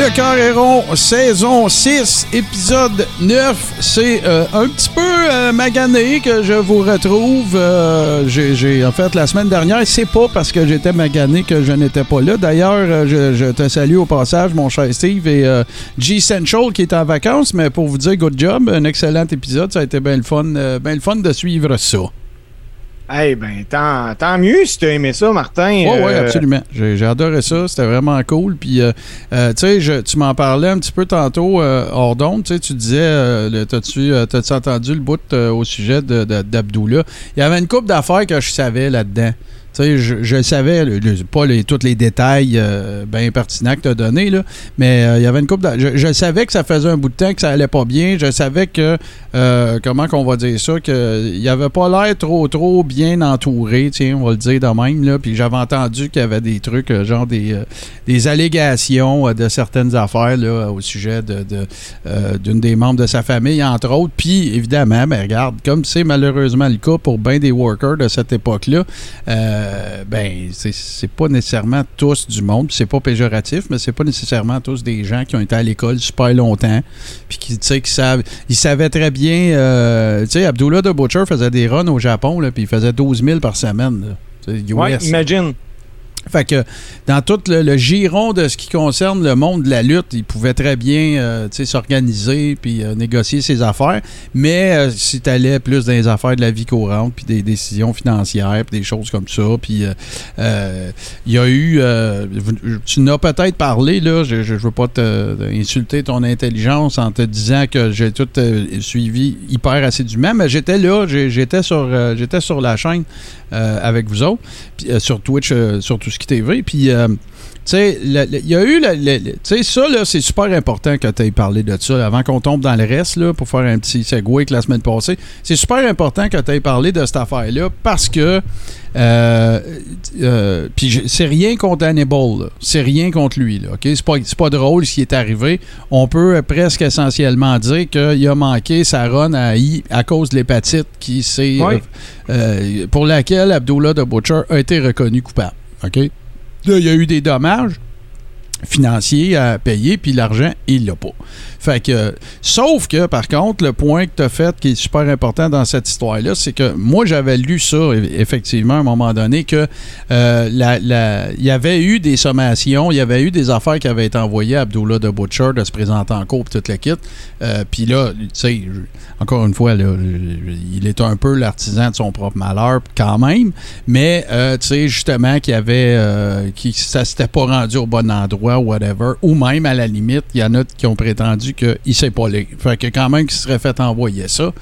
Le Carréron, saison 6, épisode 9. C'est euh, un petit peu euh, magané que je vous retrouve. Euh, j'ai, en fait, la semaine dernière, c'est pas parce que j'étais magané que je n'étais pas là. D'ailleurs, je, te salue au passage, mon cher Steve, et G Central qui est en vacances. Mais pour vous dire, good job, un excellent épisode. Ça a été le fun, bien le fun de suivre ça. Eh ben, tant, tant, mieux si tu as aimé ça, Martin. Oui, oui, euh, absolument. J'ai adoré ça. C'était vraiment cool. Puis, euh, euh, tu sais, tu m'en parlais un petit peu tantôt hors d'onde. Tu disais, t'as-tu as entendu le bout au sujet d'Abdoula? Il y avait une coupe d'affaires que je savais là-dedans je, je savais, pas tous les détails euh, bien pertinents que tu as donnés, mais euh, il y avait une coupe. Je, savais que ça faisait un bout de temps que ça allait pas bien. Je savais que, euh, comment qu'on va dire ça, qu'il avait pas l'air trop, trop bien entouré, tiens, on va le dire de même. Là, puis j'avais entendu qu'il y avait des trucs, genre des, des allégations de certaines affaires là, au sujet de, d'une des membres de sa famille, entre autres. Puis évidemment, mais ben, regarde, comme c'est malheureusement le cas pour bien des workers de cette époque-là, euh, ben, c'est pas nécessairement tous du monde, c'est pas péjoratif, mais c'est pas nécessairement tous des gens qui ont été à l'école super longtemps, puis qui, qui savent, ils savaient très bien, euh, tu sais, Abdullah de Butcher faisait des runs au Japon, puis il faisait 12 000 par semaine. Ouais, imagine. Fait que dans tout le, giron de ce qui concerne le monde de la lutte, il pouvait très bien euh, s'organiser puis euh, négocier ses affaires. Mais euh, si tu allais plus dans les affaires de la vie courante, puis des décisions financières, puis des choses comme ça, puis il y a eu. tu n'as peut-être parlé, là, je ne veux pas insulter ton intelligence en te disant que j'ai tout suivi hyper assidûment, mais j'étais là, j'étais sur, sur la chaîne avec vous autres, puis, sur Twitch, sur qui TV. Puis, euh, tu sais, il y a eu. Tu sais, ça, là, c'est super important que tu aies parlé de ça. avant qu'on tombe dans le reste, là, pour faire un petit segway que la semaine passée, c'est super important que tu aies parlé de cette affaire-là parce que. Euh, euh, puis c'est rien contre Hannibal, c'est rien contre lui. Là, OK? C'est pas, pas drôle ce qui est arrivé. On peut presque essentiellement dire qu'il a manqué sa run à I à cause de l'hépatite qui c'est pour laquelle Abdullah de Butcher a été reconnu coupable. OK? Là, il y a eu des dommages financiers à payer, puis l'argent, il l'a pas. Fait que, sauf que, par contre, le point que tu as fait qui est super important dans cette histoire-là, c'est que moi, j'avais lu ça, effectivement, à un moment donné, que euh, il y avait eu des sommations, il y avait eu des affaires qui avaient été envoyées à Abdullah de Butcher de se présenter en cours, toute la kit. Euh, puis là, tu sais, encore une fois, il est un peu l'artisan de son propre malheur, quand même, mais, euh, tu sais, justement, qu'il avait, qui, ça s'était pas rendu au bon endroit, whatever, ou même, à la limite, il y en a qui ont prétendu qu'il ne sait pas lire. Fait que quand même qu'il serait fait envoyer ça,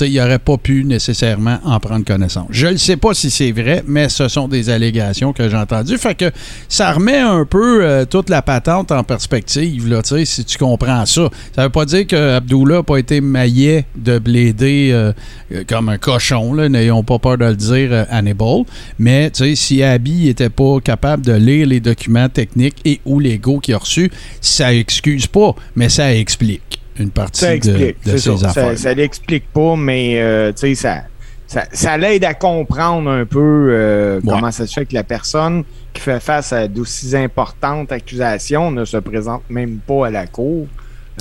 il n'aurait pas pu nécessairement en prendre connaissance. Je ne sais pas si c'est vrai, mais ce sont des allégations que j'ai entendues. Fait que ça remet un peu euh, toute la patente en perspective, là, si tu comprends ça. Ça veut pas dire que Abdullah n'a pas été maillet de bléder euh, euh, comme un cochon, n'ayons pas peur de le dire, Hannibal. Mais si Abby n'était pas capable de lire les documents techniques et ou légaux qu'il a reçus, ça excuse pas, mais ça explique une partie de, ces affaires. Ça, l'explique pas, mais euh, ça, ça, l'aide à comprendre un peu euh, comment ça se fait que la personne qui fait face à d'aussi importantes accusations ne se présente même pas à la cour.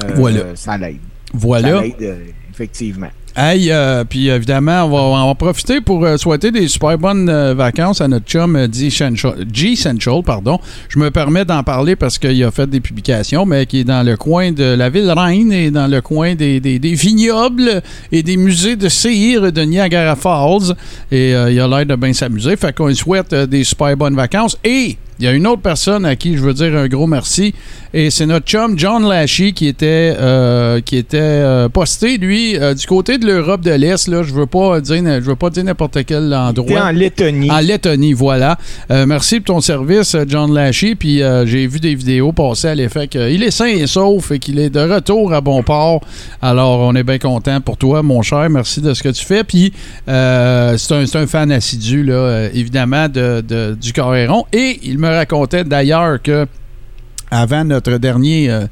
Euh, voilà. Ça l'aide. Voilà. Ça l'aide, effectivement. Hey, euh, puis évidemment, on va, profiter pour euh, souhaiter des super bonnes euh, vacances à notre chum G Central. Pardon. Je me permets d'en parler parce qu'il a fait des publications, mais qui est dans le coin de la ville Reine et dans le coin des, vignobles et des musées de cire de Niagara Falls. Et il a l'air de bien s'amuser. Fait qu'on souhaite des super bonnes vacances. Et il y a une autre personne à qui je veux dire un gros merci. Et c'est notre chum John Lashy qui était, euh, qui était euh, posté, lui, euh, du côté de l'Europe de l'Est. Là, je veux pas dire, je veux pas dire n'importe quel endroit. en Lettonie. En Lettonie, voilà. merci pour ton service, John Lashy. Puis j'ai vu des vidéos passer à l'effet qu'il est sain et sauf et qu'il est de retour à bon port. Alors, on est bien content pour toi, mon cher. Merci de ce que tu fais. Puis c'est un, un, fan assidu, là, évidemment, de, de, du Coréron. Et il me racontait d'ailleurs que avant notre dernier euh,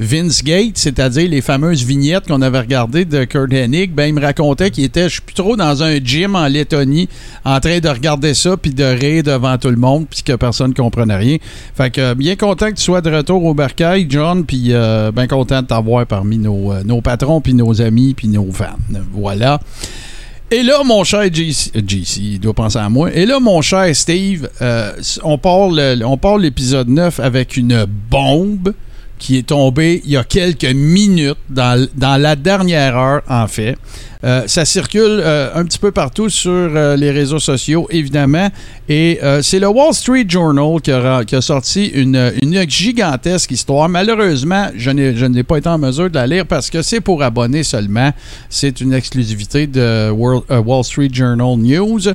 Vince Gate, c'est-à-dire les fameuses vignettes qu'on avait regardées de Kurt Hennig, ben, il me racontait qu'il était, je suis plus trop dans un gym en Lettonie, en train de regarder ça, puis de rire devant tout le monde, puis que personne ne comprenait rien. Fait que bien content que tu sois de retour au Bercail, John, puis euh, bien content de t'avoir parmi nos, euh, nos patrons, puis nos amis, puis nos fans. Voilà. Et là, mon cher JC, JC, il doit penser à moi. Et là, mon cher Steve, euh, on parle, on parle l'épisode 9 avec une bombe qui est tombée il y a quelques minutes, dans, dans la dernière heure, en fait. Euh, ça circule euh, un petit peu partout sur euh, les réseaux sociaux, évidemment. Et c'est le Wall Street Journal qui a, sorti une, gigantesque histoire. Malheureusement, je n'ai pas été en mesure de la lire parce que c'est pour abonnés seulement. C'est une exclusivité de Wall Street Journal News.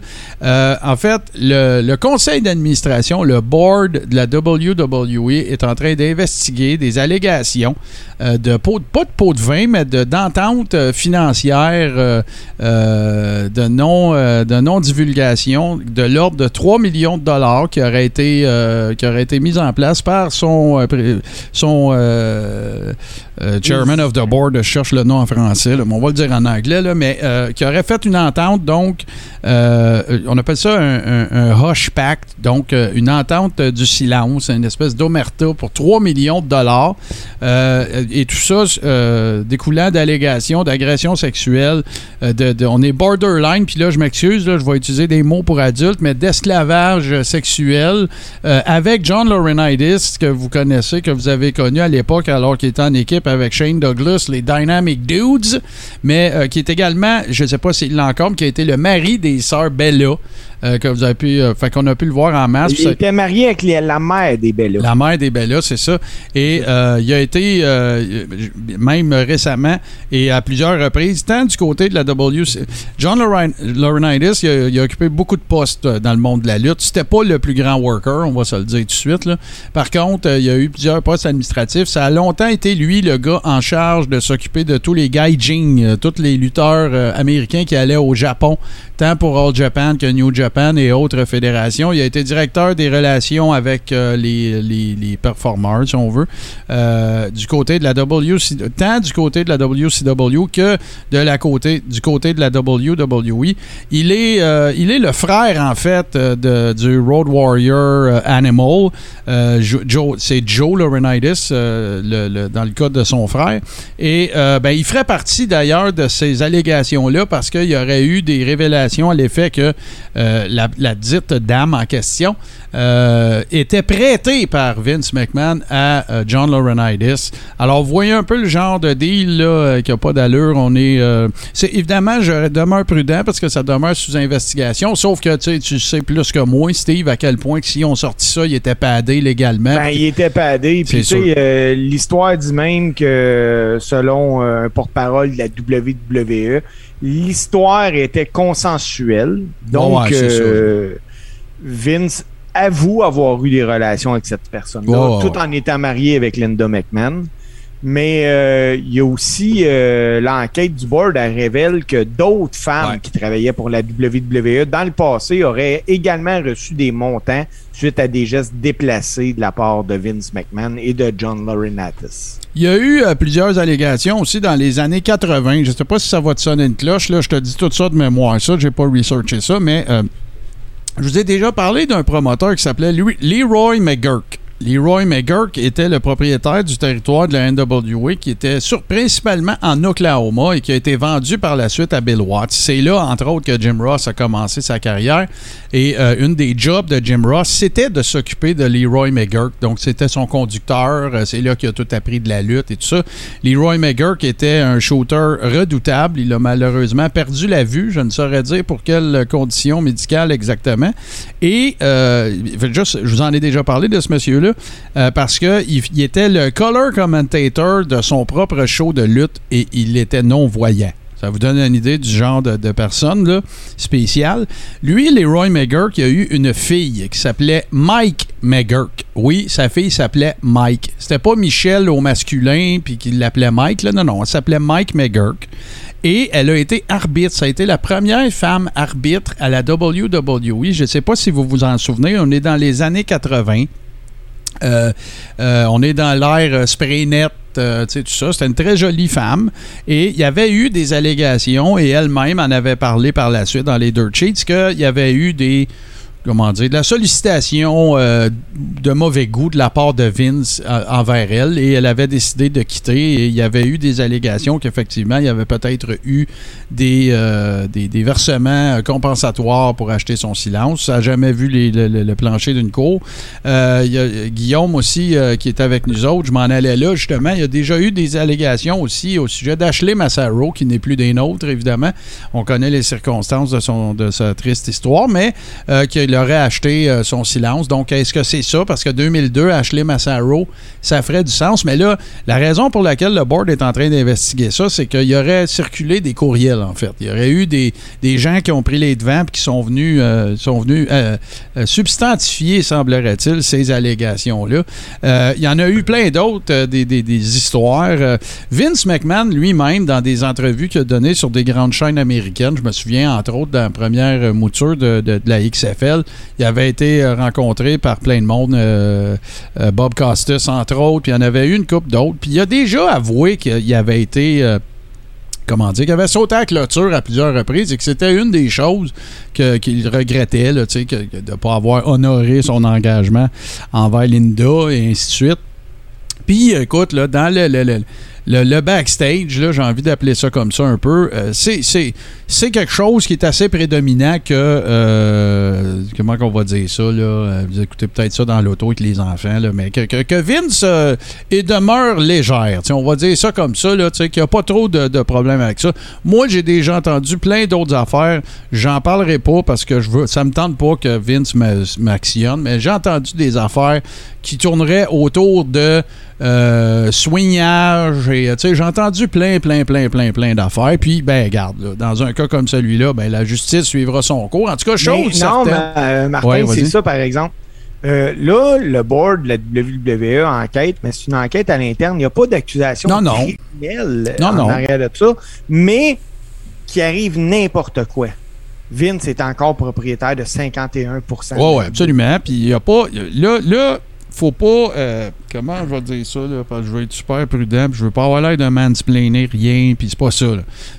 en fait, le, le conseil d'administration, le board de la WWE est en train d'investiguer des allégations de pot, pas de pot de vin, mais d'entente financière euh, euh, euh, de non divulgation de l'ordre de 3 millions de dollars qui aurait été qui aurait été en place par son son chairman of the board, je cherche le nom en français, on va le dire en anglais, là, mais qui aurait fait une entente, donc, on appelle ça un, hush pact, donc une entente du silence, une espèce d'omerta pour 3 millions de dollars, et tout ça découlant d'allégations d'agression sexuelle euh, on est borderline, puis là, je m'excuse, je vais utiliser des mots pour adultes, mais d'esclavage sexuel euh, avec John Laurinaitis, que vous connaissez, que vous avez connu à l'époque, alors qu'il était en équipe avec Shane Douglas, les Dynamic Dudes, mais euh, qui est également, je ne sais pas s'il l'a encore, mais qui a été le mari des sœurs Bella. Euh, que vous avez pu, euh, qu'on a pu le voir en masse. Il était marié avec la mère des Bellas. La mère des Bellas, c'est ça. Et euh, il a été, même récemment et à plusieurs reprises, tant du côté de la WC. John Laurinaitis, il a, occupé beaucoup de postes dans le monde de la lutte. C'était pas le plus grand worker, on va se le dire tout de suite. Par contre, il y a eu plusieurs postes administratifs. Ça a longtemps été lui le gars en charge de s'occuper de tous les gaijin, tous les lutteurs américains qui allaient au Japon, tant pour All Japan que New Japan et autres fédérations. Il a été directeur des relations avec euh, les, les, performers, si on veut, euh, du côté de la WCW, tant du côté de la WCW que de la côté, du côté de la WWE. Il est, euh, il est le frère, en fait, de, du Road Warrior Animal. c'est Joe Laurinaitis, le, dans le cas de son frère. Et ben, il ferait partie, d'ailleurs, de ces allégations-là parce qu'il y aurait eu des révélations à l'effet que la, dite dame en question, euh, était prêtée par Vince McMahon à euh, John Laurinaitis. Alors, vous voyez un peu le genre de deal là, euh, qui n'a pas d'allure. On est, c'est évidemment, je demeure prudent parce que ça demeure sous investigation. Sauf que tu sais plus que moi, Steve, à quel point que si on sortit ça, il était padé légalement. Ben, il était padé. Puis, tu sais, l'histoire dit même que selon un porte-parole de la WWE, l'histoire était consensuelle. Donc, euh, Vince avoue avoir eu des relations avec cette personne-là, tout en étant marié avec Linda McMahon. Mais euh, il y a aussi euh, l'enquête du board, elle révèle que d'autres femmes qui travaillaient pour la WWE dans le passé auraient également reçu des montants suite à des gestes déplacés de la part de Vince McMahon et de John Laurinaitis. Il y a eu euh, plusieurs allégations aussi dans les années 80. Je ne sais pas si ça va te sonner une cloche. Là, je te dis tout ça de mémoire. Ça, j'ai pas researché ça, mais je vous ai déjà parlé d'un promoteur qui s'appelait Leroy McGurk. Leroy McGurk était le propriétaire du territoire de la NWA qui était sur, principalement en Oklahoma et qui a été vendu par la suite à Bill Watts. C'est là, entre autres, que Jim Ross a commencé sa carrière. Et euh, une des jobs de Jim Ross, c'était de s'occuper de Leroy McGurk. Donc, c'était son conducteur. Euh, c'est là qu'il a tout appris de la lutte et tout ça. Leroy McGurk était un shooter redoutable. Il a malheureusement perdu la vue. Je ne saurais dire pour quelles conditions médicales exactement. Et euh, juste, je vous en ai déjà parlé de ce monsieur-là euh, parce qu'il il était le color commentator de son propre show de lutte et il était non-voyant. Ça vous donne une idée du genre de, personne spéciale. Lui, Leroy McGurk, il a eu une fille qui s'appelait Mike McGurk. Oui, sa fille s'appelait Mike. C'était pas Michel au masculin puis qu'il l'appelait Mike. Non, non, elle s'appelait Mike McGurk. Et elle a été arbitre. Ça a été la première femme arbitre à la WWE. Je ne sais pas si vous vous en souvenez. On est dans les années 80. Euh, euh, on est dans l'ère euh, Spraynet, euh, tout ça. C'était une très jolie femme. Et il y avait eu des allégations, et elle-même en avait parlé par la suite dans les Dirt Sheets, qu'il y avait eu des comment dire, de la sollicitation euh, de mauvais goût de la part de Vince euh, envers elle et elle avait décidé de quitter et il y avait eu des allégations qu'effectivement il y avait peut-être eu des, euh, des, versements compensatoires pour acheter son silence. Ça n'a jamais vu le, plancher d'une cour. il y a Guillaume aussi qui est avec nous autres, je m'en allais là justement. Il y a déjà eu des allégations aussi au sujet d'Ashley Massaro qui n'est plus des nôtres évidemment. On connaît les circonstances de, son, de sa triste histoire, mais qui a aurait acheté euh, son silence. Donc, est-ce que c'est ça? Parce que 2002, Ashley Massaro, ça ferait du sens. Mais là, la raison pour laquelle le board est en train d'investiguer ça, c'est qu'il y aurait circulé des courriels, en fait. Il y aurait eu des, gens qui ont pris les devants et qui sont venus, euh, sont venus euh, substantifier, semblerait-il, ces allégations-là. il y en a eu plein d'autres, des, histoires. Vince McMahon, lui-même, dans des entrevues qu'il a données sur des grandes chaînes américaines, je me souviens, entre autres, dans la première mouture de, de la XFL, il avait été euh, rencontré par plein de monde, euh, euh, Bob Costas entre autres, puis il y en avait eu une couple d'autres. Puis il a déjà avoué qu'il avait été comment dire, qu'il avait sauté à la clôture à plusieurs reprises et que c'était une des choses qu'il regrettait là, de ne pas avoir honoré son engagement envers Linda et ainsi de suite. Puis, écoute, là, dans le, backstage, là, j'ai envie d'appeler ça comme ça un peu, euh, c'est, quelque chose qui est assez prédominant que, euh, comment qu'on va dire ça, là, euh, vous écoutez peut-être ça dans l'auto avec les enfants, là, mais que, que, Vince est demeure légère, on va dire ça comme ça, qu'il n'y a pas trop de, de problèmes avec ça. Moi, j'ai déjà entendu plein d'autres affaires, j'en parlerai pas parce que je veux, ça me tente pas que Vince m'actionne, mais j'ai entendu des affaires qui tourneraient autour de euh, soignage. Et, j'ai entendu plein, plein, plein, plein, plein d'affaires. Puis, ben, regarde, dans un cas comme celui-là, ben, la justice suivra son cours. En tout cas, chose Non, mais, euh, Martin, c'est ça, par exemple. Euh, là, le board de la WWE enquête, mais c'est une enquête à l'interne. Il n'y a pas d'accusation criminelle non, en arrière de ça, mais qui arrive n'importe quoi. Vince est encore propriétaire de 51% Oui, oui, absolument. Puis il n'y a pas. Là, là, faut pas. Euh, comment je vais dire ça, là, parce que je vais être super prudent, je veux pas avoir l'air d'un mansplainer, rien, puis c'est pas ça.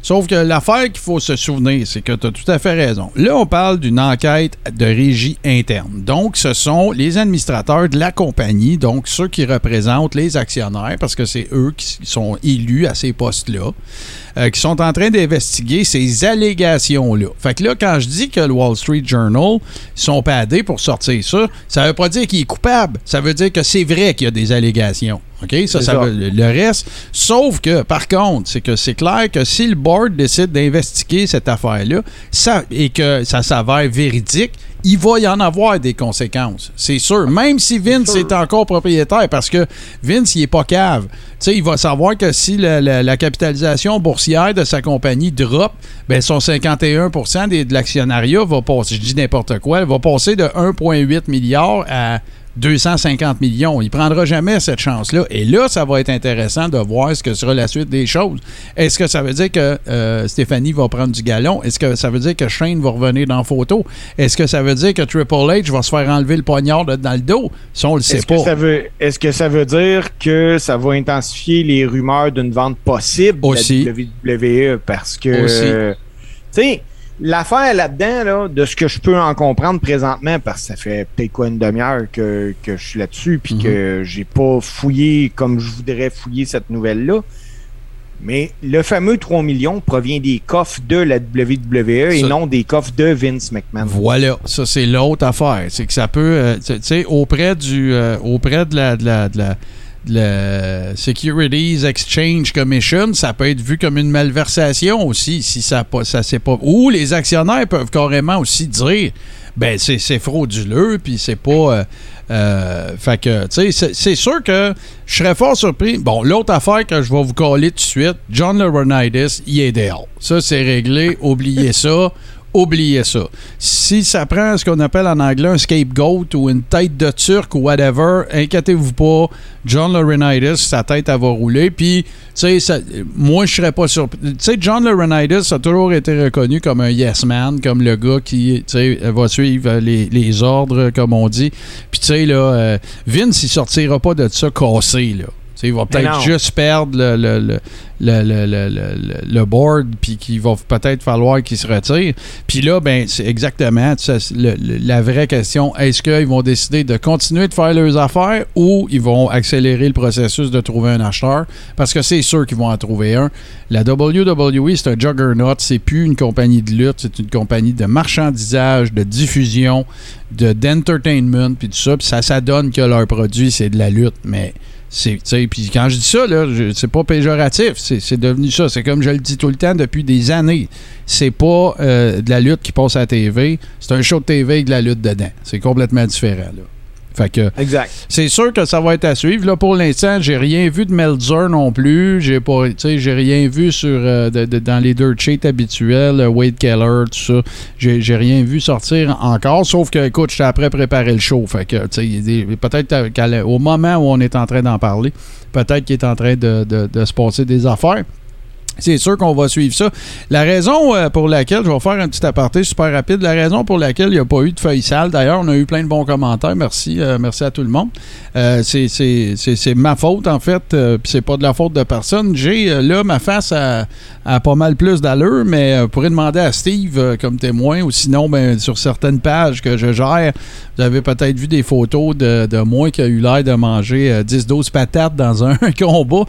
Sauf que l'affaire qu'il faut se souvenir, c'est que tu as tout à fait raison. Là, on parle d'une enquête de régie interne. Donc, ce sont les administrateurs de la compagnie, donc ceux qui représentent les actionnaires, parce que c'est eux qui sont élus à ces postes-là. Euh, qui sont en train d'investiguer ces allégations-là. Fait que là, quand je dis que le Wall Street Journal sont padés pour sortir ça, ça veut pas dire qu'il est coupable. Ça veut dire que c'est vrai qu'il y a des allégations. OK? Ça, ça, Veut, le reste. Sauf que, par contre, c'est que c'est clair que si le board décide d'investiguer cette affaire-là ça, et que ça s'avère véridique, il va y en avoir des conséquences. C'est sûr. Même si Vince est, encore propriétaire, parce que Vince, il n'est pas cave. il va savoir que si la, capitalisation boursière de sa compagnie drop, ben son 51% de l'actionnariat va passer, je dis n'importe quoi, va passer de 1,8 milliard à 250 millions. Il ne prendra jamais cette chance-là. Et là, ça va être intéressant de voir ce que sera la suite des choses. Est-ce que ça veut dire que euh, Stéphanie va prendre du galon? Est-ce que ça veut dire que Shane va revenir dans la photo? Est-ce que ça veut dire que Triple H va se faire enlever le poignard dans le dos? Ça, on le sait pas. Est-ce que ça veut dire que ça va intensifier les rumeurs d'une vente possible Aussi. de WWE? Parce que... tu sais L'affaire là-dedans, là, de ce que je peux en comprendre présentement, parce que ça fait peut-être quoi une demi-heure que, que, je suis là-dessus, puis que j'ai pas fouillé comme je voudrais fouiller cette nouvelle-là. Mais le fameux 3 millions provient des coffres de la WWE et non des coffres de Vince McMahon. Voilà, ça c'est l'autre affaire. C'est que ça peut, euh, tu sais, auprès du, euh, auprès de la, de la, de la le Securities Exchange Commission, ça peut être vu comme une malversation aussi, si ça, ça c'est pas. Ou les actionnaires peuvent carrément aussi dire ben c'est frauduleux, puis c'est pas. Euh, euh, fait que, tu sais, c'est sûr que je serais fort surpris. Bon, l'autre affaire que je vais vous coller tout de suite, John Laurinaitis, il est. Ça, c'est réglé. Oubliez ça oubliez ça. Si ça prend ce qu'on appelle en anglais un scapegoat ou une tête de turc ou whatever, inquiétez-vous pas, John Laurinaitis, sa tête, elle va rouler. Puis, tu sais, moi, je serais pas surpris. Tu sais, John Laurinaitis a toujours été reconnu comme un yes man, comme le gars qui, va suivre les, ordres, comme on dit. Puis, tu sais, là, euh, Vince, il sortira pas de ça cassé, là il va peut-être juste perdre le, le, le, le board, puis qu'il va peut-être falloir qu'il se retire. Puis là, ben, c'est exactement la vraie question. Est-ce qu'ils vont décider de continuer de faire leurs affaires ou ils vont accélérer le processus de trouver un acheteur? Parce que c'est sûr qu'ils vont en trouver un. La WWE, c'est un juggernaut. C'est plus une compagnie de lutte, c'est une compagnie de marchandisage, de diffusion, de d'entertainment, puis tout ça. Puis ça, ça donne que leur produit, c'est de la lutte. Mais puis quand je dis ça, là, c'est pas péjoratif, c'est devenu ça. C'est comme je le dis tout le temps depuis des années. C'est pas euh, de la lutte qui passe à la TV, c'est un show de TV avec de la lutte dedans. C'est complètement différent. Là. Fait que exact. C'est sûr que ça va être à suivre. Là, pour l'instant, j'ai rien vu de Melzer non plus. J'ai pas, j'ai rien vu sur euh, dans les dirt sheets habituels, euh, Wade Keller, tout ça. J'ai rien vu sortir encore. Sauf que, écoute, j'étais après préparer le show. Fait que, peut-être au moment où on est en train d'en parler, peut-être qu'il est en train de, de se passer des affaires. C'est sûr qu'on va suivre ça. La raison euh, pour laquelle, je vais faire un petit aparté super rapide, la raison pour laquelle il n'y a pas eu de feuilles sales, d'ailleurs, on a eu plein de bons commentaires, merci, euh, merci à tout le monde. Euh, c'est ma faute, en fait, puis c'est pas de la faute de personne. J'ai, là, ma face a, pas mal plus d'allure, mais vous pourrez demander à Steve comme témoin, ou sinon, ben, sur certaines pages que je gère, vous avez peut-être vu des photos de, de moi qui a eu l'air de manger 10-12 patates dans un combat.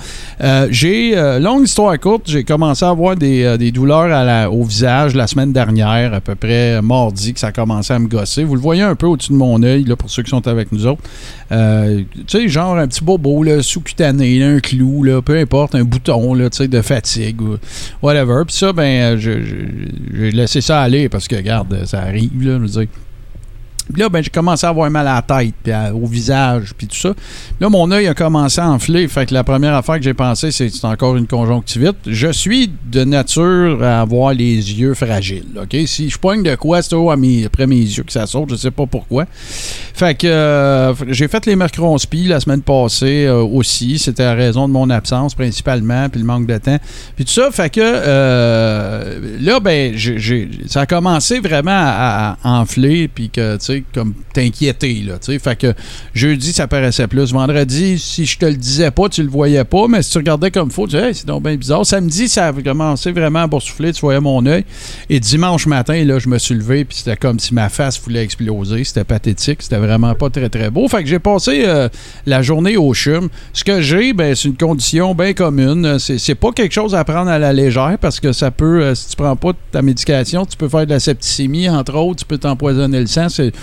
J'ai, longue histoire courte, j'ai commencé à avoir des, euh, douleurs au visage la semaine dernière, à peu près mardi, que ça a commencé à me gosser. Vous le voyez un peu au-dessus de mon œil, pour ceux qui sont avec nous autres. Euh, tu sais, genre un petit bobo sous-cutané, un clou, là, peu importe, un bouton là, de fatigue ou whatever. Puis ça, ben, j'ai laissé ça aller parce que, regarde, ça arrive, là, je veux dire. Puis là, ben, j'ai commencé à avoir mal à la tête, puis au visage, puis tout ça. Là, mon œil a commencé à enfler. Fait que la première affaire que j'ai pensé, c'est c'est encore une conjonctivite. Je suis de nature à avoir les yeux fragiles. OK? Si je poigne de quoi, c'est après mes yeux que ça saute. Je sais pas pourquoi. Fait que euh, j'ai fait les mercronspi la semaine passée euh, aussi. C'était à raison de mon absence principalement, puis le manque de temps. Puis tout ça, fait que euh, là, ben, ça a commencé vraiment à, à enfler, puis que, tu sais, comme t'inquiéter, là, tu sais. Fait que jeudi, ça paraissait plus. Vendredi, si je te le disais pas, tu le voyais pas, mais si tu regardais comme faut, tu disais, c'est donc bien bizarre. Samedi, ça a commencé vraiment à boursoufler, tu voyais mon œil. Et dimanche matin, là, je me suis levé, puis c'était comme si ma face voulait exploser. C'était pathétique, c'était vraiment pas très, très beau. Fait que j'ai passé euh, la journée au chum. Ce que j'ai, ben, c'est une condition bien commune. C'est pas quelque chose à prendre à la légère parce que ça peut, euh, si tu prends pas ta médication, tu peux faire de la septicémie, entre autres, tu peux t'empoisonner le sang.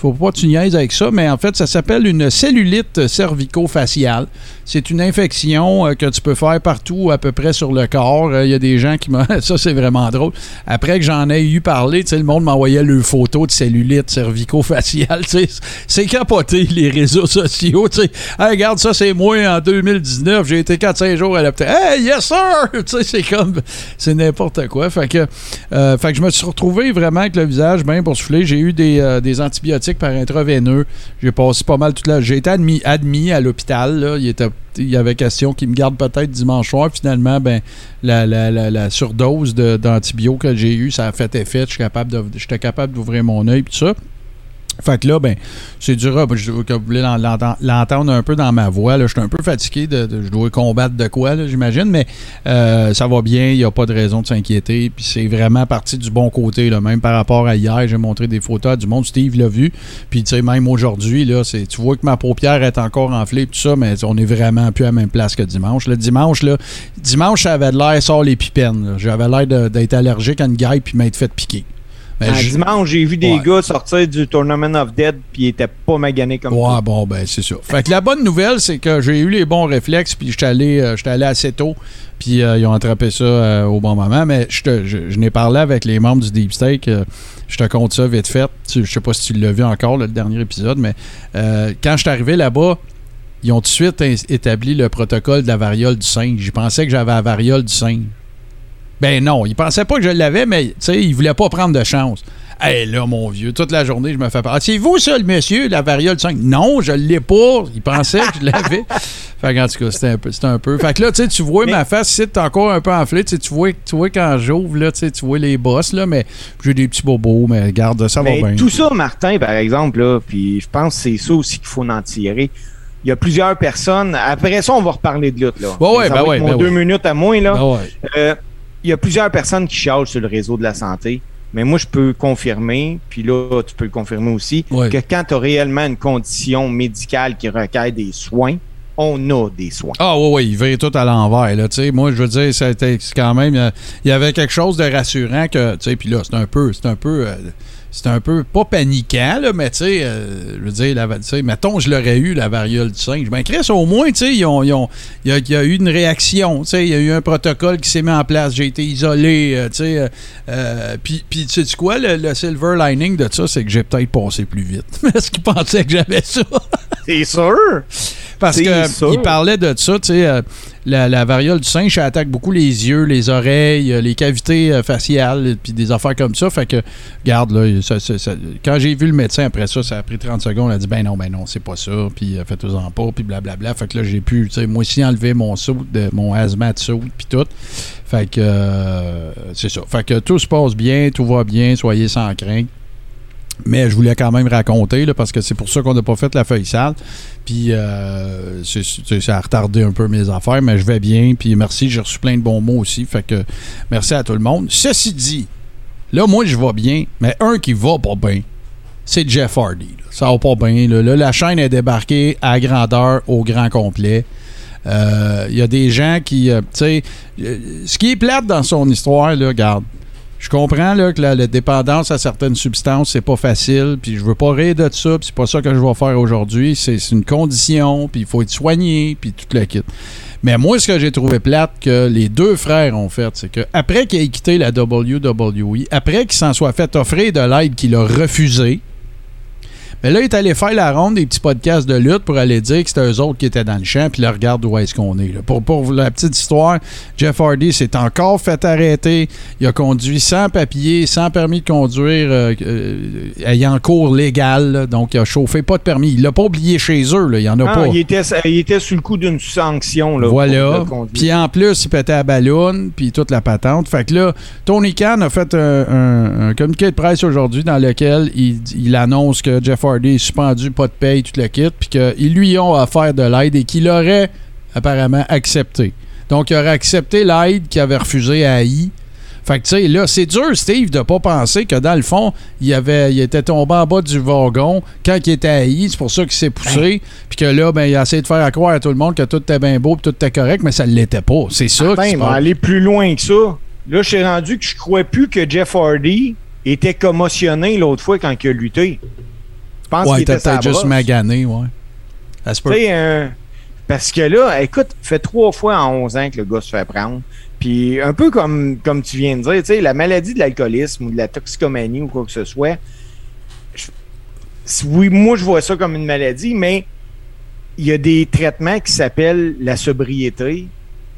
faut pas que tu niaises avec ça, mais en fait, ça s'appelle une cellulite cervico-faciale. C'est une infection euh, que tu peux faire partout à peu près sur le corps. Euh, il y a des gens qui m'ont... ça, c'est vraiment drôle. Après que j'en ai eu parlé, le monde m'envoyait le photo de cellulite cervico-faciale. C'est capoté, les réseaux sociaux. regarde, ça, c'est moi en 2019. J'ai été 4-5 jours à l'hôpital. Hey, yes, sir! c'est comme... C'est n'importe quoi. Fait que, euh, fait que je me suis retrouvé vraiment avec le visage bien boursouflé. J'ai eu des, des antibiotiques par intraveineux. J'ai passé pas mal toute la. J'ai été admis, à l'hôpital. Il, y avait question qu'il me garde peut-être dimanche soir. Finalement, ben, la, surdose d'antibio que j'ai eue, ça a fait effet. J'étais capable d'ouvrir mon œil et tout ça. Fait que là, ben, c'est dur. Je, que vous voulez l'entendre un peu dans ma voix. Je suis un peu fatigué. De, je dois combattre de quoi, j'imagine. Mais euh, ça va bien. Il n'y a pas de raison de s'inquiéter. Puis c'est vraiment parti du bon côté. Même par rapport à hier, j'ai montré des photos du monde. Steve l'a vu. Puis tu sais, même aujourd'hui, tu vois que ma paupière est encore enflée. Tout ça, mais on est vraiment plus à la même place que dimanche. Le dimanche, là, dimanche, j'avais l'air sort les pipennes. J'avais l'air d'être allergique à une gueule puis m'être fait piquer. Ben, dimanche, j'ai vu des gars sortir du Tournament of Dead puis ils étaient pas maganés comme ouais, bon, ben, c'est ça. Fait que la bonne nouvelle, c'est que j'ai eu les bons réflexes puis j'étais allé, euh, allé assez tôt puis euh, ils ont attrapé ça euh, au bon moment. Mais je, je, n'ai parlé avec les membres du Deep Steak. je te compte ça vite fait. Je sais pas si tu l'as vu encore, le dernier épisode, mais quand je suis arrivé là-bas, ils ont tout de suite établi le protocole de la variole du singe. Je pensais que j'avais la variole du singe. Ben non, il pensait pas que je l'avais, mais tu sais, il voulait pas prendre de chance. Hé là, mon vieux, toute la journée, je me fais pas. Ah, c'est vous, ça, le monsieur, la variole 5? Non, je l'ai pas. Il pensait que je l'avais. fait en tout cas, c'était un peu. un peu. Fait que là, tu sais, tu vois ma face, c'est encore un peu enflée. Tu vois, tu vois quand j'ouvre, là, tu vois les bosses, là, mais j'ai des petits bobos, mais garde, ça va bien. Tout ça, Martin, par exemple, là, puis je pense que c'est ça aussi qu'il faut en tirer il y a plusieurs personnes. Après ça, on va reparler de lutte. Là. Ouais, ouais, ben ouais, ben deux minutes à moins. Là. Ben euh, il y a plusieurs personnes qui chargent sur le réseau de la santé. Mais moi, je peux confirmer, puis là, tu peux le confirmer aussi, que quand tu as réellement une condition médicale qui requiert des soins, on a des soins. Ah oui, oui, il va tout à l'envers. Là, moi, je veux dire, c'était quand même. Il y avait quelque chose de rassurant que. Puis là, c'est un peu. C'est un peu. Euh, c'est un peu pas paniquant, là, mais tu sais, euh, je veux dire, la, mettons, je l'aurais eu, la variole du singe. Ben, Chris, au moins, tu sais, il y, a, eu une réaction, tu sais, il y a eu un protocole qui s'est mis en place, j'ai été isolé, euh, tu sais. Euh, puis, tu sais quoi, le, silver lining de ça, c'est que j'ai peut-être passé plus vite. Est-ce qu'il pensait que j'avais ça? C'est sûr! Parce qu'il parlait de ça, tu sais la, variole du singe, ça attaque beaucoup les yeux, les oreilles, euh, les cavités euh, faciales, puis des affaires comme ça. Fait que, regarde, là, quand j'ai vu le médecin après ça, ça a pris 30 secondes. Il a dit, ben non, ben non, c'est pas ça, puis euh, faites-en pas, puis blablabla. Fait que là, j'ai pu, tu sais, moi aussi enlever mon saut, de, mon hazmat saut, puis tout. Fait que, c'est ça. Fait que tout se passe bien, tout va bien, soyez sans crainte. Mais je voulais quand même raconter, là, parce que c'est pour ça qu'on n'a pas fait la feuille sale. Puis euh, ça a retardé un peu mes affaires, mais je vais bien. Puis merci, j'ai reçu plein de bons mots aussi. Fait que merci à tout le monde. Ceci dit, là, moi, je vais bien, mais un qui va pas bien, c'est Jeff Hardy. Ça va pas bien. Là. la chaîne est débarquée à grandeur, au grand complet. Il euh, y a des gens qui, euh, tu sais, ce qui est plate dans son histoire, là, regarde, je comprends là, que la, dépendance à certaines substances, c'est pas facile, puis je veux pas rire de ça, puis c'est pas ça que je vais faire aujourd'hui. C'est une condition, puis il faut être soigné, puis tout le kit. Mais moi, ce que j'ai trouvé plate que les deux frères ont fait, c'est que après qu'il ait quitté la WWE, après qu'il s'en soit fait offrir de l'aide qu'il a refusé, mais là, il est allé faire la ronde des petits podcasts de lutte pour aller dire que c'était eux autres qui étaient dans le champ, puis là, regarde où est-ce qu'on est. Pour, pour la petite histoire, Jeff Hardy s'est encore fait arrêter. Il a conduit sans papier, sans permis de conduire, euh, euh, ayant cours légal. donc, il a chauffé pas de permis. Il l'a pas oublié chez eux. Là, il y en a ah, pas. Il était, il était sous le coup d'une sanction. Là, voilà. Puis en plus, il pétait à ballon, puis toute la patente. Fait que là, Tony Khan a fait un, communiqué de presse aujourd'hui dans lequel il, il annonce que Jeff Hardy est suspendu, pas de paye, tout le kit, puis qu'ils lui ont offert de l'aide et qu'il aurait apparemment accepté. Donc, il aurait accepté l'aide qu'il avait refusé à AI. Fait que, tu sais, là, c'est dur, Steve, de pas penser que dans le fond, il, avait, il était tombé en bas du wagon quand il était à I. C'est pour ça qu'il s'est poussé. Puis que là, ben, il a essayé de faire croire à tout le monde que tout était bien beau tout était correct, mais ça ne l'était pas. C'est ça. il va aller plus loin que ça. Là, je suis rendu que je crois plus que Jeff Hardy était commotionné l'autre fois quand il a lutté pense ouais, qu'il était peut-être juste magané, ouais. Euh, parce que là, écoute, fait trois fois en 11 ans que le gars se fait prendre. Puis un peu comme, comme tu viens de dire, tu sais, la maladie de l'alcoolisme ou de la toxicomanie ou quoi que ce soit, oui, moi je vois ça comme une maladie, mais il y a des traitements qui s'appellent la sobriété,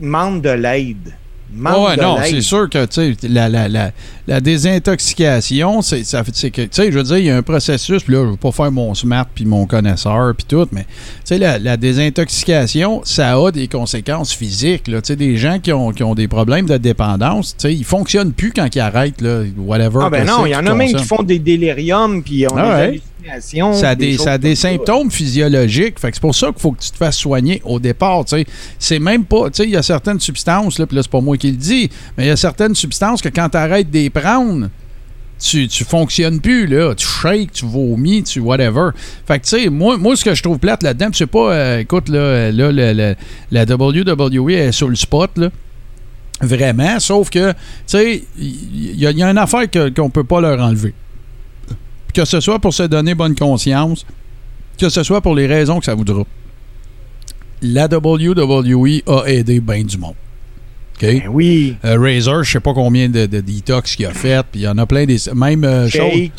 demande de l'aide ouais, non, c'est sûr que la, la, la, la désintoxication, c'est que, tu sais, je veux dire, il y a un processus, puis là, je veux pas faire mon smart puis mon connaisseur puis tout, mais tu sais, la, la, désintoxication, ça a des conséquences physiques. Là, des gens qui ont, qui ont des problèmes de dépendance, tu sais, ils fonctionnent plus quand ils arrêtent, là, whatever. Ah ben non, il y en a même qui font des déliriums puis on ah ça a des, ça a des symptômes physiologiques. Fait que c'est pour ça qu'il faut que tu te fasses soigner au départ. C'est même pas. Tu sais, il y a certaines substances, là, puis là, c'est pas moi qui le dis, mais il y a certaines substances que quand tu arrêtes les prendre, tu, tu fonctionnes plus, là. Tu shakes, tu vomis, tu whatever. Fait que, tu sais, moi, moi, ce que je trouve plate là-dedans, c'est pas, euh, écoute, là, là, la, la WWE est sur le spot, là. Vraiment, sauf que, tu sais, il y, a une affaire qu'on ne peut pas leur enlever. Que ce soit pour se donner bonne conscience, que ce soit pour les raisons que ça voudra. La WWE a aidé bien du monde. Ben oui. Euh, Razor, je sais pas combien de, detox qu'il a fait, puis il y en a plein des. Même euh, Jake.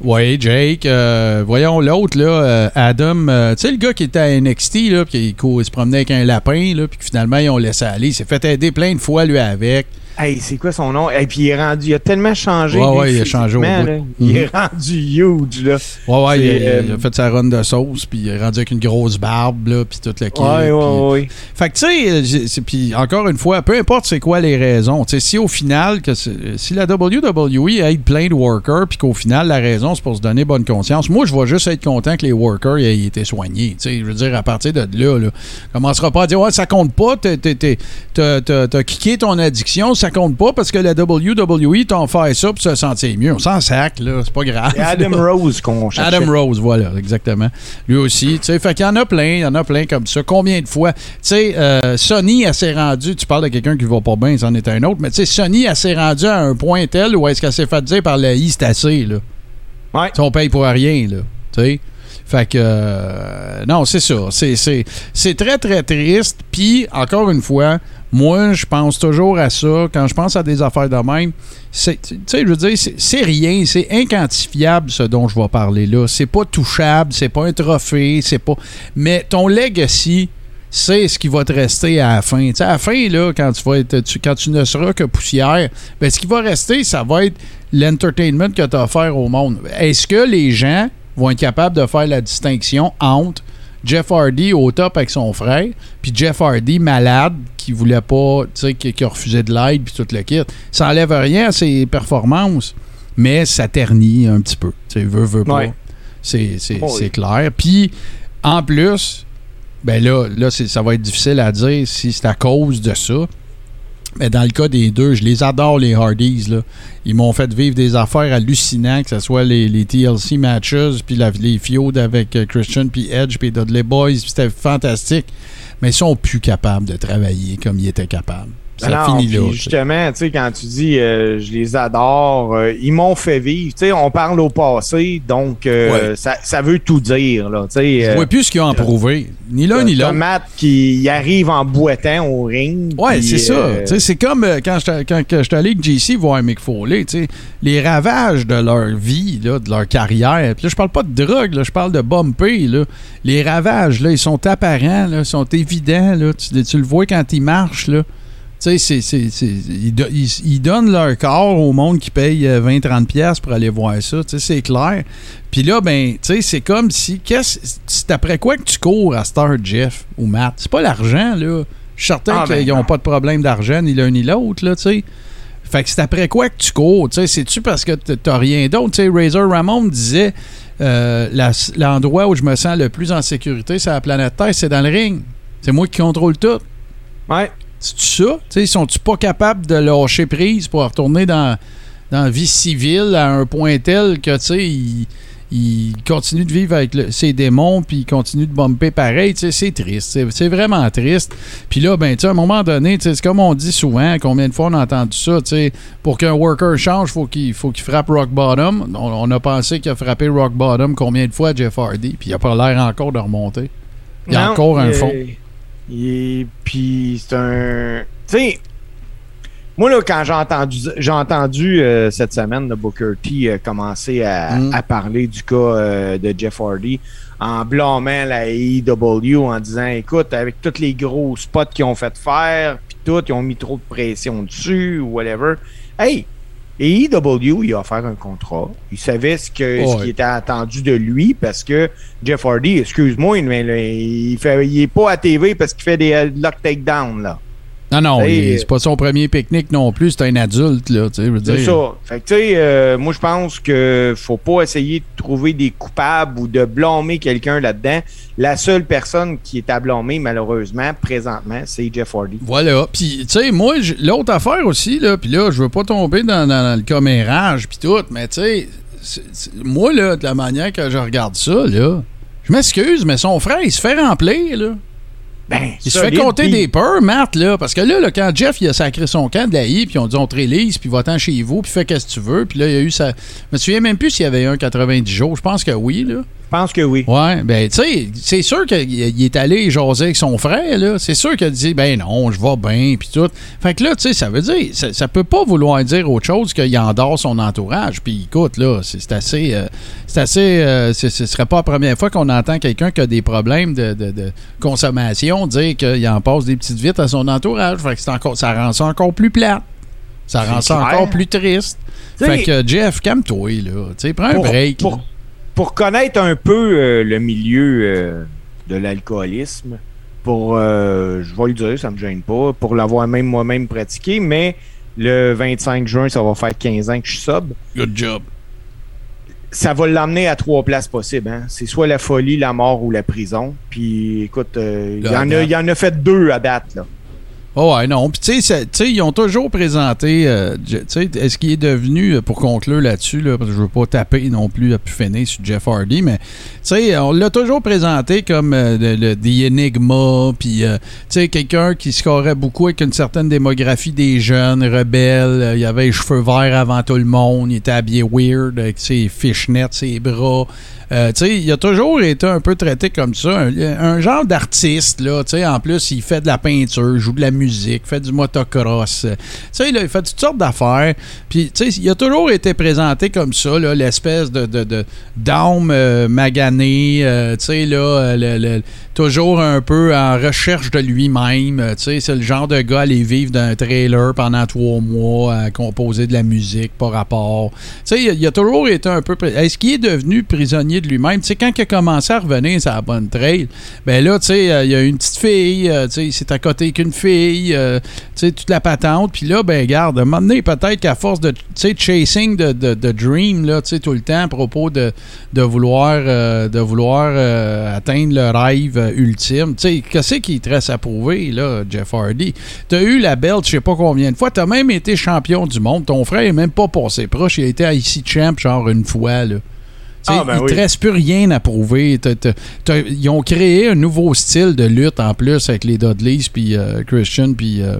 Oui, Jake. Euh, voyons l'autre, là, Adam. tu sais, le gars qui était à NXT, là, qui se promenait avec un lapin, là, puis finalement, ils ont laissé aller. Il s'est fait aider plein de fois, lui, avec. Hey, c'est quoi son nom? Et puis il est rendu, il a tellement changé. Ouais, ouais, il a changé au bout. Il est mhm. rendu huge, là. Ouais, ouais, il, a euh, fait sa run de sauce, puis il est rendu avec une grosse barbe, là, puis tout le kit. Ouais, ouais, ouais. Fait que, tu sais, puis encore une fois, peu importe c'est quoi les raisons, tu sais, si au final, que si la WWE aide plein de workers, puis qu'au final, la raison, c'est pour se donner bonne conscience, moi, je vais juste être content que les workers aient été soignés. Tu sais, je veux dire, à partir de là, là, commencera pas à dire, ouais, ça compte pas, t'as kické ton addiction, ça compte pas parce que la WWE t'a offert ça pour se sentir mieux. On s'en sac, là. C'est pas grave. Adam Rose qu'on cherche. Adam Rose, voilà, exactement. Lui aussi. Tu sais, fait qu'il y en a plein, il y en a plein comme ça. Combien de fois? Tu sais, euh, Sony, elle s'est rendue, tu parles de quelqu'un qui va pas bien, c'en est un autre, mais tu sais, Sony, elle s'est rendue à un point tel où est-ce qu'elle s'est fait dire par la I, c'est assez, là. Ouais. on paye pour rien, là. Tu sais? Fait que, euh, non, c'est ça. C'est très, très triste. Puis, encore une fois, moi, je pense toujours à ça. Quand je pense à des affaires de même, sais, je veux dire, c'est rien, c'est inquantifiable ce dont je vais parler là. C'est pas touchable, c'est pas un trophée, c'est pas. Mais ton legacy, c'est ce qui va te rester à la fin. à la fin, là, quand tu, vas être, quand tu ne seras que poussière, ben, ce qui va rester, ça va être l'entertainment que tu as offert au monde. Est-ce que les gens vont être capables de faire la distinction entre Jeff Hardy au top avec son frère, puis Jeff Hardy malade qui voulait pas, tu sais, qui, a refusé de l'aide, puis tout le kit. Ça enlève rien à ses performances, mais ça ternit un petit peu. Tu sais, veut, veut pas. C'est clair. Puis, en plus, ben là, là ça va être difficile à dire si c'est à cause de ça. Mais dans le cas des deux, je les adore, les Hardys. Là. Ils m'ont fait vivre des affaires hallucinantes, que ce soit les, TLC matches, puis les feuds avec euh, Christian, puis Edge, puis Dudley Boys. C'était fantastique. Mais ils sont plus capables de travailler comme ils étaient capables. Ça finit là. Justement, tu sais, quand tu dis euh, je les adore, euh, ils m'ont fait vivre. Tu sais, on parle au passé, donc euh, ça, veut tout dire. Là, je vois plus ce qu'ils ont prouvé. Ni l'un ni l'autre. Matt qui arrive en boitant au ring. Ouais, c'est ça. C'est comme quand je quand, suis allé avec JC voir Mick Foley, les ravages de leur vie, là, de leur carrière. Puis là, je parle pas de drogue, là, je parle de bumpy. Là. Les ravages, là, ils sont apparents, là, ils sont évidents. Là. Tu, tu le vois quand ils marchent. Là. Tu sais, ils, donnent leur corps au monde qui paye 20-30$ euh, pour aller voir ça. Tu sais, c'est clair. Puis là, ben, tu sais, c'est comme si. C'est après quoi que tu cours à Star Jeff ou Matt? C'est pas l'argent, là. Je suis certain ah, qu'ils n'ont ben pas de problème d'argent, ni l'un ni l'autre, là, tu sais. Fait que c'est après quoi que tu cours? Tu sais, c'est-tu parce que t'as rien d'autre? Tu sais, Razor Ramon disait euh, l'endroit où je me sens le plus en sécurité sur la planète Terre, c'est dans le ring. C'est moi qui contrôle tout. Ouais. C'est ça? T'sais, sont-ils pas capables de lâcher prise pour retourner dans, dans la vie civile à un point tel que, tu sais, ils, il continuent de vivre avec ses démons, puis ils continuent de bumper pareil? C'est triste. C'est vraiment triste. Puis là, ben, à un moment donné, c'est comme on dit souvent, combien de fois on a entendu ça, pour qu'un worker change, faut il faut qu'il frappe rock bottom. On, a pensé qu'il a frappé rock bottom combien de fois Jeff Hardy, puis il n'a pas l'air encore de remonter. Il y a encore un fond. Et puis c'est un. Tu sais, moi, là, quand j'ai entendu, j'ai entendu euh, cette semaine, le Booker T euh, commencer mm. à, parler du cas euh, de Jeff Hardy en blâmant la AEW en disant écoute, avec tous les gros spots qu'ils ont fait faire, puis tout, ils ont mis trop de pression dessus ou whatever. Hey! AEW, il a offert un contrat. Il savait ce, que, ce qui était attendu de lui parce que Jeff Hardy, excuse-moi, mais il, fait, il est pas à TV parce qu'il fait des lock takedown là. Non, non, c'est pas son premier pique-nique non plus, c'est un adulte, là, tu sais, C'est ça. Fait que, tu sais, euh, moi, je pense que faut pas essayer de trouver des coupables ou de blâmer quelqu'un là-dedans. La seule personne qui est à blâmer, malheureusement, présentement, c'est Jeff Hardy. Voilà. Puis, tu sais, moi, l'autre affaire aussi, là, puis là, je veux pas tomber dans, dans le commérage, puis tout, mais tu sais, moi, là, de la manière que je regarde ça, là, je m'excuse, mais son frère, il se fait remplir, là. Ben, il se fait compter des peurs, Matt, là. Parce que là, là, quand Jeff il a sacré son camp de la I, puis on dit on te rélise, puis va-t'en chez vous, puis fais qu'est-ce que tu veux. Puis là, il y a eu ça. Je me souviens même plus s'il y avait un 90 jours. Je pense que oui, là. Je pense que oui. Ouais, ben, tu sais, c'est sûr qu'il est allé jaser avec son frère, là. C'est sûr qu'il a dit, ben non, je vais bien, puis tout. Fait que là, tu sais, ça veut dire, ça, peut pas vouloir dire autre chose qu'il endort son entourage. Puis écoute, là, c'est assez. Euh, c'est assez. Euh, ce serait pas la première fois qu'on entend quelqu'un qui a des problèmes de, consommation dire qu'il en passe des petites vites à son entourage. Fait que encore, ça rend ça encore plus plat. Ça rend ça encore plus triste. fait que Jeff, calme-toi, là. Tu sais, prends un break pour connaître un peu euh, le milieu euh, de l'alcoolisme, pour, euh, je vais le dire, ça me gêne pas, pour l'avoir même moi-même pratiqué, mais le 25 juin, ça va faire 15 ans que je suis sub. Good job. Ça va l'emmener à trois places possibles. Hein. C'est soit la folie, la mort ou la prison. Puis écoute, il y, en a, y en a fait deux à date. Là. Oh ouais, non. Puis tu sais, ils ont toujours présenté, euh, est-ce qu'il est devenu, euh, pour conclure là-dessus, là, parce que je veux pas taper non plus à pu finir sur Jeff Hardy, mais tu sais, on l'a toujours présenté comme euh, le, The Enigma, puis tu sais, quelqu'un qui scorait beaucoup avec une certaine démographie des jeunes, rebelles, il avait les cheveux verts avant tout le monde, il était habillé weird, avec ses fishnets, ses bras. Euh, il a toujours été un peu traité comme ça, un, genre d'artiste, là, en plus, il fait de la peinture, joue de la musique, fait du motocross, sais, il fait toutes sortes d'affaires, puis, il a toujours été présenté comme ça, l'espèce de, de, de euh, maganée, euh, là, toujours un peu en recherche de lui-même, c'est le genre de gars à aller vivre dans un trailer pendant trois mois, à composer de la musique par rapport. Il, il a toujours été un peu... Est-ce qu'il est devenu prisonnier de lui-même. Quand il a commencé à revenir sur la bonne trail, ben là, tu sais, euh, il y a une petite fille, euh, tu sais, c'est à côté qu'une fille, euh, tu sais, toute la patente. Puis là, ben, garde, un moment donné, peut-être qu'à force de, tu sais, chasing de, de, dream, là, tu sais, tout le temps à propos de, de vouloir, de vouloir atteindre le rêve ultime, tu sais, qu'est-ce qu'il te reste à prouver, là, Jeff Hardy? Tu as eu la belt, je sais pas combien de fois, tu as même été champion du monde. Ton frère est même pas passé proche, il a été à IC Champ, genre une fois, là. Ah, ben il ne te reste plus rien à prouver. ils ont créé un nouveau style de lutte en plus avec les Dudleys, puis euh, Christian, puis euh,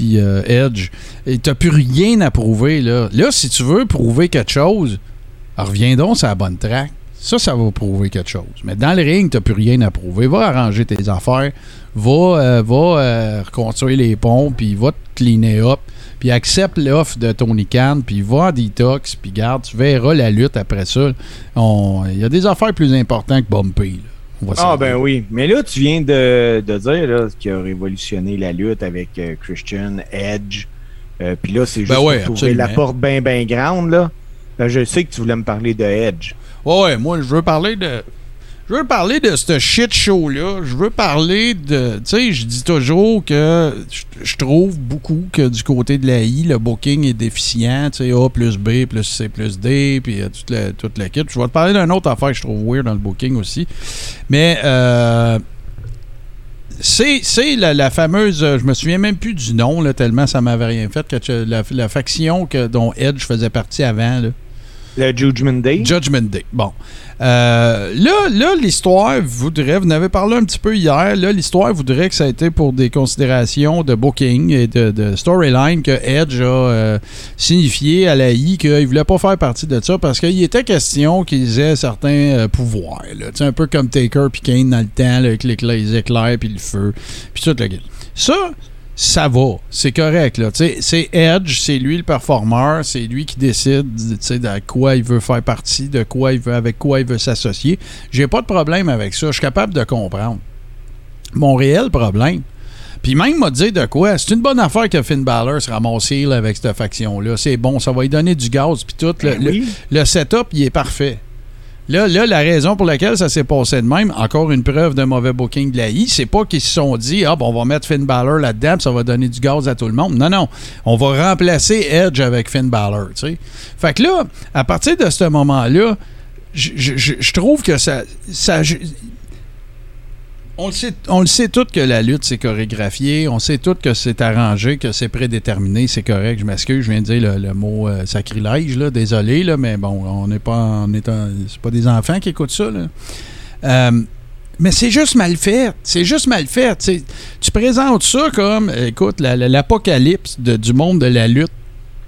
euh, Edge. Et tu n'as plus rien à prouver. Là. là, si tu veux prouver quelque chose, reviens donc sur la bonne track. Ça, ça va prouver quelque chose. Mais dans le ring, tu n'as plus rien à prouver. Va arranger tes affaires. Va, va reconstruire les ponts, puis va te cleaner up puis accepte l'offre de Tony Khan, puis va en detox, puis garde, tu verras la lutte après ça. Il y a des affaires plus importantes que Bumpy. Ah ben oui, mais là tu viens de, de dire qu'il a révolutionné la lutte avec euh, Christian Edge. Euh, puis là c'est ben juste pour trouver la porte bien bien grande là. Ben, je sais que tu voulais me parler de Edge. Ouais, ouais, moi je veux parler de je veux parler de ce shit show-là. Je veux parler de. Tu sais, je dis toujours que je trouve beaucoup que du côté de la I, le booking est déficient. Tu sais, A plus B plus C plus D, puis euh, toute, la, toute Je vais te parler d'une autre affaire que je trouve weird dans le booking aussi. Mais. Euh, c'est la, fameuse, je me souviens même plus du nom, là, tellement ça m'avait rien fait, que la, faction que, dont Edge faisait partie avant. Là. Le Judgment Day? Judgment Day. Bon. Euh, là, là l'histoire voudrait, vous en avez parlé un petit peu hier, là, l'histoire voudrait que ça a été pour des considérations de booking et de, storyline que Edge a euh, signifié à la I qu'il voulait pas faire partie de ça parce qu'il était question qu'ils aient certains euh, pouvoirs. Là, un peu comme Taker puis Kane dans le temps, avec les, éclairs puis le feu, puis tout le Ça, ça va, c'est correct. Là. C'est Edge, c'est lui le performeur, c'est lui qui décide de quoi il veut faire partie, de quoi il veut, avec quoi il veut s'associer. J'ai pas de problème avec ça, je suis capable de comprendre. Mon réel problème, puis même m'a dit de quoi, c'est une bonne affaire que Finn Balor se ramasse avec cette faction-là. C'est bon, ça va lui donner du gaz, puis tout. le, ben le setup, il est parfait. Là, là, la raison pour laquelle ça s'est passé de même, encore une preuve d'un mauvais booking de la I, c'est pas qu'ils se sont dit Ah, bon, on va mettre Finn Balor là-dedans, ça va donner du gaz à tout le monde. Non, non. On va remplacer Edge avec Finn Balor, tu. Fait que là, à partir de ce moment-là, je, je- trouve que ça. ça on le, sait, on tout que la lutte, c'est chorégraphié. On sait tout que c'est arrangé, que c'est prédéterminé. C'est correct. Je m'excuse, je viens de dire le, mot euh, sacrilège. Là, désolé, là, mais bon, on n'est pas. On pas des enfants qui écoutent ça. Là. Euh, mais c'est juste mal fait. C'est juste mal fait. tu présentes ça comme, écoute, la- la- l'apocalypse du monde de la lutte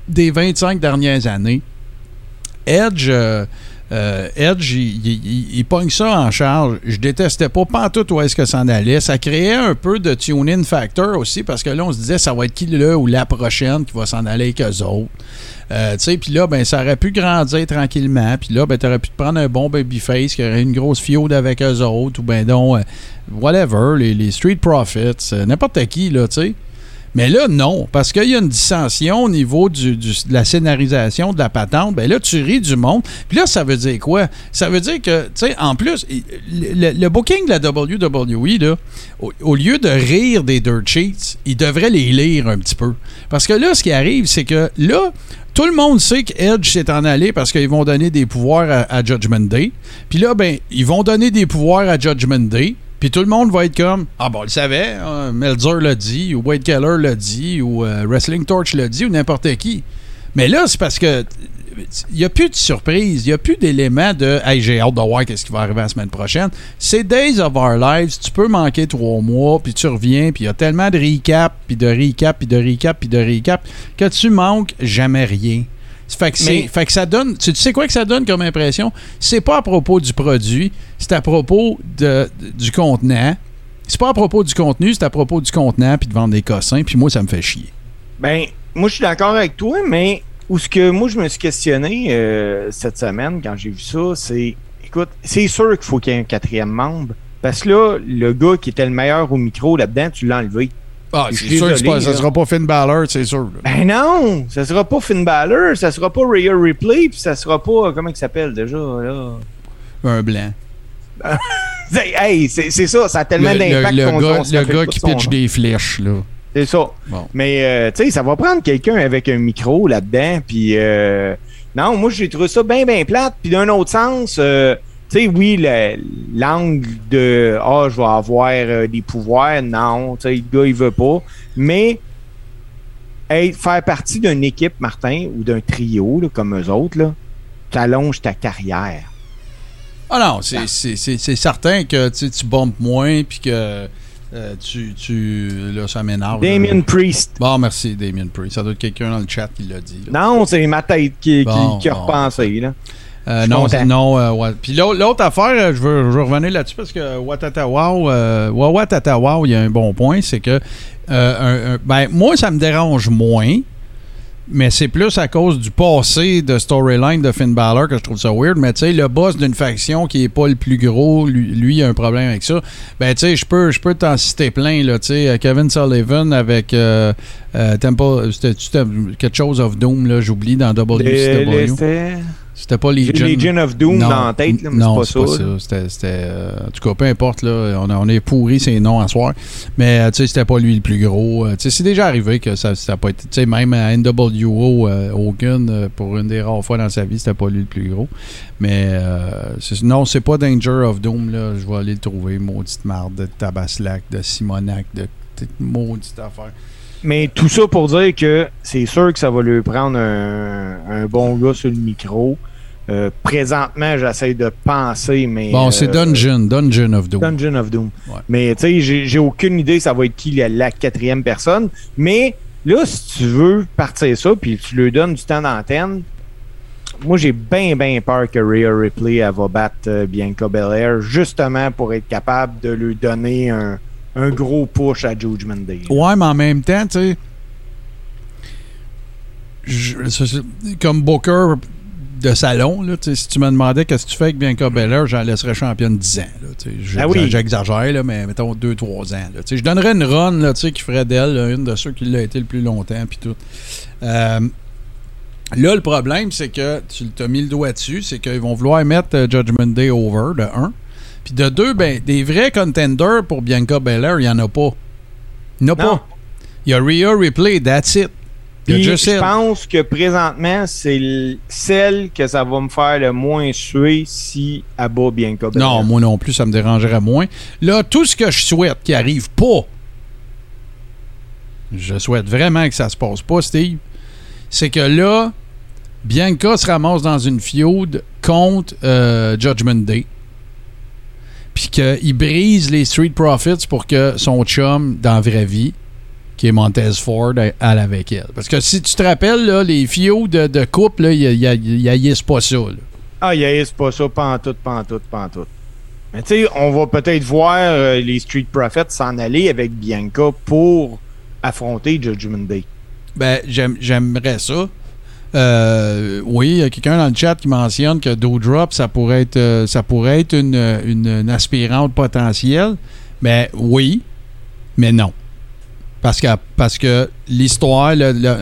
des 25 dernières années. Edge, euh, euh, Edge, il, il- pogne ça en charge. Je détestais pas, pas tout où est-ce que ça en allait. Ça créait un peu de tune-in factor aussi, parce que là, on se disait, ça va être qui le ou la prochaine qui va s'en aller avec eux autres. Euh, tu sais, puis là, ben, ça aurait pu grandir tranquillement. Puis là, ben, t'aurais pu te prendre un bon babyface qui aurait une grosse fiode avec eux autres, ou ben donc, euh, whatever, les, les Street Profits, n'importe qui, là, tu sais. Mais là, non, parce qu'il y a une dissension au niveau du- de la scénarisation de la patente. Ben là, tu ris du monde. Puis là, ça veut dire quoi? Ça veut dire que, tu sais, en plus, le, le booking de la WWE, là, au, au lieu de rire des dirt sheets, il devrait les lire un petit peu. Parce que là, ce qui arrive, c'est que là, tout le monde sait que Edge s'est en allé parce qu'ils vont donner des pouvoirs à, à Judgment Day. Puis là, ben, ils vont donner des pouvoirs à Judgment Day. Puis tout le monde va être comme Ah bon, on le savait, hein, Meltzer l'a dit, ou Wade Keller l'a dit, ou euh, Wrestling Torch l'a dit, ou n'importe qui. Mais là, c'est parce que il n'y a plus de surprise, il n'y a plus d'éléments de Hey, j'ai hâte de voir qu'est-ce qui va arriver la semaine prochaine. C'est Days of Our Lives, tu peux manquer trois mois, puis tu reviens, puis il y a tellement de recap, puis de recap, puis de recap, puis de recap, que tu manques jamais rien. Fait que, c'est- Mais- fait que ça donne. Tu sais quoi que ça donne comme impression? C'est pas à propos du produit, c'est à propos de, du contenant. C'est pas à propos du contenu, c'est à propos du contenant puis de vendre des cossins, puis moi, ça me fait chier. Ben, moi, je suis d'accord avec toi, mais où ce que moi, je me suis questionné euh, cette semaine quand j'ai vu ça, c'est, écoute, c'est sûr qu'il faut qu'il y ait un quatrième membre. Parce que là, le gars qui était le meilleur au micro là-dedans, tu l'as enlevé. Ah, Je c'est suis sûr que pas- ça sera pas Finn Balor, c'est sûr. Ben non! Ça sera pas Finn Balor, ça sera pas Rhea Ripley, puis ça sera pas. euh, Comment il s'appelle déjà, là? Un blanc. C'est- Hey, c'est c'est ça, ça a tellement Le, le- d'impact le qu'on- gars, le gars qui pitch des flèches, là. C'est ça. Bon. Mais, euh, tu sais, ça va prendre quelqu'un avec un micro là-dedans. Puis, euh, non, moi, j'ai trouvé ça bien, bien plate. Puis, d'un autre sens, euh, sais, oui, le- l'angle de Ah, je vais avoir euh, des pouvoirs, non, tu sais, le gars, il veut pas. Mais, hey, faire partie d'une équipe, Martin, ou d'un trio, là, comme eux autres, là, t'allonges ta carrière. Ah non, c'est- c'est certain que tu bombes moins, puis que euh, tu, tu. Là, ça m'énerve. là. Damien Priest. Bon, merci, Damien Priest. Ça doit être quelqu'un dans le chat qui l'a dit. là. Non, c'est ma tête qui, qui- Bon, qui a bon. repensé, là. Euh, non, non, euh, ouais. Puis l'autre l'autre affaire, euh, je veux, je veux revenir là-dessus parce que Watatawao, euh, il y a un bon point, c'est que euh, un- un- ben, moi, ça me dérange moins, mais c'est plus à cause du passé de storyline de Finn Balor que je trouve ça weird. Mais tu sais, le boss d'une faction qui est pas le plus gros, lui, lui, il a un problème avec ça. Ben, tu sais, je peux, je peux t'en citer plein, là. Tu sais, Kevin Sullivan avec euh, euh, Temple, c'était c'était quelque chose of Doom, là, j'oublie dans Le- WCW. le- c'était- pas J'ai Legion. Legion of Doom Non, dans la tête, là, mais c'est pas ça. C'était, euh, en tout cas, peu importe, là, on, a- on est pourri ces noms à soir. Mais euh, tu sais, c'était pas lui le plus gros. Euh, tu sais, c'est déjà arrivé que ça n'a pas été. Tu sais, même à NWO, euh, Hogan, pour une des rares fois dans sa vie, c'était pas lui le plus gros. Mais euh, non, c'est pas Danger of Doom, là. Je vais aller le trouver. Maudite marde de Tabaslac, de Simonac, de de maudite affaire. Mais tout ça pour dire que c'est sûr que ça va lui prendre un, un bon gars sur le micro. Euh, présentement, j'essaie de penser, mais. Bon, euh, c'est Dungeon, Dungeon of Doom. Dungeon of Doom. Ouais. Mais tu sais, j'ai j'ai aucune idée ça va être qui la, la quatrième personne. Mais là, si tu veux partir ça, puis tu lui donnes du temps d'antenne, moi j'ai bien, bien peur que Rhea Ripley elle va battre euh, Bianca Belair justement pour être capable de lui donner un, un gros push à Judgment Day. Ouais, mais en même temps, tu sais. je- Comme Booker de salon, là, si tu me demandais qu'est-ce que tu fais avec Bianca Belair, j'en laisserais championne 10 ans. Là, Ah oui. J'exagère, là, mais mettons 2-3 ans. Là, je donnerais une run là, qui ferait d'elle une de ceux qui l'a été le plus longtemps. Puis tout. Euh, Là, le problème, c'est que tu t'as mis le doigt dessus, c'est qu'ils vont vouloir mettre euh, Judgment Day over, de 1. Puis de deux, ben, des vrais contenders pour Bianca Belair, il n'y en a pas. Il n'y en a Non. pas. Il y a Rhea Ripley, that's it. Puis je pense que présentement, c'est celle que ça va me faire le moins suer si elle bat Bianca Belair. Non, moi non plus, ça me dérangerait moins. Là, tout ce que je souhaite qui arrive pas, je souhaite vraiment que ça se passe pas, Steve, c'est que là, Bianca se ramasse dans une feud contre euh, Judgment Day. Puis qu'il brise les Street Profits pour que son chum, dans la vraie vie, qui est Montez Ford, aille avec elle. Parce que si tu te rappelles, là, les feuds de, de couple, ils ils- ils haïssent pas ça. là. Ah, yes, pas ça, pantoute, pantoute, pantoute. Mais tu sais, on va peut-être voir euh, les Street Profits s'en aller avec Bianca pour affronter Judgment Day. Ben, j'aime- j'aimerais ça. Euh, oui, il y a quelqu'un dans le chat qui mentionne que Doudrop, ça pourrait être, euh, ça pourrait être une, une- une aspirante potentielle. Mais oui, mais non. Parce que, parce que l'histoire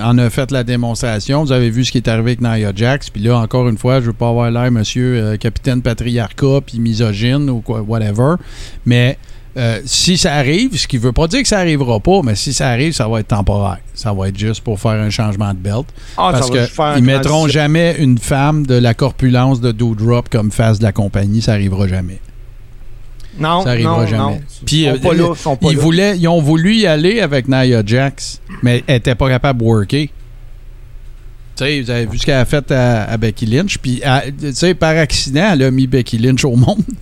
en a fait la démonstration. Vous avez vu ce qui est arrivé avec Nia Jax. Puis là, encore une fois, je veux pas avoir l'air monsieur euh, capitaine patriarcat puis misogyne ou quoi, whatever. Mais euh, si ça arrive, ce qui veut pas dire que ça arrivera pas, mais si ça arrive, ça va être temporaire. Ça va être juste pour faire un changement de belt. Ah, Parce qu'ils mettront jamais une femme de la corpulence de Doudrop comme face de la compagnie. Ça arrivera jamais. Non, Ça arrivera non, jamais. non. Puis, ils euh, sont pas là, ils sont Ils, voulaient, ils ont voulu y aller avec Nia Jax, mais elle n'était pas capable de worker. Tu sais, vous avez vu ce qu'elle a fait à, à Becky Lynch. Puis, tu sais, par accident, elle a mis Becky Lynch au monde.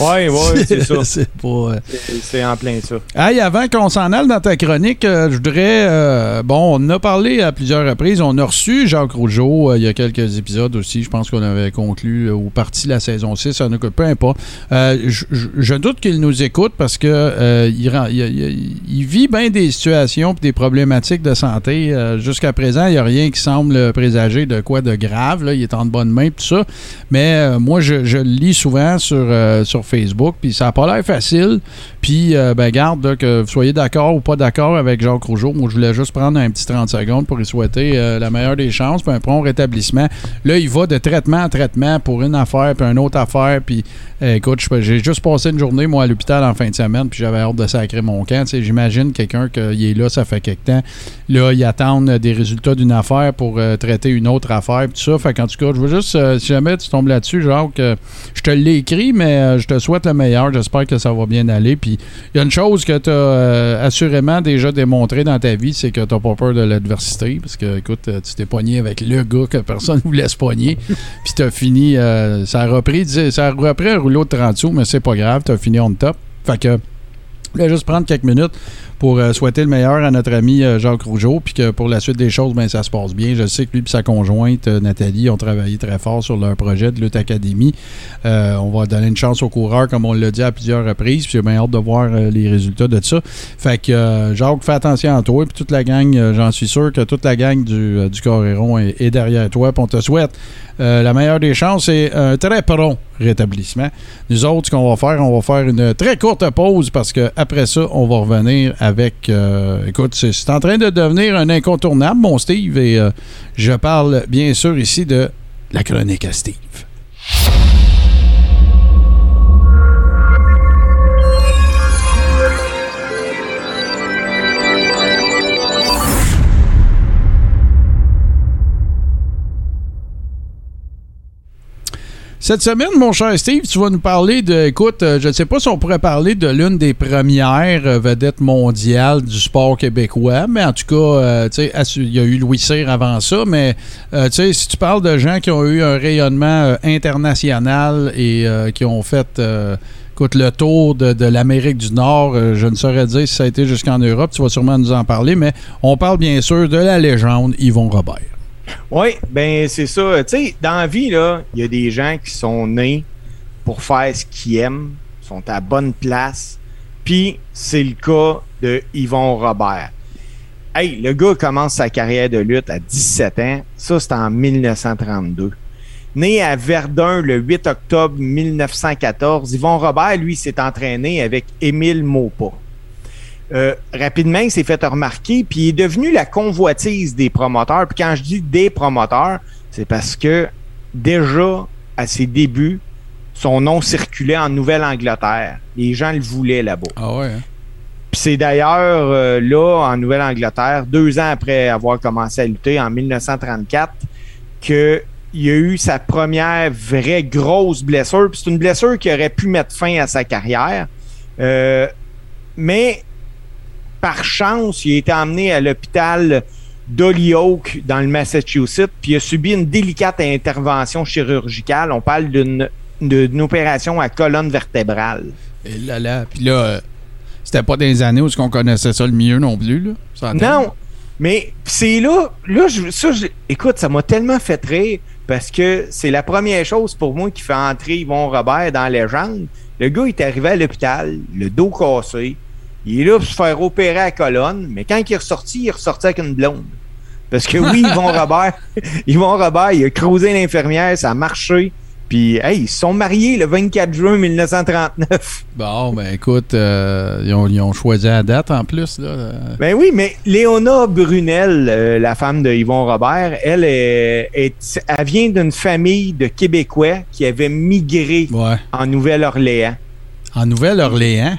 Ouais, ouais, c'est ça. c'est euh, C'est en plein ça. Hey, avant qu'on s'en aille dans ta chronique, euh, je voudrais. euh, bon, on a parlé à plusieurs reprises. On a reçu Jacques Rougeau il y a quelques épisodes aussi. Je pense qu'on avait conclu ou parti la saison 6. Ça ne peu importe. Je- doute qu'il nous écoute parce que il, rend- il- il- il vit bien des situations et des problématiques de santé. Jusqu'à présent, il n'y a rien qui semble présager de quoi de grave. Là. Il est en de bonne main tout ça. Mais euh, moi, je, je le lis souvent sur, euh, sur Facebook, puis ça n'a pas l'air facile. Puis, euh, ben, garde, que vous soyez d'accord ou pas d'accord avec Jacques Rougeau. Moi, je voulais juste prendre un petit 30 secondes pour lui souhaiter euh, la meilleure des chances, puis un prompt rétablissement. Là, il va de traitement en traitement pour une affaire, puis une autre affaire. Puis, euh, écoute, j'ai juste passé une journée, moi, à l'hôpital en fin de semaine, puis j'avais hâte de sacrer mon camp. J'imagine quelqu'un qui est là, ça fait quelque temps. Là, ils attendent des résultats d'une affaire pour traiter une autre affaire, puis tout ça. Fait qu'en tout cas, je veux juste, si jamais tu tombes là-dessus, Jacques, je te l'ai écrit, mais je te souhaite le meilleur. J'espère que ça va bien aller. Puis, il y a une chose que tu as assurément déjà démontré dans ta vie, c'est que tu n'as pas peur de l'adversité. Parce que, écoute, euh, tu t'es pogné avec le gars que personne ne voulait se pogner. Puis, tu as fini. euh, ça, a repris, ça a repris un rouleau de 30 sous, mais c'est pas grave. Tu as fini on top. Fait que. Je voulais juste prendre quelques minutes pour euh, souhaiter le meilleur à notre ami euh, Jacques Rougeau, puis que pour la suite des choses, ben, ça se passe bien. Je sais que lui et sa conjointe, euh, Nathalie, ont travaillé très fort sur leur projet de Lutte Académie. On va donner une chance aux coureurs, comme on l'a dit à plusieurs reprises, puis j'ai bien hâte de voir les résultats de ça. Fait que, Jacques, fais attention à toi, puis toute la gang, j'en suis sûr que toute la gang du, du Coréron est, est derrière toi, puis on te souhaite euh, la meilleure des chances et un très prompt rétablissement. Nous autres, ce qu'on va faire, on va faire une très courte pause parce que après ça, on va revenir avec. euh, écoute, c'est c'est en train de devenir un incontournable, mon Steve, et euh, je parle bien sûr ici de la chronique à Steve. Cette semaine, mon cher Steve, tu vas nous parler de. Écoute, euh, je ne sais pas si on pourrait parler de l'une des premières euh, vedettes mondiales du sport québécois, mais en tout cas, euh, il y a eu Louis Cyr avant ça, mais euh, tu sais, si tu parles de gens qui ont eu un rayonnement euh, international et qui ont fait. Écoute, le tour de, de l'Amérique du Nord, je ne saurais dire si ça a été jusqu'en Europe, tu vas sûrement nous en parler, mais on parle bien sûr de la légende Yvon Robert. Oui, ben c'est ça. Tu sais, dans la vie, il y a des gens qui sont nés pour faire ce qu'ils aiment, sont à bonne place. Puis c'est le cas de Yvon Robert. Hey, le gars commence sa carrière de lutte à 17 ans. Ça, c'est en 1932. Né à Verdun le 8 octobre 1914, Yvon Robert, lui, s'est entraîné avec Émile Maupas. Euh, rapidement, il s'est fait remarquer, puis il est devenu la convoitise des promoteurs. Puis quand je dis des promoteurs, c'est parce que déjà, à ses débuts, son nom circulait en Nouvelle-Angleterre. Les gens le voulaient là-bas. Ah ouais. Hein? Puis c'est d'ailleurs euh, là, en Nouvelle-Angleterre, deux ans après avoir commencé à lutter, en 1934, qu'il y a eu sa première vraie grosse blessure. Puis c'est une blessure qui aurait pu mettre fin à sa carrière. Euh, mais par chance, il a été emmené à l'hôpital d'Holyoke dans le Massachusetts, puis il a subi une délicate intervention chirurgicale. On parle d'une d'une opération à colonne vertébrale. Et là, là, puis là, euh, c'était pas des années où on connaissait ça le mieux non plus, là. Non, mais c'est là, là, je, ça, écoute, ça m'a tellement fait rire parce que c'est la première chose pour moi qui fait entrer Yvon Robert dans la légende. Le gars est arrivé à l'hôpital, le dos cassé, il est là pour se faire opérer à colonne, mais quand il est ressorti, il est ressorti avec une blonde. Parce que oui, Yvon Robert, Yvon Robert, il a creusé l'infirmière, ça a marché. Puis, hey, ils se sont mariés le 24 juin 1939. Bon, ben écoute, euh, ils, ont, choisi la date en plus. Là. Ben oui, mais Léona Brunel, euh, la femme de Yvon Robert, elle, est, elle vient d'une famille de Québécois qui avaient migré en Nouvelle-Orléans. En Nouvelle-Orléans?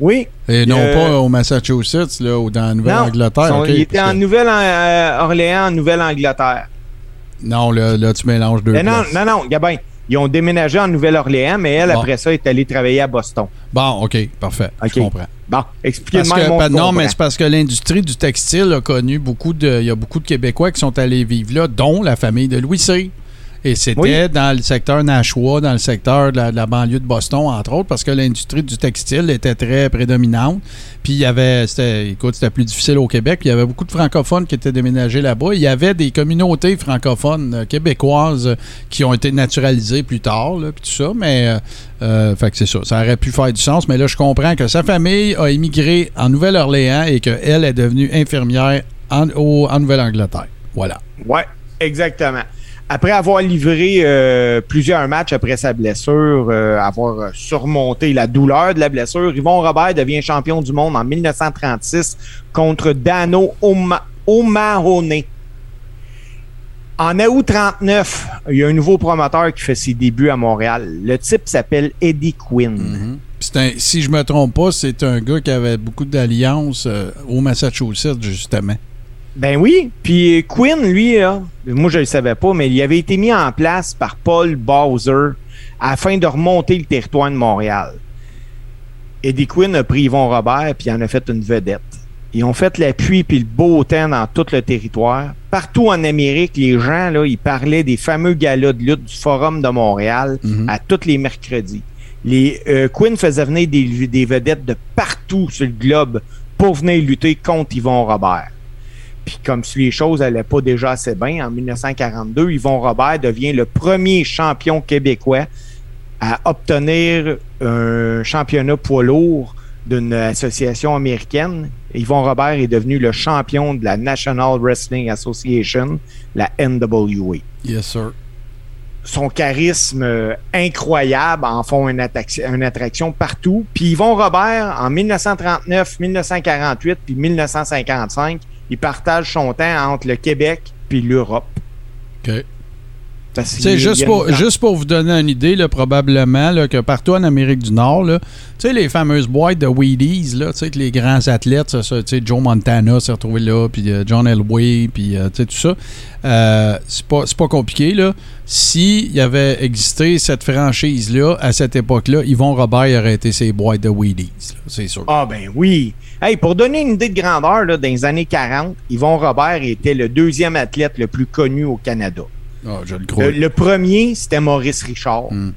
Oui. Et non euh, pas au Massachusetts, là, ou dans la Nouvelle-Angleterre. Non, il était en Nouvelle-Orléans, en Nouvelle-Angleterre. Non, là, là, tu mélanges deux. non, non, non, Gabin. Ils ont déménagé en Nouvelle-Orléans, mais elle, après ça, est allée travailler à Boston. Bon, OK, parfait. Je comprends. Bon, expliquez-moi. Non, mais c'est parce que l'industrie du textile a connu beaucoup de. Il y a beaucoup de Québécois qui sont allés vivre là, dont la famille de Louis C. Et c'était dans le secteur Nashua, dans le secteur de la, banlieue de Boston, entre autres, parce que l'industrie du textile était très prédominante. Puis il y avait, c'était, écoute, c'était plus difficile au Québec. Puis il y avait beaucoup de francophones qui étaient déménagés là-bas. Il y avait des communautés francophones euh, québécoises qui ont été naturalisées plus tard, là, puis tout ça. Mais, euh, euh, fait que c'est ça. Ça aurait pu faire du sens. Mais là, je comprends que sa famille a immigré en Nouvelle-Orléans et qu'elle est devenue infirmière en, en Nouvelle-Angleterre. Voilà. Ouais, exactement. Après avoir livré euh, plusieurs matchs après sa blessure, euh, avoir surmonté la douleur de la blessure, Yvon Robert devient champion du monde en 1936 contre Dano O'Mahony. En août 39, il y a un nouveau promoteur qui fait ses débuts à Montréal. Le type s'appelle Eddie Quinn. Mm-hmm. si je me trompe pas, c'est un gars qui avait beaucoup d'alliances euh, au Massachusetts, justement. Ben oui. Puis Quinn, lui, moi je ne le savais pas, mais il avait été mis en place par Paul Bowser afin de remonter le territoire de Montréal. Eddie Quinn a pris Yvon Robert puis en a fait une vedette. Ils ont fait l'appui puis le beau temps dans tout le territoire. Partout en Amérique, les gens, là, ils parlaient des fameux galas de lutte du Forum de Montréal mhm. à tous les mercredis. Les, euh, Quinn faisait venir des, des vedettes de partout sur le globe pour venir lutter contre Yvon Robert. Puis comme si les choses n'allaient pas déjà assez bien, en 1942, Yvon Robert devient le premier champion québécois à obtenir un championnat poids lourd d'une association américaine. Yvon Robert est devenu le champion de la National Wrestling Association, la NWA. Yes, sir. Son charisme euh, incroyable en font une, une attraction partout. Puis Yvon Robert, en 1939, 1948 puis 1955, il partage son temps entre le Québec puis l'Europe. OK. C'est juste, pour, juste pour vous donner une idée, là, probablement là, que partout en Amérique du Nord, tu sais, les fameuses boîtes de Wheaties, là, que les grands athlètes, ça, ça, Joe Montana s'est retrouvé là, puis euh, John Elway, puis euh, tout ça, euh, c'est pas, pas compliqué. Là. S'il y avait existé cette franchise-là, à cette époque-là, Yvon Robert aurait été ses boîtes de Wheaties, c'est sûr. Ah ben oui! Hey, pour donner une idée de grandeur, là, dans les années 40, Yvon Robert était le deuxième athlète le plus connu au Canada. Ah, je le, crois. le, premier, c'était Maurice Richard. Hmm.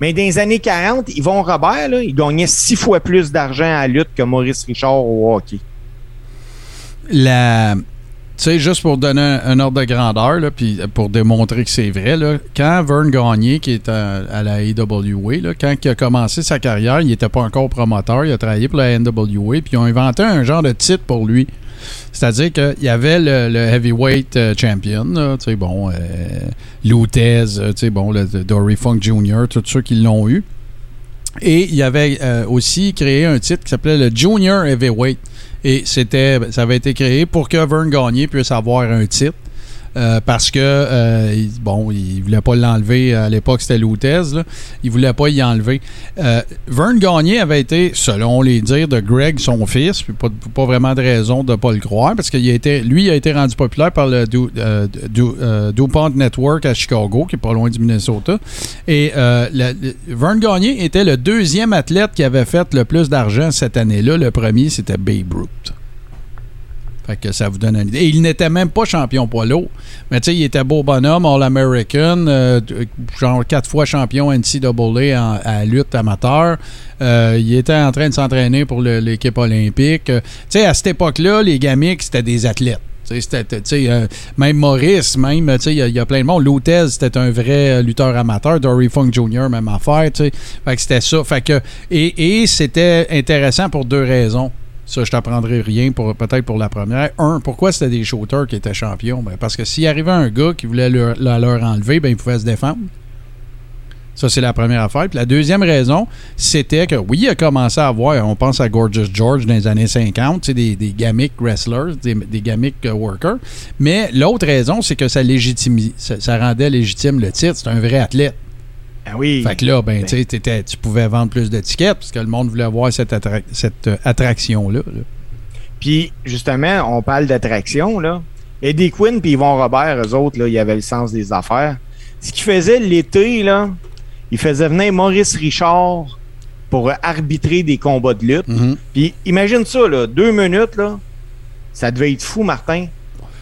Mais dans les années 40, Yvon Robert, là, il gagnait six fois plus d'argent à la lutte que Maurice Richard au hockey. La, tu sais, juste pour donner un, ordre de grandeur, là, puis pour démontrer que c'est vrai, là, quand Vern Gagné, qui est à, la AWA, là, quand il a commencé sa carrière, il n'était pas encore promoteur, il a travaillé pour la NWA, puis ils ont inventé un genre de titre pour lui. C'est-à-dire qu'il y avait le, Heavyweight euh, Champion, tu sais, bon, euh, Lutez, euh, tu sais, bon, le, Dory Funk Jr., tous ceux qui l'ont eu. Et il avait euh, aussi créé un titre qui s'appelait le Junior Heavyweight. Et c'était, ça avait été créé pour que Vern Gagné puisse avoir un titre. Euh, parce que, euh, bon, il voulait pas l'enlever. À l'époque, c'était Lutez. Là. Il voulait pas y enlever. Euh, Vern Gagné avait été, selon les dires de Greg, son fils, puis pas, pas vraiment de raison de ne pas le croire, parce que lui, il a été rendu populaire par le DuPont Network à Chicago, qui est pas loin du Minnesota. Et Vern Gagné était le deuxième athlète qui avait fait le plus d'argent cette année-là. Le premier, c'était Babe Ruth. Fait que ça vous donne une idée. Et il n'était même pas champion poids lourd. Mais tu sais, il était beau bonhomme, All-American, euh, genre quatre fois champion NCAA en, à lutte amateur. Euh, il était en train de s'entraîner pour l'équipe olympique. Euh, tu sais, à cette époque-là, les gamiques, c'était des athlètes. Euh, même Maurice, même, il y, a plein de monde. Lutez, c'était un vrai lutteur amateur. Dory Funk Jr., même affaire. Fait que c'était ça. Fait que, et c'était intéressant pour deux raisons. Ça, je t'apprendrai rien pour peut-être pour la première. Un, pourquoi c'était des shooters qui étaient champions? Ben, parce que s'il arrivait un gars qui voulait leur, leur enlever, ben, il pouvait se défendre. Ça, c'est la première affaire. Puis la deuxième raison, c'était que oui, il a commencé à avoir, on pense à Gorgeous George dans les années 50, des, des gamic wrestlers, des, des gamic euh, workers. Mais l'autre raison, c'est que ça, ça, ça rendait légitime le titre. C'est un vrai athlète. Ah oui. Fait que là, ben, ben. tu pouvais vendre plus d'étiquettes parce que le monde voulait avoir cette, cette euh, attraction-là. Puis, justement, on parle d'attraction, là. Eddie Quinn puis Yvon Robert, eux autres, là, ils avaient le sens des affaires. Ce qu'ils faisaient l'été, là, ils faisaient venir Maurice Richard pour arbitrer des combats de lutte. Mm-hmm. Puis, imagine ça, là, deux minutes, là, ça devait être fou, Martin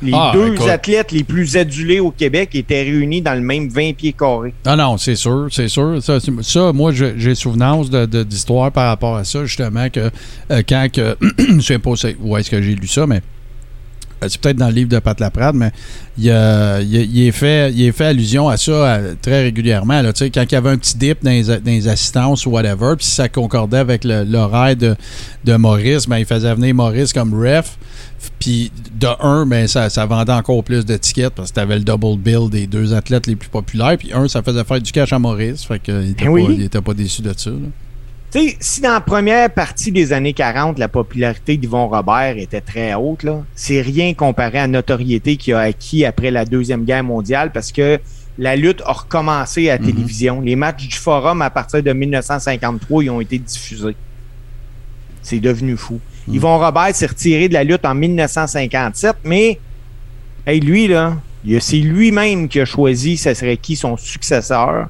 les ah, deux athlètes les plus adulés au Québec étaient réunis dans le même 20 pieds carrés. Ah non, c'est sûr, c'est sûr. Ça, moi, j'ai souvenance d'histoire par rapport à ça, justement, que euh, quand que. je ne sais pas où est-ce que j'ai lu ça, mais c'est peut-être dans le livre de Pat Laprade, mais il, est, fait, il est fait allusion à ça très régulièrement. Là, quand il y avait un petit dip dans les, assistances ou whatever, puis si ça concordait avec l'horaire de, de Maurice, ben, il faisait venir Maurice comme ref. Puis de un, ben, ça, ça vendait encore plus d'étiquettes parce que tu avais le double bill des deux athlètes les plus populaires. Puis un, ça faisait faire du cash à Maurice. Fait qu'il n'était ben pas, pas, déçu de ça. Sais, si dans la première partie des années 40, la popularité d'Yvon Robert était très haute, c'est rien comparé à la notoriété qu'il a acquis après la Deuxième Guerre mondiale parce que la lutte a recommencé à la mhm. télévision. Les matchs du Forum à partir de 1953, ils ont été diffusés. C'est devenu fou. Mm. Yvon Robert s'est retiré de la lutte en 1957, mais hey, lui, là, c'est lui-même qui a choisi ce serait qui son successeur.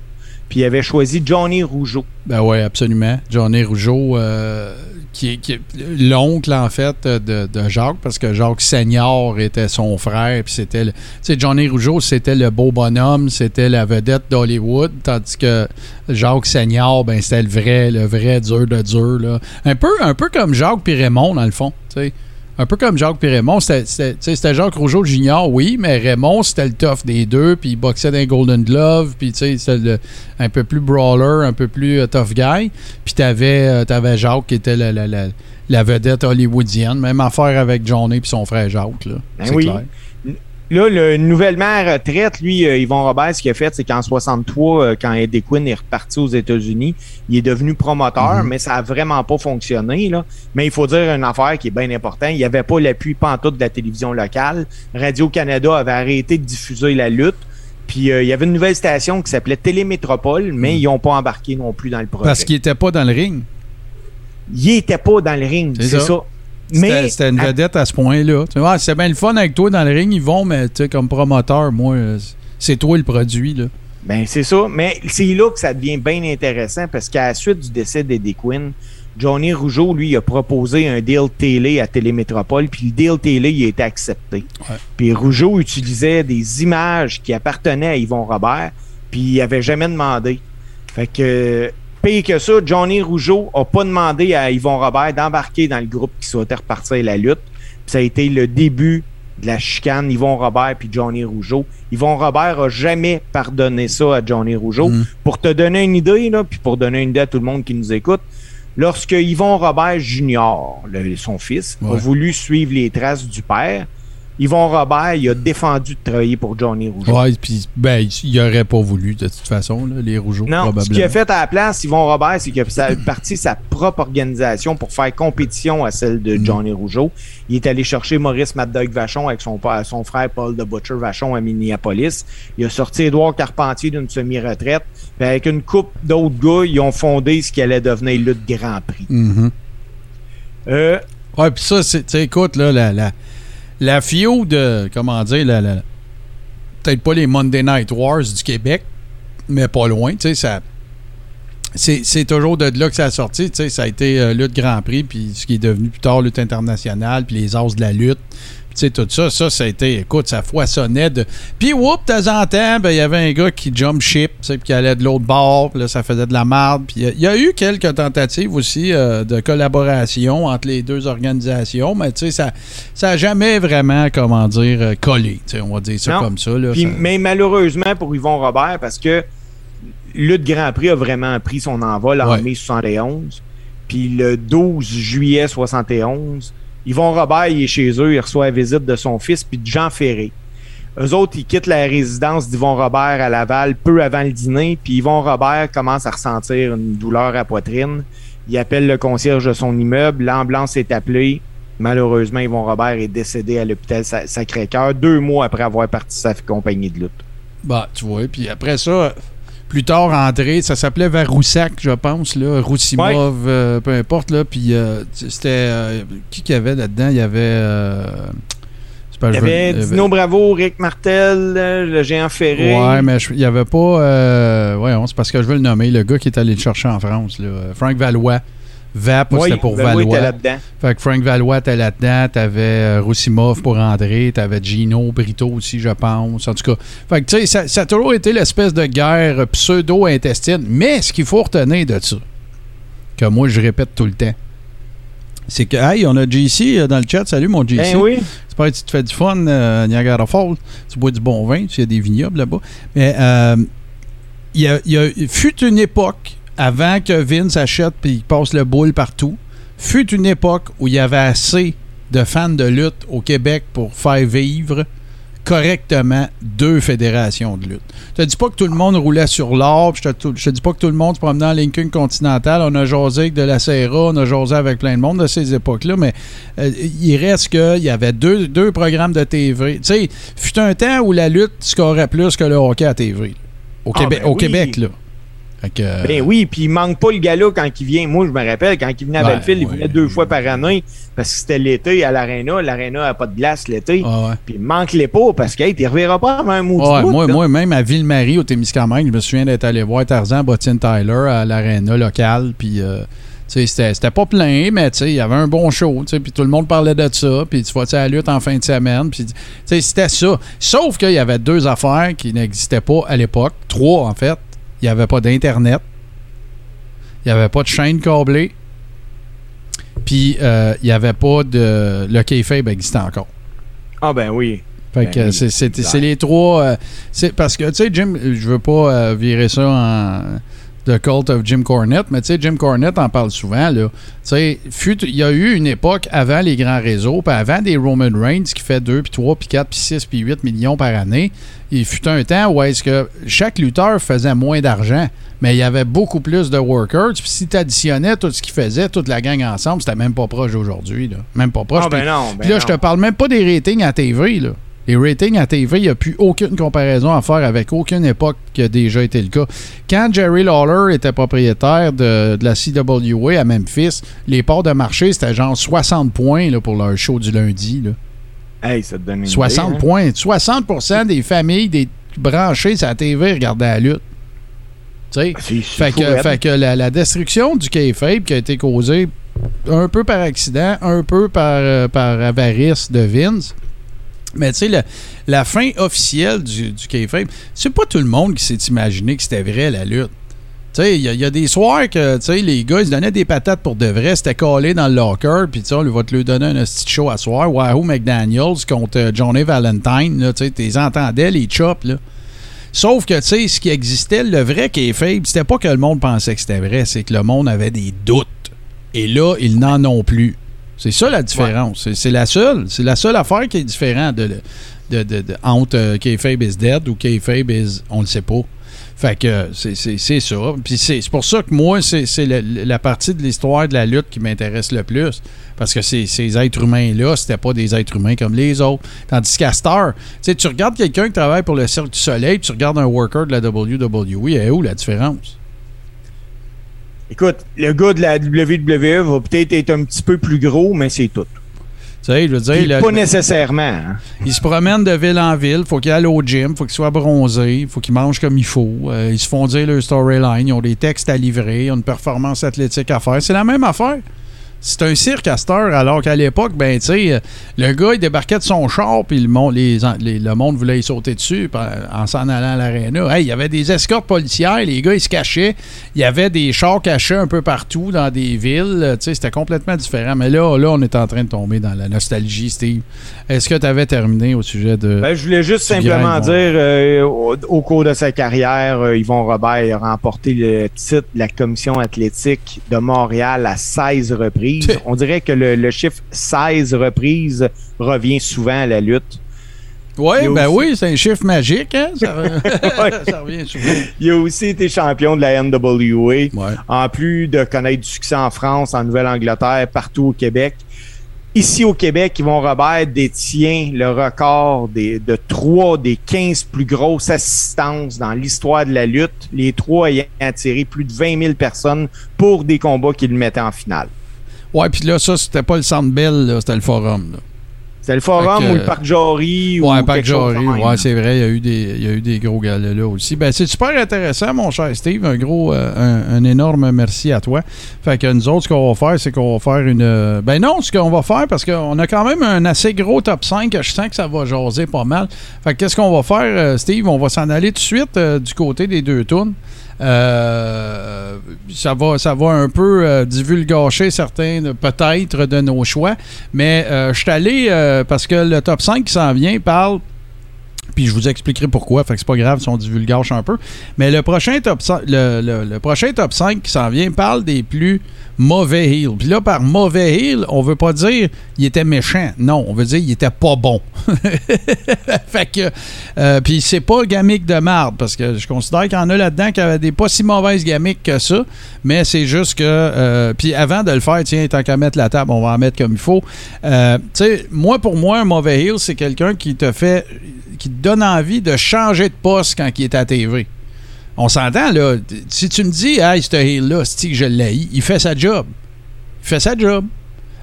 Puis il avait choisi Johnny Rougeau. Ben oui, absolument. Johnny Rougeau, euh, qui est, l'oncle, en fait, de, Jacques, parce que Jacques Senior était son frère. Puis c'était. Tu sais, Johnny Rougeau, c'était le beau bonhomme, c'était la vedette d'Hollywood, tandis que Jacques Senior, ben, c'était le vrai, le vrai dur de dur. Là. Un, peu, un peu comme Jacques puis Raymond, dans le fond. Tu sais. Un peu comme Jacques et Raymond. C'était Jacques Rougeau Junior, oui, mais Raymond, c'était le tough des deux, puis il boxait dans Golden Glove, puis c'était un peu plus brawler, un peu plus euh, tough guy. Puis t'avais euh, avais Jacques qui était la, la, la, vedette hollywoodienne. Même affaire avec Johnny et son frère Jacques. Là. Ben oui. Clair. Là, le nouvellement retraite, lui, euh, Yvon Robert, ce qu'il a fait, c'est qu'en 63, euh, quand Eddie Quinn est reparti aux États-Unis, il est devenu promoteur, mhm. mais ça a vraiment pas fonctionné. Là. Mais il faut dire une affaire qui est bien importante. Il n'y avait pas l'appui pantoute de la télévision locale. Radio-Canada avait arrêté de diffuser la lutte. Puis euh, il y avait une nouvelle station qui s'appelait Télémétropole, mais mhm. ils n'ont pas embarqué non plus dans le projet. Parce qu'il n'était pas dans le ring? Il n'était pas dans le ring, c'est ça. C'était une vedette à ce point-là. c'est bien le fun avec toi dans le ring, ils vont, mais comme promoteur, moi, c'est toi le produit. Là. Ben, c'est ça. Mais c'est là que ça devient bien intéressant parce qu'à la suite du décès d'Eddie Quinn, Johnny Rougeau, lui, a proposé un deal télé à Télémétropole, puis le deal télé, il a été accepté. Puis Rougeau utilisait des images qui appartenaient à Yvon Robert, puis il avait jamais demandé. Fait que Pire que ça, Johnny Rougeau n'a pas demandé à Yvon Robert d'embarquer dans le groupe qui souhaitait repartir la lutte. ça a été le début de la chicane Yvon Robert puis Johnny Rougeau. Yvon Robert a jamais pardonné ça à Johnny Rougeau. Mm. Pour te donner une idée, là, puis pour donner une idée à tout le monde qui nous écoute, lorsque Yvon Robert Junior, son fils, a voulu suivre les traces du père, Yvon Robert, il a défendu de travailler pour Johnny Rougeau. Ouais, puis ben, il aurait pas voulu de toute façon, là, les Rougeaux, non, probablement. ce qu'il a fait à la place, Yvon Robert, c'est qu'il a parti sa propre organisation pour faire compétition à celle de Mm. Johnny Rougeau. Il est allé chercher Maurice Mad Vachon avec son, son frère Paul de Butcher Vachon à Minneapolis. Il a sorti Édouard Carpentier d'une semi-retraite. Avec une coupe d'autres gars, ils ont fondé ce qui allait devenir le Grand Prix. Euh, Ouais, puis ça, c'est, écoute, là, la, la, la FIO de, comment dire, peut-être pas les Monday Night Wars du Québec, mais pas loin, tu sais. C'est, toujours de là que ça a sorti, tu sais, ça a été euh, lutte Grand Prix, puis ce qui est devenu plus tard lutte internationale, puis les as de la lutte, sais, tout ça, ça, ça a été, écoute, ça foisonnait de... Puis, whoop, de temps en temps, ben, il y avait un gars qui jump ship, puis qui allait de l'autre bord, puis là, ça faisait de la marde, puis il y a- il y, a eu quelques tentatives aussi euh, de collaboration entre les deux organisations, mais tu sais, ça ça a jamais vraiment, comment dire, euh, collé, tu sais, on va dire ça Non. comme ça, là. Puis, ça- Mais malheureusement pour Yvon Robert, parce que Lutte Grand Prix a vraiment pris son envol en Ouais. mai 71. Puis le 12 juillet 71, Yvon Robert il est chez eux, il reçoit la visite de son fils puis de Jean Ferré. Eux autres, ils quittent la résidence d'Yvon Robert à Laval peu avant le dîner, puis Yvon Robert commence à ressentir une douleur à poitrine. Il appelle le concierge de son immeuble, l'ambulance est appelée. Malheureusement, Yvon Robert est décédé à l'hôpital Sa- Sacré-Cœur deux mois après avoir parti sa compagnie de lutte. Bah, tu vois. Puis après ça, plus tard, André, ça s'appelait vers Roussac, je pense, là. Roussimov, euh, peu importe, là. Puis euh, c'était. euh, qui qu'il y avait là-dedans? Il y avait. pas- Il y je veux- avait il y avait- Dino Bravo, Rick Martel, le géant Ferré. Ouais, mais je- il n'y avait pas. Ouais, c'est parce que je veux le nommer, le gars qui est allé le chercher en France, là. Frank Valois. VAP, Oui, c'était pour Valois était Valois. là-dedans. Fait que Frank Valois était là-dedans, t'avais euh, Roussimov pour André, t'avais Gino Brito aussi, je pense. En tout cas, fait que tu sais, ça, ça a toujours été l'espèce de guerre pseudo-intestine. Mais ce qu'il faut retenir de ça, que moi je répète tout le temps, c'est que, hey, on a JC euh, dans le chat. Salut mon JC. Ben oui. J'espère que tu te fais du fun, euh, Niagara Falls. Tu bois du bon vin, il y a des vignobles là-bas. Mais euh, il y a, y a- fut une époque, avant que Vince achète et il passe le boule partout, fut une époque où il y avait assez de fans de lutte au Québec pour faire vivre correctement deux fédérations de lutte. Je te dis pas que tout le monde roulait sur l'or, puis je te, je te dis pas que tout le monde se promenait en Lincoln Continental. On a jasé avec de la Serra, on a jasé avec plein de monde de ces époques-là, mais euh, il reste qu'il y avait deux, deux programmes de TV. Tu sais, fut un temps où la lutte scorait plus que le hockey à TV. Au, Ah, Québec, ben au. Québec, là. Que, euh, Ben oui, puis il manque pas le gala quand il vient. Moi, je me rappelle, quand il venait à Ben, Belleville, il venait deux fois par année parce que c'était l'été à l'Arena. L'Arena n'a pas de glace l'été. ah ouais. Puis il manque les pots parce qu'il ne reverra pas avant un mot Ouais, moi, moi, même à Ville-Marie, au Témiscamingue, je me souviens d'être allé voir Tarzan Bottine Tyler à l'aréna locale. Puis, euh, tu c'était pas plein, mais tu il y avait un bon show. tu Puis tout le monde parlait de ça. Puis tu vois, tu sais, la lutte en fin de semaine. Puis, tu c'était ça. Sauf qu'il y avait deux affaires qui n'existaient pas à l'époque. Trois, en fait. Il n'y avait pas d'Internet. Il n'y avait pas de chaîne câblée. Puis, euh, il n'y avait pas de. Le kayfabe existait encore. Ah ben oui. Fait Ben que oui, c'est- les trois. euh, parce que, tu sais, Jim, je veux pas euh, virer ça en. The Cult of Jim Cornette, mais tu sais, Jim Cornette en parle souvent, là. Tu sais, fut- il y a eu une époque avant les grands réseaux, puis avant des Roman Reigns qui fait 2, puis 3, puis 4, puis 6, puis 8 millions par année, il fut un temps où est-ce que chaque lutteur faisait moins d'argent, mais il y avait beaucoup plus de workers, puis si tu additionnais tout ce qu'il faisait, toute la gang ensemble, c'était même pas proche d'aujourd'hui, là. Même pas proche. Ah ben non. Ben puis là, non. je te parle même pas des ratings à TV. Là. Les ratings à TV, il n'y a plus aucune comparaison à faire avec aucune époque qui a déjà été le cas. Quand Jerry Lawler était propriétaire de, de la CWA à Memphis, les parts de marché, c'était genre 60 points là, pour leur show du lundi. là. Hey, ça te donne une 60 idée, hein? points. 60% des familles des branchées sur la TV regardaient la lutte. Tu sais? Fait que, raide. fait que la, la destruction du kayfabe qui a été causée un peu par accident, un peu par, euh, par avarice de Vince. Mais tu sais, la, fin officielle du, du kayfabe, c'est pas tout le monde qui s'est imaginé que c'était vrai la lutte. Tu sais, il y, a- des soirs que, les gars, ils se donnaient des patates pour de vrai, c'était collé dans le locker, puis on va te lui donner un petit show à soir. Wahoo McDaniels contre euh, Johnny Valentine, tu sais, t'es entendais, les chops, là. Sauf que, tu sais, ce qui existait, le vrai kayfabe, c'était pas que le monde pensait que c'était vrai, c'est que le monde avait des doutes. Et là, ils n'en ont plus. C'est ça la différence. C'est la seule. C'est la seule affaire qui est différente de, de, de, de entre euh, Kayfabe is dead ou Kayfabe is on le sait pas. Fait que c'est ça. Puis c'est pour ça que moi, c'est la, la, partie de l'histoire de la lutte qui m'intéresse le plus. Parce que ces, ces êtres humains-là, c'était pas des êtres humains comme les autres. Tandis qu'à Star, tu regardes quelqu'un qui travaille pour le Cirque du Soleil, tu regardes un worker de la WWE, et où la différence? Écoute, le gars de la WWE va peut-être être un petit peu plus gros, mais c'est tout. Tu sais, je veux dire, pas nécessairement. Hein. Il se promène de ville en ville. Faut qu'il aille au gym. Faut qu'il soit bronzé. Faut qu'il mange comme il faut. Euh, ils se font dire leur storyline. Ils ont des textes à livrer. Ils ont une performance athlétique à faire. C'est la même affaire. C'est un cirque à cette heure, alors qu'à l'époque, ben, tu sais, le gars, il débarquait de son char, puis le monde, les, le monde voulait y sauter dessus en s'en allant à l'aréna. Hey, il y avait des escortes policières, les gars, ils se cachaient. Il y avait des chars cachés un peu partout dans des villes. Tu sais, c'était complètement différent. Mais là, là, on est en train de tomber dans la nostalgie, Steve. Est-ce que tu avais terminé au sujet de. Ben, je voulais juste simplement dire, euh, au, cours de sa carrière, euh, Yvon Robert a remporté le titre de la Commission athlétique de Montréal à 16 reprises. On dirait que le, chiffre 16 reprises revient souvent à la lutte. Ouais, ben oui, c'est un chiffre magique, hein? Ça, revient souvent. Il a aussi été champion de la NWA. En plus de connaître du succès en France, en Nouvelle-Angleterre, partout au Québec. Ici au Québec, Yvon Robert détient le record des, de trois des 15 plus grosses assistances dans l'histoire de la lutte, les trois ayant attiré plus de 20 000 personnes pour des combats qu'il mettait en finale. Ouais, puis là, ça, c'était pas le Centre Bell, c'était le Forum. C'était le Forum ou le Parc Jory. Ouais, le Parc Jory. Ouais, c'est vrai, il y, a eu des, il y a eu des gros galas là aussi. Ben, c'est super intéressant, mon cher Steve. Un gros, euh, un, énorme merci à toi. Fait que nous autres, ce qu'on va faire, c'est qu'on va faire une. Euh, ben non, ce qu'on va faire, parce qu'on a quand même un assez gros top 5. Je sens que ça va jaser pas mal. Fait que qu'est-ce qu'on va faire, euh, Steve? On va s'en aller tout de suite du côté des deux tours. Euh, ça, va, ça va un peu euh, divulgacher certains, peut-être, de nos choix. Mais euh, je suis allé, parce que le top 5 qui s'en vient parle puis je vous expliquerai pourquoi, fait que c'est pas grave si on divulgage un peu. Mais le prochain top 5, le, prochain top 5 qui s'en vient parle des plus mauvais heels. Puis là, par mauvais heel, on veut pas dire il était méchant. Non, on veut dire il était pas bon. fait que. Euh, puis c'est pas gamique de marde, parce que je considère qu'il y en a là-dedans qui avaient des pas si mauvaises gamiques que ça. Mais c'est juste que. Euh, puis avant de le faire, tiens, tant qu'à mettre la table, on va en mettre comme il faut. Euh, tu sais, moi, pour moi, un mauvais heel, c'est quelqu'un qui te fait. qui te donne envie de changer de poste quand il est à TV. On s'entend, là. Si tu me dis, hey, ce heel-là, c'est que je l'ai, il fait sa job. Il fait sa job.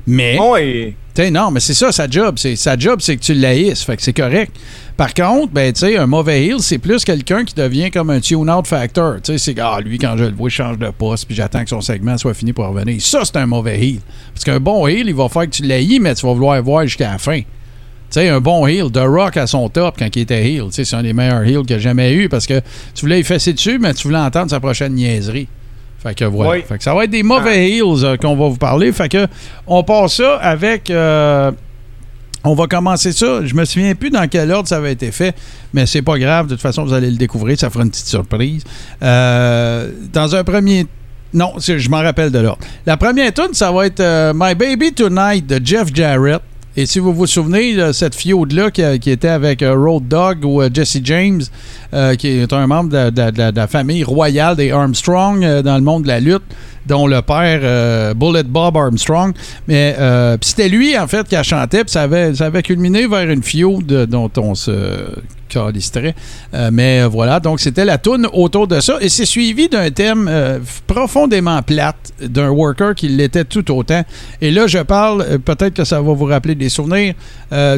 Mais. Oui. Non, mais c'est ça, sa job. C'est, sa job, c'est que tu l'haïsses. Fait que c'est correct. Par contre, ben, tu sais, un mauvais heel, c'est plus quelqu'un qui devient comme un tune-out factor. Tu sais, c'est ah, lui, quand je le vois, il change de poste, puis j'attends que son segment soit fini pour revenir. Ça, c'est un mauvais heel. Parce qu'un bon heel, il va faire que tu l'haïs, mais tu vas vouloir voir jusqu'à la fin. Tu sais, un bon heel, The Rock à son top quand il était heel. C'est un des meilleurs heels qu'il a jamais eu parce que tu voulais fesser dessus, mais tu voulais entendre sa prochaine niaiserie. Fait que voilà. Fait que ça va être des mauvais ah. heels euh, qu'on va vous parler. Fait que on passe ça avec. Euh, on va commencer ça. Je me souviens plus dans quel ordre ça avait été fait, mais c'est pas grave. De toute façon, vous allez le découvrir. Ça fera une petite surprise. Euh, dans un premier non, je m'en rappelle de l'ordre. La première tune, ça va être My Baby Tonight de Jeff Jarrett. Et si vous vous souvenez, de cette fiode-là qui, était avec euh, Road Dog ou euh, Jesse James, euh, qui est un membre de, la famille royale des Armstrong dans le monde de la lutte, dont le père Bullet Bob Armstrong. Mais c'était lui, en fait, qui a chanté, puis ça avait, ça avait culminé vers une fiode dont on se euh, mais euh, voilà, donc c'était la toune autour de ça. Et c'est suivi d'un thème euh, profondément plate d'un worker qui l'était tout autant. Et là, je parle, peut-être que ça va vous rappeler des souvenirs,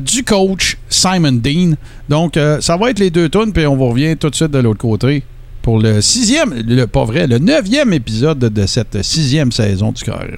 du coach Simon Dean. Donc, ça va être les deux tunes, puis on vous revient tout de suite de l'autre côté pour le sixième, le, pas vrai, le neuvième épisode de, cette sixième saison du Carré.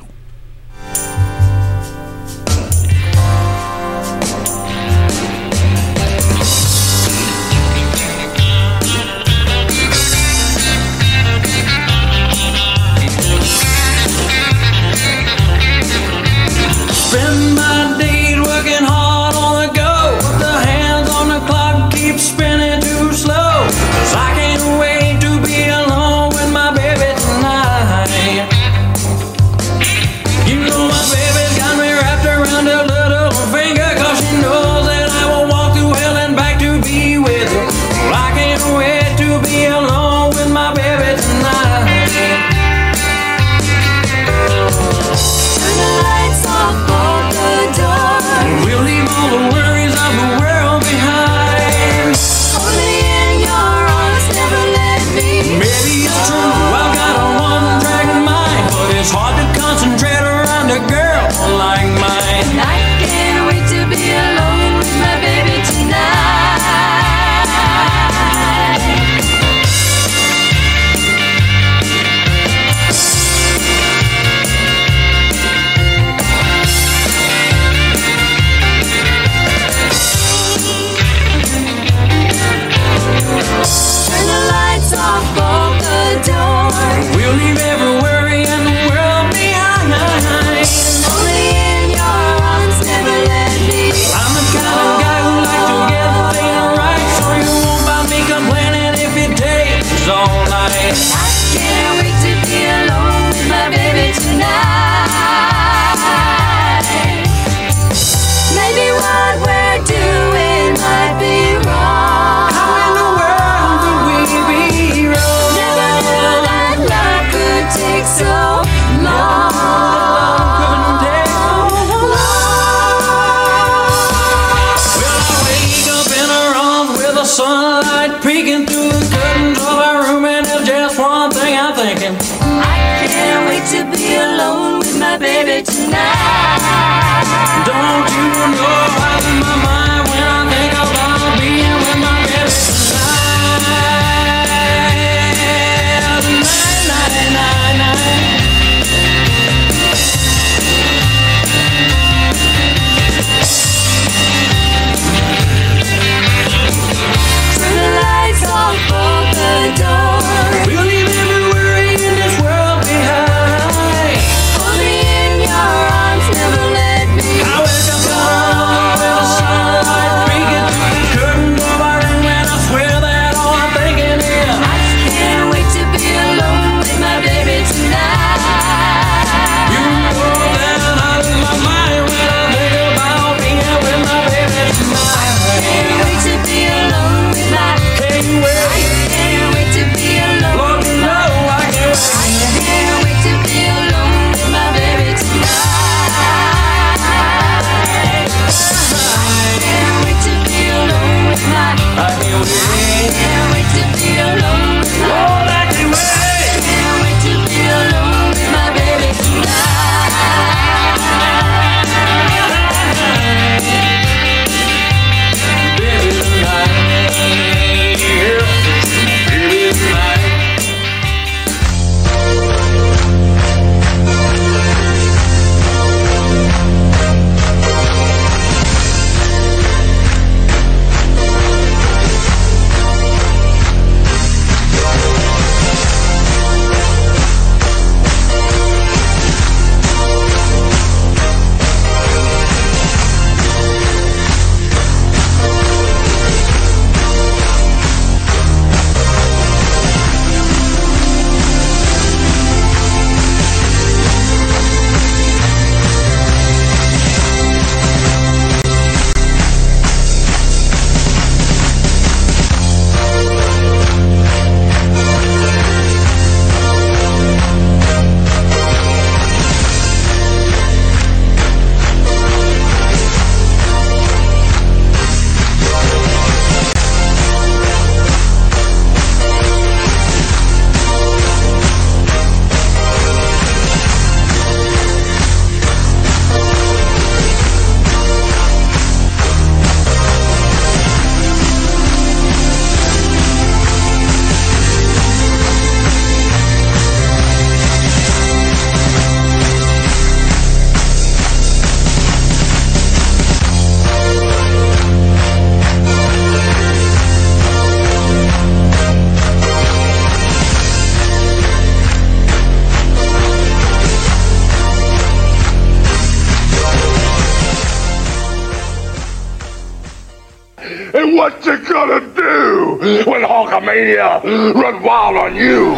Run wild on you?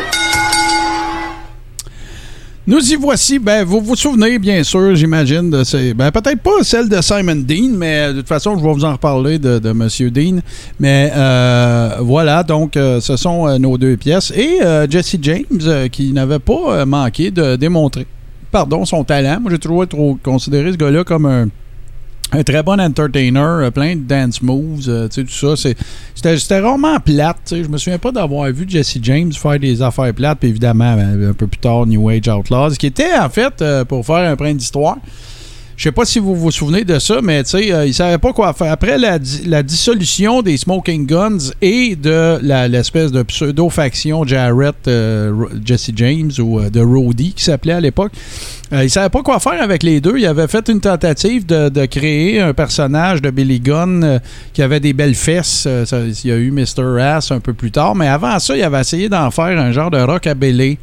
Nous y voici. Ben, vous vous souvenez, bien sûr, j'imagine, de ces. Ben, peut-être pas celle de Simon Dean, mais de toute façon, je vais vous en reparler de, de M. Dean. Mais euh, voilà, donc, euh, ce sont euh, nos deux pièces. Et euh, Jesse James, euh, qui n'avait pas euh, manqué de démontrer, pardon, son talent. Moi, j'ai toujours trop considéré ce gars-là comme un un très bon entertainer, euh, plein de dance moves, euh, tu sais, tout ça. C'était rarement plate. tu sais. Je me souviens pas d'avoir vu Jesse James faire des affaires plates. Puis évidemment, ben, un peu plus tard, New Age Outlaws, qui était en fait, euh, pour faire un brin d'histoire, je sais pas si vous vous souvenez de ça, mais tu sais, euh, il savait pas quoi faire. Après la, di- la dissolution des Smoking Guns et de l'espèce de pseudo-faction Jarrett, euh, Jesse James ou euh, de Roddy qui s'appelait à l'époque, euh, il savait pas quoi faire avec les deux. Il avait fait une tentative de, créer un personnage de Billy Gunn qui avait des belles fesses. Il y a eu Mr. Ass un peu plus tard, mais avant ça, il avait essayé d'en faire un genre de rockabilly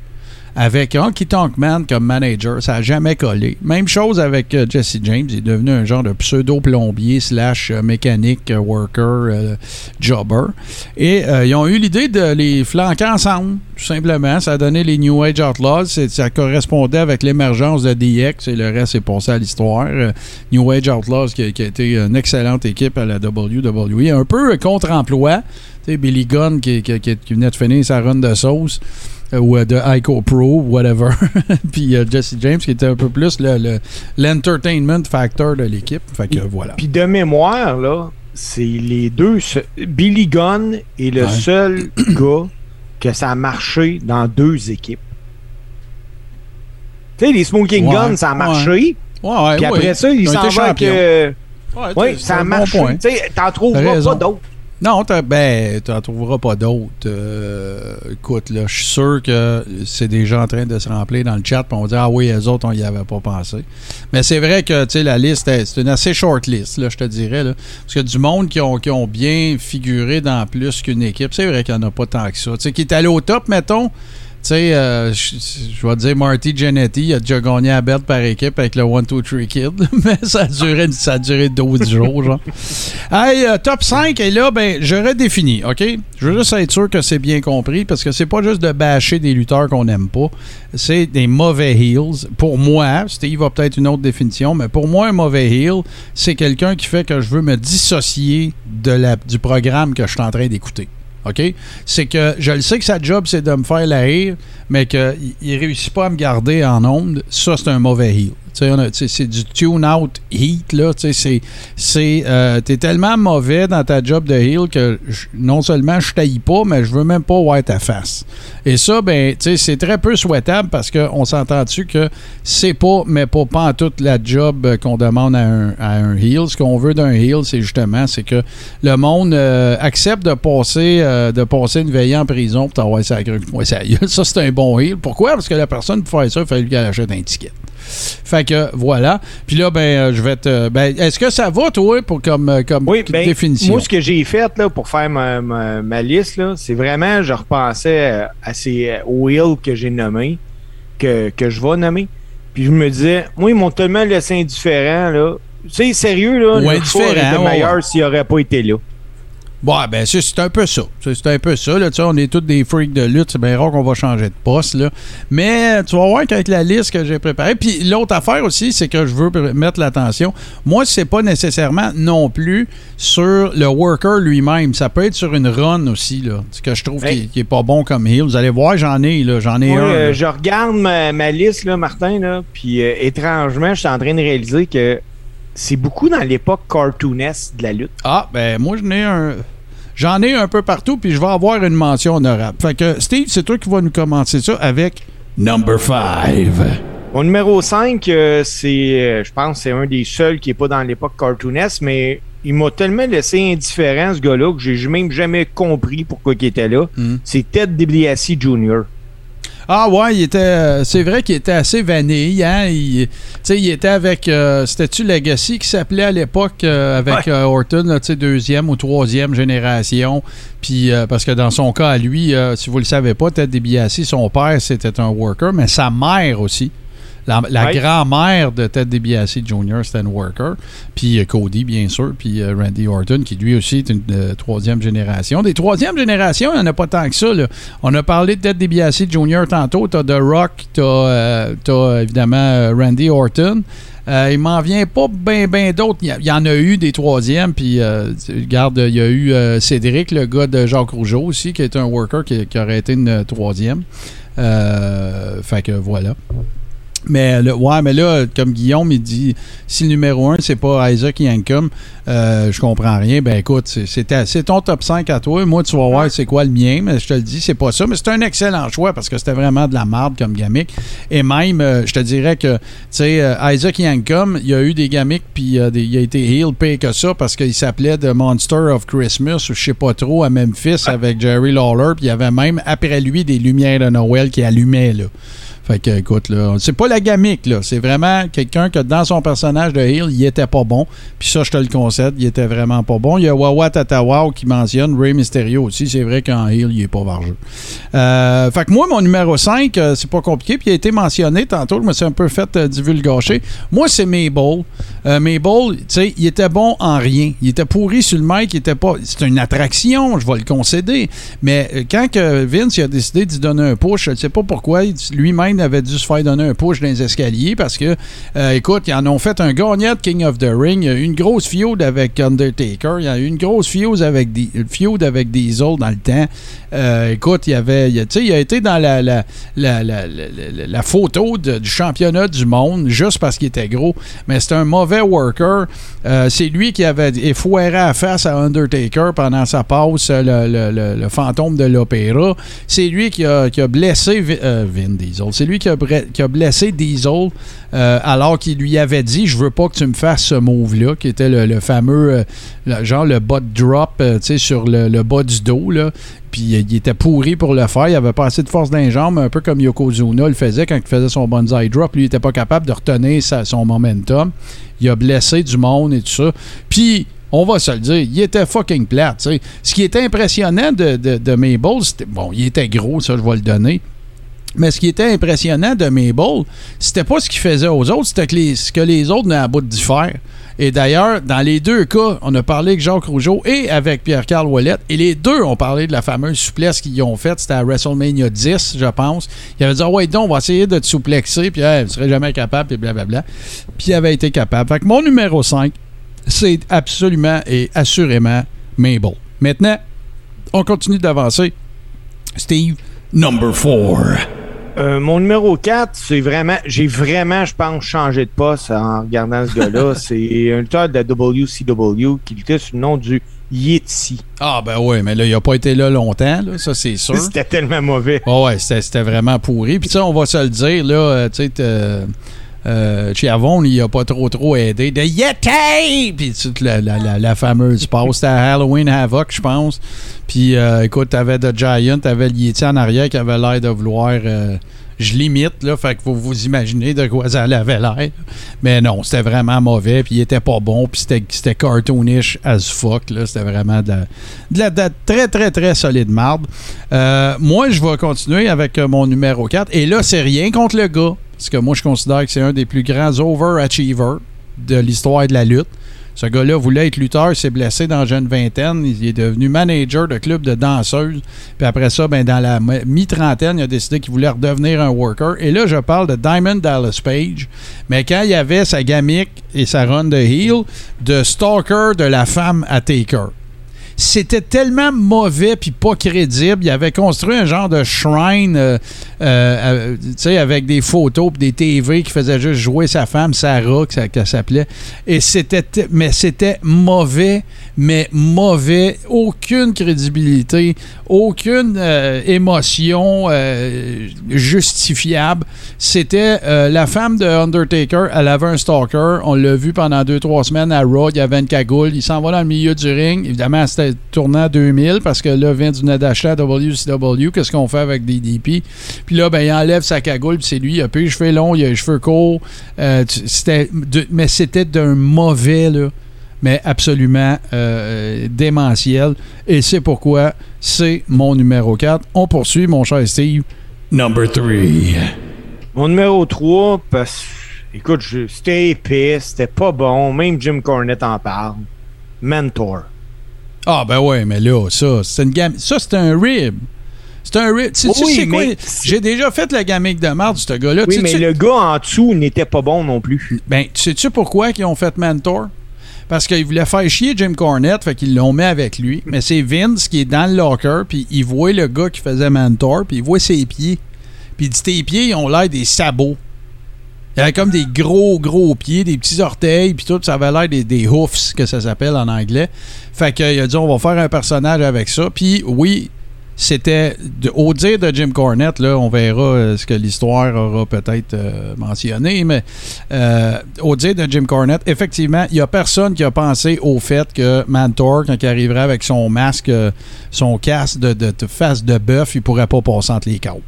avec Honky Tonk Man comme manager. Ça n'a jamais collé. Même chose avec euh, Jesse James. Il est devenu un genre de pseudo-plombier slash euh, mécanique euh, worker jobber. Et ils ont eu l'idée de les flanquer ensemble, tout simplement. Ça a donné les New Age Outlaws. Ça correspondait avec l'émergence de DX et le reste est passé à l'histoire. New Age Outlaws qui a, été une excellente équipe à la WWE. Un peu contre-emploi. Billy Gunn qui, qui- venait de finir sa run de sauce ou euh, de Ico Pro, whatever. Puis euh, Jesse James qui était un peu plus le- le- l'entertainment factor de l'équipe. Fait que voilà. Puis de mémoire, là, c'est les deux. se- Billy Gunn est le Ouais. seul gars que ça a marché dans deux équipes. Tu sais, les Smoking Ouais, Guns, ça a marché. Ouais, ouais, Puis après ça, il Ils s'en va avec. euh, Ouais, ça a marché. Tu sais, T'en trouveras pas d'autres. Non, ben, t'en trouveras pas d'autres. Euh, écoute, là, je suis sûr que c'est déjà en train de se remplir dans le chat, puis on dire, ah oui, les autres, on y avait pas pensé. Mais c'est vrai que, tu la liste, est- c'est une assez short list, je te dirais, là. Parce que du monde qui ont, qui ont bien figuré dans plus qu'une équipe, c'est vrai qu'il n'y en a pas tant que ça. Tu sais, qui est allé au top, mettons, tu sais, euh, je vais dire Marty Jannetty, il a déjà gagné à bête par équipe avec le 1-2-3 Kid, mais ça a duré, ça a duré 12 jours, genre. Hey, euh, top 5, et là, ben, je redéfinis, OK? Je veux juste être sûr que c'est bien compris, parce que c'est pas juste de bâcher des lutteurs qu'on n'aime pas, c'est des mauvais heels. Pour moi, Steve a peut-être une autre définition, mais pour moi, un mauvais heel, c'est quelqu'un qui fait que je veux me dissocier de la, du programme que je suis en train d'écouter. OK? C'est que je le sais que sa job, c'est de me faire la haïr, mais qu'il ne réussit pas à me garder en onde. Ça, c'est un mauvais heel. C'est du tune-out heat. là. C'est- c'est, euh, T'es tellement mauvais dans ta job de heel que non seulement je taillis pas, mais je veux même pas voir ta face. Et ça, ben, c'est très peu souhaitable parce qu'on s'entend dessus que c'est pas, mais pas, pas en toute la job euh, qu'on demande à un, à un heel. Ce qu'on veut d'un heel, c'est justement, c'est que le monde euh, accepte de passer, euh, de passer une veillée en prison pour t'avoir ça ouais, ça, c'est un bon heel. Pourquoi? Parce que la personne, pour faire ça, il fallait qu'elle achète un ticket. Fait que voilà. Puis là, ben, euh, je vais te. Ben, est-ce que ça va, toi, pour comme, euh, comme Oui, ben, définition? moi, ce que j'ai fait là, pour faire ma, ma- ma liste, là, c'est vraiment, je repensais euh, à ces, euh, aux hills que j'ai nommés, que, que je vais nommer. Puis je me disais, moi, ils m'ont tellement laissé indifférent. Là. Tu sais, sérieux, là, Ouais, le choix meilleur s'il n'aurait pas été là. Ouais, ben c'est c'est un peu ça. C'est un peu ça. Là, tu sais, on est tous des freaks de lutte. C'est bien rare qu'on va changer de poste. Là. Mais tu vas voir qu'avec la liste que j'ai préparée. Puis l'autre affaire aussi, c'est que je veux mettre l'attention. Moi, c'est pas nécessairement non plus sur le worker lui-même. Ça peut être sur une run aussi. Là, ce que je trouve Hey. qui, qui est pas bon comme heel. Vous allez voir, j'en ai. là, J'en ai un. euh, je regarde ma, ma liste, là, Martin, là, puis euh, étrangement, je suis en train de réaliser que c'est beaucoup dans l'époque cartoonesque de la lutte. Ah, ben moi, j'en ai un. J'en ai un peu partout, puis je vais avoir une mention honorable. Fait que, Steve, c'est toi qui vas nous commencer ça avec Number 5. Mon numéro 5, c'est, euh, je pense, c'est un des seuls qui n'est pas dans l'époque cartoonesque, mais il m'a tellement laissé indifférent, ce gars-là, que j'ai même jamais compris pourquoi il était là. Mm. C'est Ted DiBiase Jr. Ah ouais, il était. euh, c'est vrai qu'il était assez vanille, hein. Il, était avec. euh, C'était-tu Legacy qui s'appelait à l'époque euh, avec Ouais. euh, Orton, là, deuxième ou troisième génération. Puis euh, parce que dans son cas, à lui, si vous le savez pas, Ted DiBiase, son père, c'était un worker, mais sa mère aussi. La, la Ouais. grand-mère de Ted DiBiase Jr., une worker. Puis euh, Cody, bien sûr. Puis euh, Randy Orton, qui lui aussi est une euh, troisième génération. Des troisième génération, il n'y en a pas tant que ça. là. On a parlé de Ted DiBiase Jr. tantôt. Tu as The Rock, tu as, évidemment Randy Orton. Euh, il m'en vient pas bien ben, d'autres. Il y en a eu des troisièmes. Puis, euh, regarde, il y a eu euh, Cédric, le gars de Jacques Rougeau aussi, qui est un worker qui, qui aurait été une troisième. Fait que voilà. Mais le, ouais, mais là, comme Guillaume, il dit si le numéro un, c'est pas Isaac Yankum, euh, je comprends rien. Ben écoute, c'est- ton top 5 à toi. Moi, tu vas voir c'est quoi le mien, mais je te le dis, c'est pas ça. Mais c'est un excellent choix parce que c'était vraiment de la marde comme gamique. Et même, euh, je te dirais que, tu sais, euh, Isaac Yankum, il y a eu des gamiques, puis il a été heel pire que ça parce qu'il s'appelait The Monster of Christmas ou je sais pas trop à Memphis avec Jerry Lawler, puis il y avait même après lui des lumières de Noël qui allumaient, là. Fait que, écoute, là, c'est pas la gamique, là. C'est vraiment quelqu'un que dans son personnage de Hill, il était pas bon. Puis ça, je te le concède, il était vraiment pas bon. Il y a Wawa Tatawao qui mentionne Ray Mysterio aussi. C'est vrai qu'en Hill, il est pas vargeux. Euh, fait que moi, mon numéro 5, euh, c'est pas compliqué. Puis il a été mentionné tantôt, je me suis un peu fait euh, divulgacher. Moi, c'est Mabel. Euh, tu sais, il était bon en rien. Il était pourri sur le mic, il était pas. C'est une attraction, je vais le concéder. Mais euh, quand que Vince il a décidé d'y donner un push, je ne sais pas pourquoi, il- lui-même avait dû se faire donner un push dans les escaliers parce que, euh, écoute, ils en ont fait un gagnant de King of the Ring. Il y a eu une grosse feud avec Undertaker. Il y a eu une grosse feud avec, avec Diesel dans le temps. Euh, écoute, il y avait, il, il a été dans la, la, la, la, la- photo du championnat du monde juste parce qu'il était gros. Mais c'était un mauvais worker. Euh, c'est lui qui avait effoiré la face à Undertaker pendant sa passe, le, le- le- fantôme de l'opéra. C'est lui qui a, qui a blessé Vi- Vin Diesel. C'est lui qui a, blessé Diesel euh, alors qu'il lui avait dit Je veux pas que tu me fasses ce move-là, qui était le, fameux, euh, genre le butt drop euh, tu sais, sur le, bas du dos. Là. Puis il était pourri pour le faire. Il avait pas assez de force les jambes, un peu comme Yokozuna le faisait quand il faisait son bonsai drop. Lui, il était pas capable de retenir sa- son momentum. Il a blessé du monde et tout ça. Puis, on va se le dire, il était fucking sais. Ce qui était impressionnant de, de, de Mabel, c'était. Bon, il était gros, ça, je vais le donner. Mais ce qui était impressionnant de Mabel, c'était pas ce qu'il faisait aux autres, c'était que ce que les autres n'avaient à bout d'y faire. Et d'ailleurs, dans les deux cas, on a parlé avec Jacques Rougeau et avec Pierre-Carl Ouellet, et les deux ont parlé de la fameuse souplesse qu'ils ont faite. C'était à WrestleMania 10, je pense. Ils avaient dit Ah ouais, donc, on va essayer de te souplexer, puis hey, vous serez jamais capable, puis blablabla. Puis il avait été capable. Fait que mon numéro 5, c'est absolument et assurément Mabel. Maintenant, on continue d'avancer. Steve, number 4. Euh, mon numéro 4, c'est vraiment, j'ai vraiment, je pense, changé de poste en regardant ce gars-là. c'est un lutteur de la WCW qui luttait sous le nom du Yeti. Ah, ben oui, mais là, il n'a pas été là longtemps, là, ça, c'est sûr. C'était tellement mauvais. Ouais, ouais, c'était c'était vraiment pourri. Puis, ça, on va se le dire, là, euh, tu sais, euh, Chiavon, il a pas trop, trop aidé. De Yeti! Puis, toute la, la, la, la fameuse passe. C'était Halloween Havoc, je pense. Puis, euh, écoute, t'avais The Giant, t'avais le Yeti en arrière qui avait l'air de vouloir. euh, je limite, là, fait que vous vous imaginez de quoi ça avait l'air. Mais non, c'était vraiment mauvais, puis il était pas bon, puis c'était- cartoonish as fuck, là. C'était vraiment de la, de la- de la très, très, très solide marde. Euh, moi, je vais continuer avec euh, mon numéro 4, et là, c'est rien contre le gars, parce que moi, je considère que c'est un des plus grands overachievers de l'histoire de la lutte. Ce gars-là voulait être lutteur, il s'est blessé dans la jeune vingtaine, il est devenu manager de club de danseuses. Puis après ça, ben, dans la mi- mi-trentaine, il a décidé qu'il voulait redevenir un worker. Et là, je parle de Diamond Dallas Page. Mais quand il avait sa gamique et sa run de heel, de stalker de la femme à Taker. C'était tellement mauvais puis pas crédible. Il avait construit un genre de shrine, euh, euh, euh, avec des photos puis des TV qui faisaient juste jouer sa femme, Sarah, que ça, s'appelait. Et c'était, mais c'était mauvais, mais mauvais. Aucune crédibilité, aucune émotion justifiable. C'était la femme de Undertaker. Elle avait un stalker. On l'a vu pendant deux, trois semaines à Raw. Il y avait une. Il s'en va dans le milieu du ring. Évidemment, c'était tournant 2000 parce que là, vient du d'acheter à WCW. Qu'est-ce qu'on fait avec DDP? Puis là, ben, il enlève sa cagoule. Puis c'est lui. Il a plus les cheveux longs. Il a les cheveux courts. Euh, c'était de- mais c'était d'un mauvais, là mais absolument euh, démentiel. Et c'est pourquoi c'est mon numéro 4. On poursuit, mon cher Steve. Number 3. Mon numéro 3, parce écoute, je- c'était épais, c'était pas bon. Même Jim Cornette en parle. Mentor. Ah, ben ouais, mais là, ça, c'est une gamme. Ça, c'est un rib. C'est un rib. Tu sais, tu Oui, sais quoi? J'ai déjà fait la gamique de marde de ce gars-là. Oui, Tu mais le gars en dessous n'était pas bon non plus. Ben, tu sais-tu pourquoi ils ont fait Mentor? Parce qu'ils voulaient faire chier Jim Cornette, fait qu'ils l'ont mis avec lui. Mais c'est Vince qui est dans le locker, puis il voit le gars qui faisait Mentor, puis il voit ses pieds. Puis il dit Tes pieds, ils ont l'air des sabots. Il avait comme des gros, gros pieds, des petits orteils, puis tout, ça avait l'air des, des hoofs, que ça s'appelle en anglais. Fait qu'il a dit On va faire un personnage avec ça. Puis oui, c'était au dire de Jim Cornette, là, on verra euh, ce que l'histoire aura peut-être euh, mentionné, mais euh, au dire de Jim Cornette, effectivement, il n'y a personne qui a pensé au fait que Mantor, quand il arriverait avec son masque, euh, son casque de face de bœuf, il pourrait pas passer entre les câbles.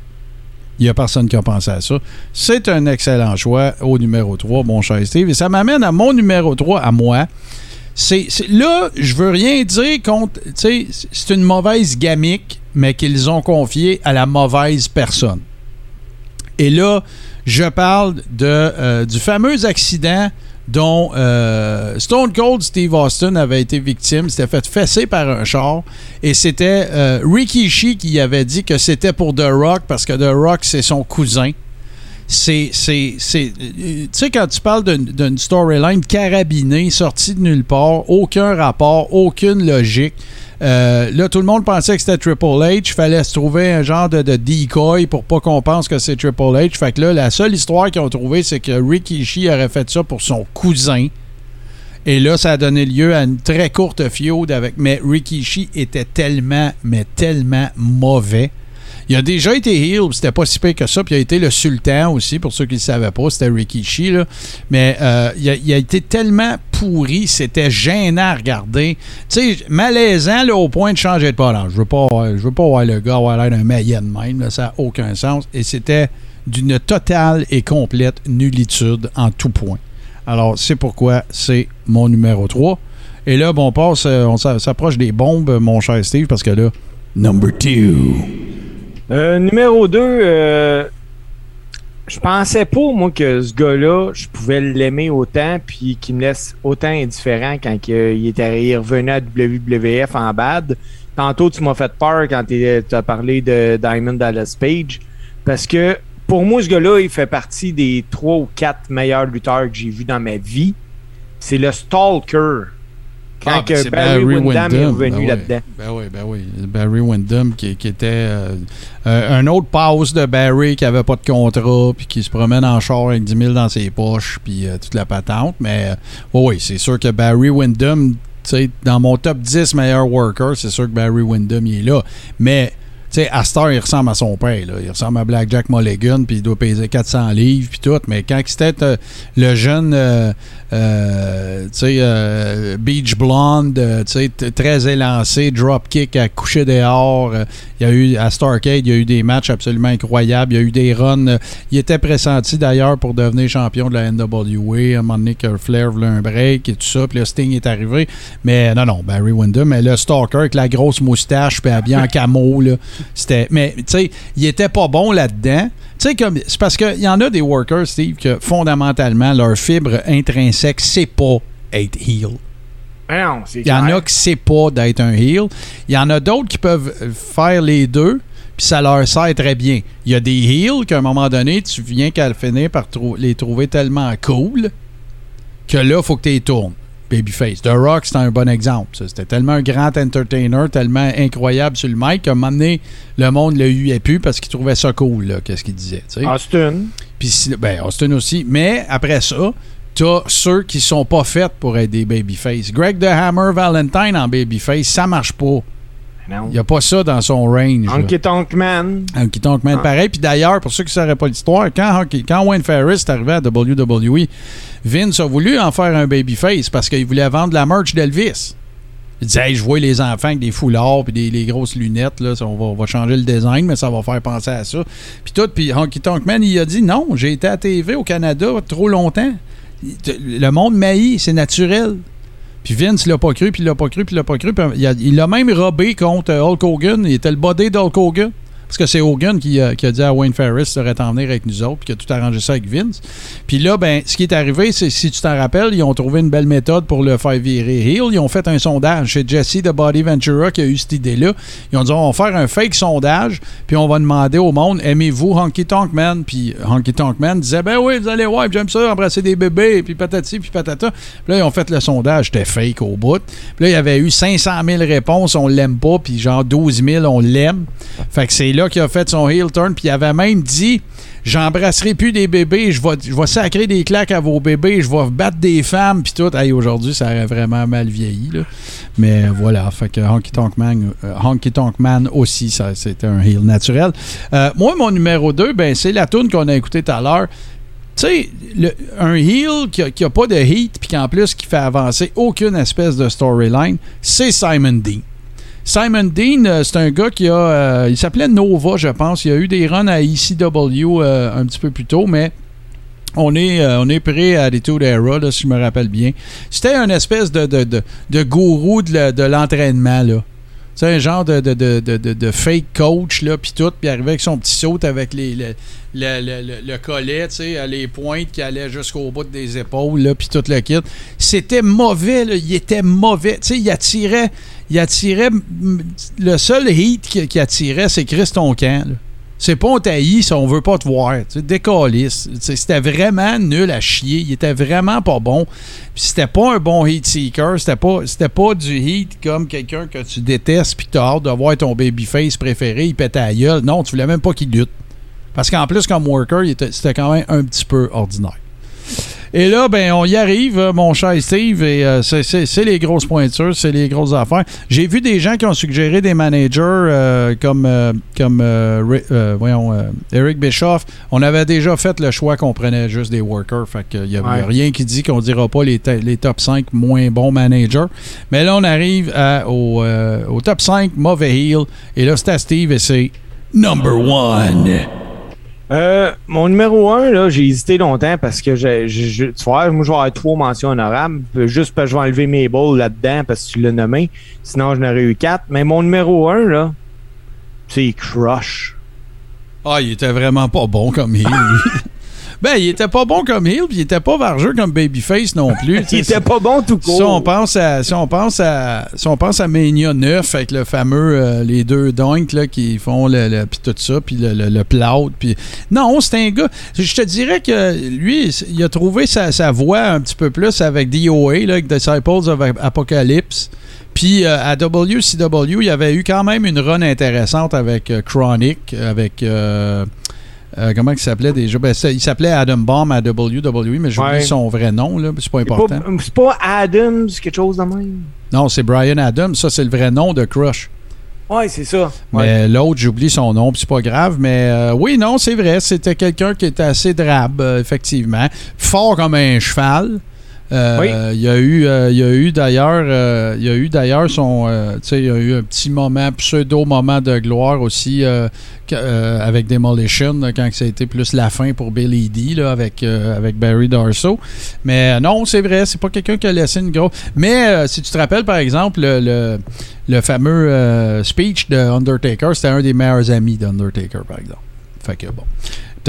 Il n'y a personne qui a pensé à ça. C'est un excellent choix au numéro 3, mon cher Steve. Et ça m'amène à mon numéro 3, à moi. C'est, là, je veux rien dire contre. C'est une mauvaise gamique, mais qu'ils ont confié à la mauvaise personne. Et là, je parle euh, du fameux accident dont euh, Stone Cold Steve Austin avait été victime. S'était fait fesser par un char. Et c'était euh, Ricky Shee qui avait dit que c'était pour The Rock parce que The Rock, c'est son cousin. C'est. euh, tu sais, quand tu parles d'une, storyline carabinée, sortie de nulle part, aucun rapport, aucune logique. Euh, là, tout le monde pensait que c'était Triple H. Fallait se trouver un genre de, de decoy pour pas qu'on pense que c'est Triple H. Fait que là, la seule histoire qu'ils ont trouvée, c'est que Ricky Shee aurait fait ça pour son cousin. Et là, ça a donné lieu à une très courte feud avec. Mais Ricky Shee était tellement, mais tellement mauvais. Il a déjà été heel, c'était pas si pire que ça. Puis il a été le sultan aussi, pour ceux qui ne le savaient pas, c'était Ricky Shee. Là. Mais euh, il, a, été tellement pourri, c'était gênant à regarder. Tu sais, malaisant là, au point de changer de parole. Je veux pas, je veux pas voir le gars avoir l'air d'un de même, là, ça n'a aucun sens. Et c'était d'une totale et complète nullitude en tout point. Alors, c'est pourquoi c'est mon numéro 3. Et là, bon, on passe, euh, on s'a- s'approche des bombes, mon cher Steve, parce que là, number 2. Euh, numéro 2, je pensais pas, moi, que ce gars-là, je pouvais l'aimer autant, puis qu'il me laisse autant indifférent quand que, il, était, revenu à WWF en bad. Tantôt, tu m'as fait peur quand tu as parlé de Diamond Dallas Page, parce que pour moi, ce gars-là, il fait partie des trois ou quatre meilleurs lutteurs que j'ai vus dans ma vie. C'est le Stalker. Quand Ah, ben, Barry, Barry Windham est revenu ben oui. là-dedans. Ben oui, ben oui. Barry Windham qui, qui était euh, euh, un autre pause de Barry qui avait pas de contrat puis qui se promène en char avec 10 000 dans ses poches puis euh, toute la patente. Mais oui, c'est sûr que Barry Windham, dans mon top 10 meilleurs workers, c'est sûr que Barry Windham il est là. Mais tu sais, Astor, il ressemble à son père. Là. Il ressemble à Blackjack Mulligan, puis il doit peser 400 livres, puis tout. Mais quand c'était euh, le jeune, euh, euh, euh, Beach Blonde, euh, très élancé, dropkick à coucher dehors. il y a eu, à Starcade, il y a eu des matchs absolument incroyables. Il y a eu des runs. il était pressenti d'ailleurs pour devenir champion de la NWA. À un Flair voulait un break et tout ça. Puis le Sting est arrivé. Mais non, non, Barry Windham. Mais le Stalker avec la grosse moustache, puis habillé en camo, là. C'était. Mais, tu sais, il était pas bon là-dedans. Tu sais, comme. C'est parce qu'il y en a des workers, Steve, que fondamentalement, leur fibre intrinsèque, c'est pas être heel. Ah non, c'est Il y en a qui c'est pas d'être un heel. Il y en a d'autres qui peuvent faire les deux, puis ça leur sert très bien. Il y a des heels qu'à un moment donné, tu viens qu'à finir par trou- les trouver tellement cool que là, il faut que tu les tournes. Babyface. The Rock, c'est un bon exemple. ça. C'était tellement un grand entertainer, tellement incroyable sur le mic qu'à un moment donné, le monde le huait plus parce qu'il trouvait ça cool, là, qu'est-ce qu'il disait. Austin. Puis, ben, Austin aussi. Mais après ça, t'as ceux qui sont pas faits pour être des babyface. Greg the Hammer Valentine en babyface, ça marche pas. Il n'y a pas ça dans son range. Honky Tonk Man. Honky Tonk Man, Ah. pareil. Puis d'ailleurs, pour ceux qui ne sauraient pas l'histoire, quand, Honky- quand Wayne Ferris est arrivé à WWE, Vince a voulu en faire un babyface parce qu'il voulait vendre la merch d'Elvis. Il disait, Hey, je vois les enfants avec des foulards puis des, les grosses lunettes, là, ça, on, va, on va changer le design, mais ça va faire penser à ça. Puis tout, puis Honky Tonk Man, il a dit, non, j'ai été à TV au Canada trop longtemps. Le monde maillit, c'est naturel. Puis Vince l'a pas cru, puis il l'a pas cru, puis il l'a pas cru. il l'a même robé contre Hulk Hogan. Il était le body d'Hulk Hogan. Parce que c'est Hogan qui, a- qui a dit à Wayne Ferris de t'en venir avec nous autres, puis qui a tout arrangé ça avec Vince. Puis là, ben, ce qui est arrivé, c'est, si tu t'en rappelles, ils ont trouvé une belle méthode pour le faire virer heel. Ils ont fait un sondage chez Jesse de Body Ventura qui a eu cette idée-là. Ils ont dit, on va faire un fake sondage, puis on va demander au monde, aimez-vous Honky Tonk Man? Puis Honky Tonk Man disait, ben oui, vous allez voir, j'aime ça, embrasser des bébés, puis patati, puis patata. Puis là, ils ont fait le sondage, c'était fake au bout. Puis là, il y avait eu 500 000 réponses, on l'aime pas, puis genre 12 000, on l'aime. Fait que c'est là qu'il a fait son heel turn, puis avait même dit J'embrasserai plus des bébés, je vais, je sacrer des claques à vos bébés, je vais battre des femmes, puis tout. Hey, aujourd'hui, ça aurait vraiment mal vieilli. là. Mais voilà, fait que Honky Tonk Man, euh, Man aussi, c'était un heel naturel. Euh, moi, mon numéro 2, ben, c'est la tune qu'on a écoutée tout à l'heure. Tu sais, un heel qui a, qui a pas de heat, puis qu'en plus qui fait avancer aucune espèce de storyline, c'est Simon Dean. Simon Dean, euh, c'est un gars qui a. euh, il s'appelait Nova, je pense. Il a eu des runs à ECW euh, un petit peu plus tôt, mais on est, on est prêt à Attitude Era, là, si je me rappelle bien. C'était un espèce de, de, de, de gourou de, l'entraînement, là. C'est un genre de, de, fake coach, là, puis tout, puis arrivé avec son petit saut avec les, le, le, le- le- le collet, tu sais, les pointes qui allaient jusqu'au bout des épaules, là, puis tout le kit. C'était mauvais, là, il était mauvais. Tu sais, il attirait, il attirait, le seul hit qui, attirait, c'est Chris Toncan. C'est pas on taillit si on veut pas te voir. Sais, C'était vraiment nul à chier. Il était vraiment pas bon. C'était pas un bon heat seeker. C'était pas, pas du heat comme quelqu'un que tu détestes puis que t'as hâte de voir ton babyface préféré, il pète à gueule. Non, tu voulais même pas qu'il lutte. Parce qu'en plus, comme worker, c'était quand même un petit peu ordinaire. Et là, ben, on y arrive, euh, mon cher Steve, et euh, c'est- les grosses pointures, c'est les grosses affaires. J'ai vu des gens qui ont suggéré des managers euh, comme, euh, comme voyons, Eric Bischoff. On avait déjà fait le choix qu'on prenait juste des workers, fait qu'il n'y a, Ouais. rien qui dit qu'on dira pas les, les top 5 moins bons managers. Mais là, on arrive à- au, au top 5 mauvais heel, et là, c'est à Steve, et c'est number one. Euh, mon numéro 1, là, j'ai hésité longtemps parce que j'ai- tu vois, moi, je vais avoir trois mentions honorables. Juste parce que je vais enlever mes balls là-dedans parce que tu l'as nommé. Sinon, je n'aurais eu quatre. Mais mon numéro 1, là, c'est Crush. Ah, il était vraiment pas bon comme heel, lui. ben, il était pas bon comme heel, puis il était pas vargeux comme babyface non plus. Il était pas bon tout court. Si on pense à si on pense à si on pense à Mania 9 avec le fameux euh, les deux donks là qui font le, le- puis tout ça puis le, le, le plot puis non c'est un gars je te dirais que lui il a trouvé sa, sa voix un petit peu plus avec DOA là, avec Disciples of Apocalypse puis euh, à WCW il y avait eu quand même une run intéressante avec euh, Chronic avec euh, euh, comment il s'appelait déjà? Ben, il s'appelait Adam Bomb à WWE, mais j'oublie Ouais. son vrai nom, là, c'est pas important. pas, c'est pas Adams, quelque chose de même? Non, c'est Brian Adams. Ça, c'est le vrai nom de Crush. Ouais, c'est ça. Ouais. Mais l'autre, j'oublie son nom, c'est pas grave. Mais euh, oui, non, c'est vrai. C'était quelqu'un qui était assez drabe, euh, effectivement. Fort comme un cheval. Euh, Oui. Il y a eu, euh, il y a eu d'ailleurs, euh, il y a eu d'ailleurs son, tu sais, il y a eu un petit moment, pseudo moment de gloire aussi avec Demolition là, quand ça a été plus la fin pour Billy D là, avec avec Barry Darso. Mais non, c'est vrai, c'est pas quelqu'un qui a laissé une grosse. Mais si tu te rappelles par exemple le, le, le fameux speech de Undertaker, c'était un des meilleurs amis d'Undertaker par exemple. Fait que bon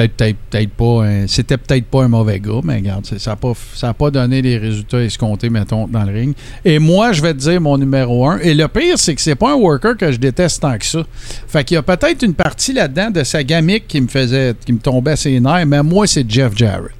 peut-être peut-être pas un- c'était peut-être pas un mauvais gars mais regarde ça n'a pas pas donné les résultats escomptés mettons dans le ring. Et moi je vais te dire mon numéro un. Et le pire c'est que c'est pas un worker que je déteste tant que ça. Fait qu'il y a peut-être une partie là-dedans de sa gamique qui me faisait qui me tombait à ses nerfs mais moi c'est Jeff Jarrett.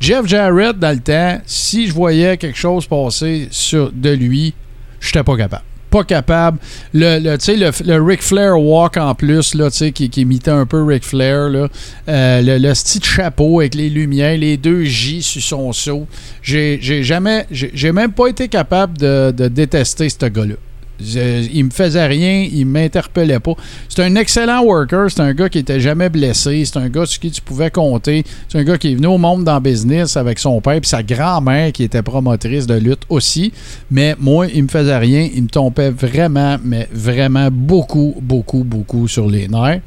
Jeff Jarrett dans le temps si je voyais quelque chose passer sur de lui j'étais pas capable pas capable. Le, le, tu sais, le, le Ric Flair walk en plus, là, tu sais, qui, qui imitait un peu Ric Flair, là. Euh, le, le style chapeau avec les lumières, les deux J sur son seau. J'ai jamais, j'ai même pas été capable de, de détester ce gars-là. Je- il me faisait rien, il m'interpellait pas. C'est un excellent worker, c'est un gars qui était jamais blessé, c'est un gars sur qui tu pouvais compter. C'est un gars qui est venu au monde dans le business avec son père et sa grand-mère qui était promotrice de lutte aussi. Mais moi, il me faisait rien, il me tombait vraiment, mais vraiment beaucoup, beaucoup, beaucoup sur les nerfs.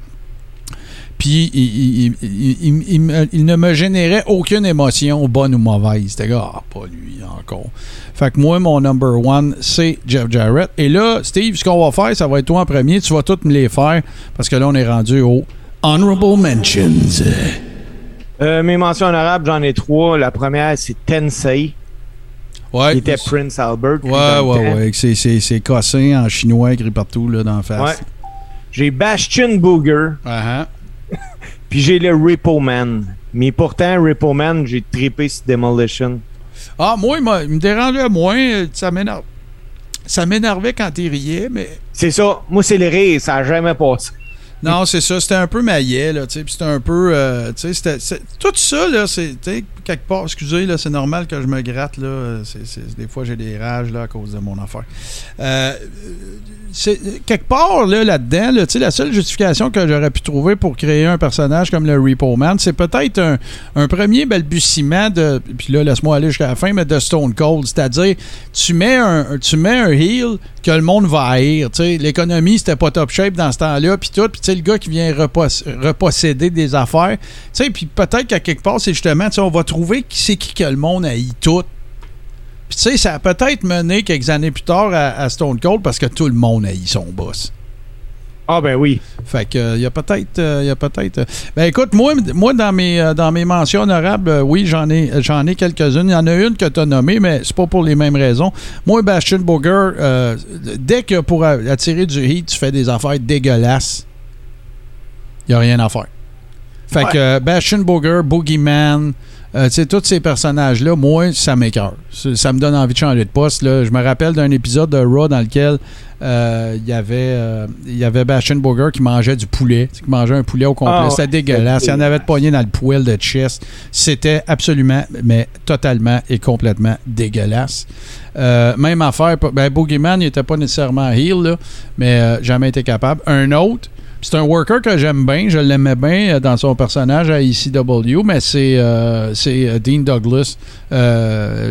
Puis il, il- il- il- il il ne me générait aucune émotion, bonne ou mauvaise. C'était gars, ah, pas lui encore. Fait que moi, mon number one, c'est Jeff Jarrett. Et là, Steve, ce qu'on va faire, ça va être toi en premier. Tu vas toutes me les faire parce que là, on est rendu au Honorable Mentions. Euh, mes mentions honorables, j'en ai trois. La première, c'est Tensei. Ouais. qui était Prince Albert. Ouais, ouais, ouais. C'est, c'est, c'est cossé en chinois écrit partout là, dans la face. Ouais. J'ai Bastion Booger. Ah, ah. Puis j'ai le Repo Man. Mais pourtant, Repo Man, j'ai trippé sur Demolition. Ah, moi, il, me dérangeait moins. Ça m'énerve. Ça m'énervait quand il riait, mais C'est ça. Moi, c'est le rire. Ça a jamais passé. Non, c'est ça. C'était un peu maillet, là, tu sais. C'était un peu. euh, tu sais, tout ça, là, c'est. Quelque part, excusez, là, c'est normal que je me gratte, là. des fois, j'ai des rages, là, à cause de mon affaire. Euh, quelque part là là-dedans là, la seule justification que j'aurais pu trouver pour créer un personnage comme le Repo Man c'est peut-être un, un premier balbutiement de puis là laisse-moi aller jusqu'à la fin mais de Stone Cold c'est-à-dire tu mets un tu mets un heel que le monde va haïr l'économie c'était pas top shape dans ce temps-là puis tout puis le gars qui vient repos- reposséder des affaires puis peut-être qu'à quelque part c'est justement on va trouver qui c'est qui que le monde haït tout puis tu sais, ça a peut-être mené quelques années plus tard à, à Stone Cold parce que tout le monde haït son boss. Ah, ben oui. Fait que euh, il y a peut-être euh, il y a peut-être euh, Ben écoute, moi moi dans mes euh, dans mes mentions honorables, euh, oui, j'en ai j'en ai quelques-unes. Il y en a une que tu as nommée mais c'est pas pour les mêmes raisons. Moi Bastion Booger euh, dès que pour a- attirer du heat, tu fais des affaires dégueulasses. Il y a rien à faire. Fait Ouais. que euh, Bastion Booger, Boogeyman, euh, tu sais, tous ces personnages-là, moi, ça m'écœure. Ça, me donne envie de changer de poste. Là. Je me rappelle d'un épisode de Raw dans lequel euh, il y avait, euh, il y avait Bastion Booger qui mangeait du poulet, qui mangeait un poulet au complet. Ah C'était dégueulasse. Il y en avait de poignées dans le poêle de chest. C'était absolument, mais totalement et complètement dégueulasse. Euh, même affaire, ben, Boogeyman, il n'était pas nécessairement heel, là, mais jamais été capable. Un autre, c'est un worker que j'aime bien, je l'aimais bien euh, dans son personnage à ECW, mais c'est euh, euh, Dean Douglas,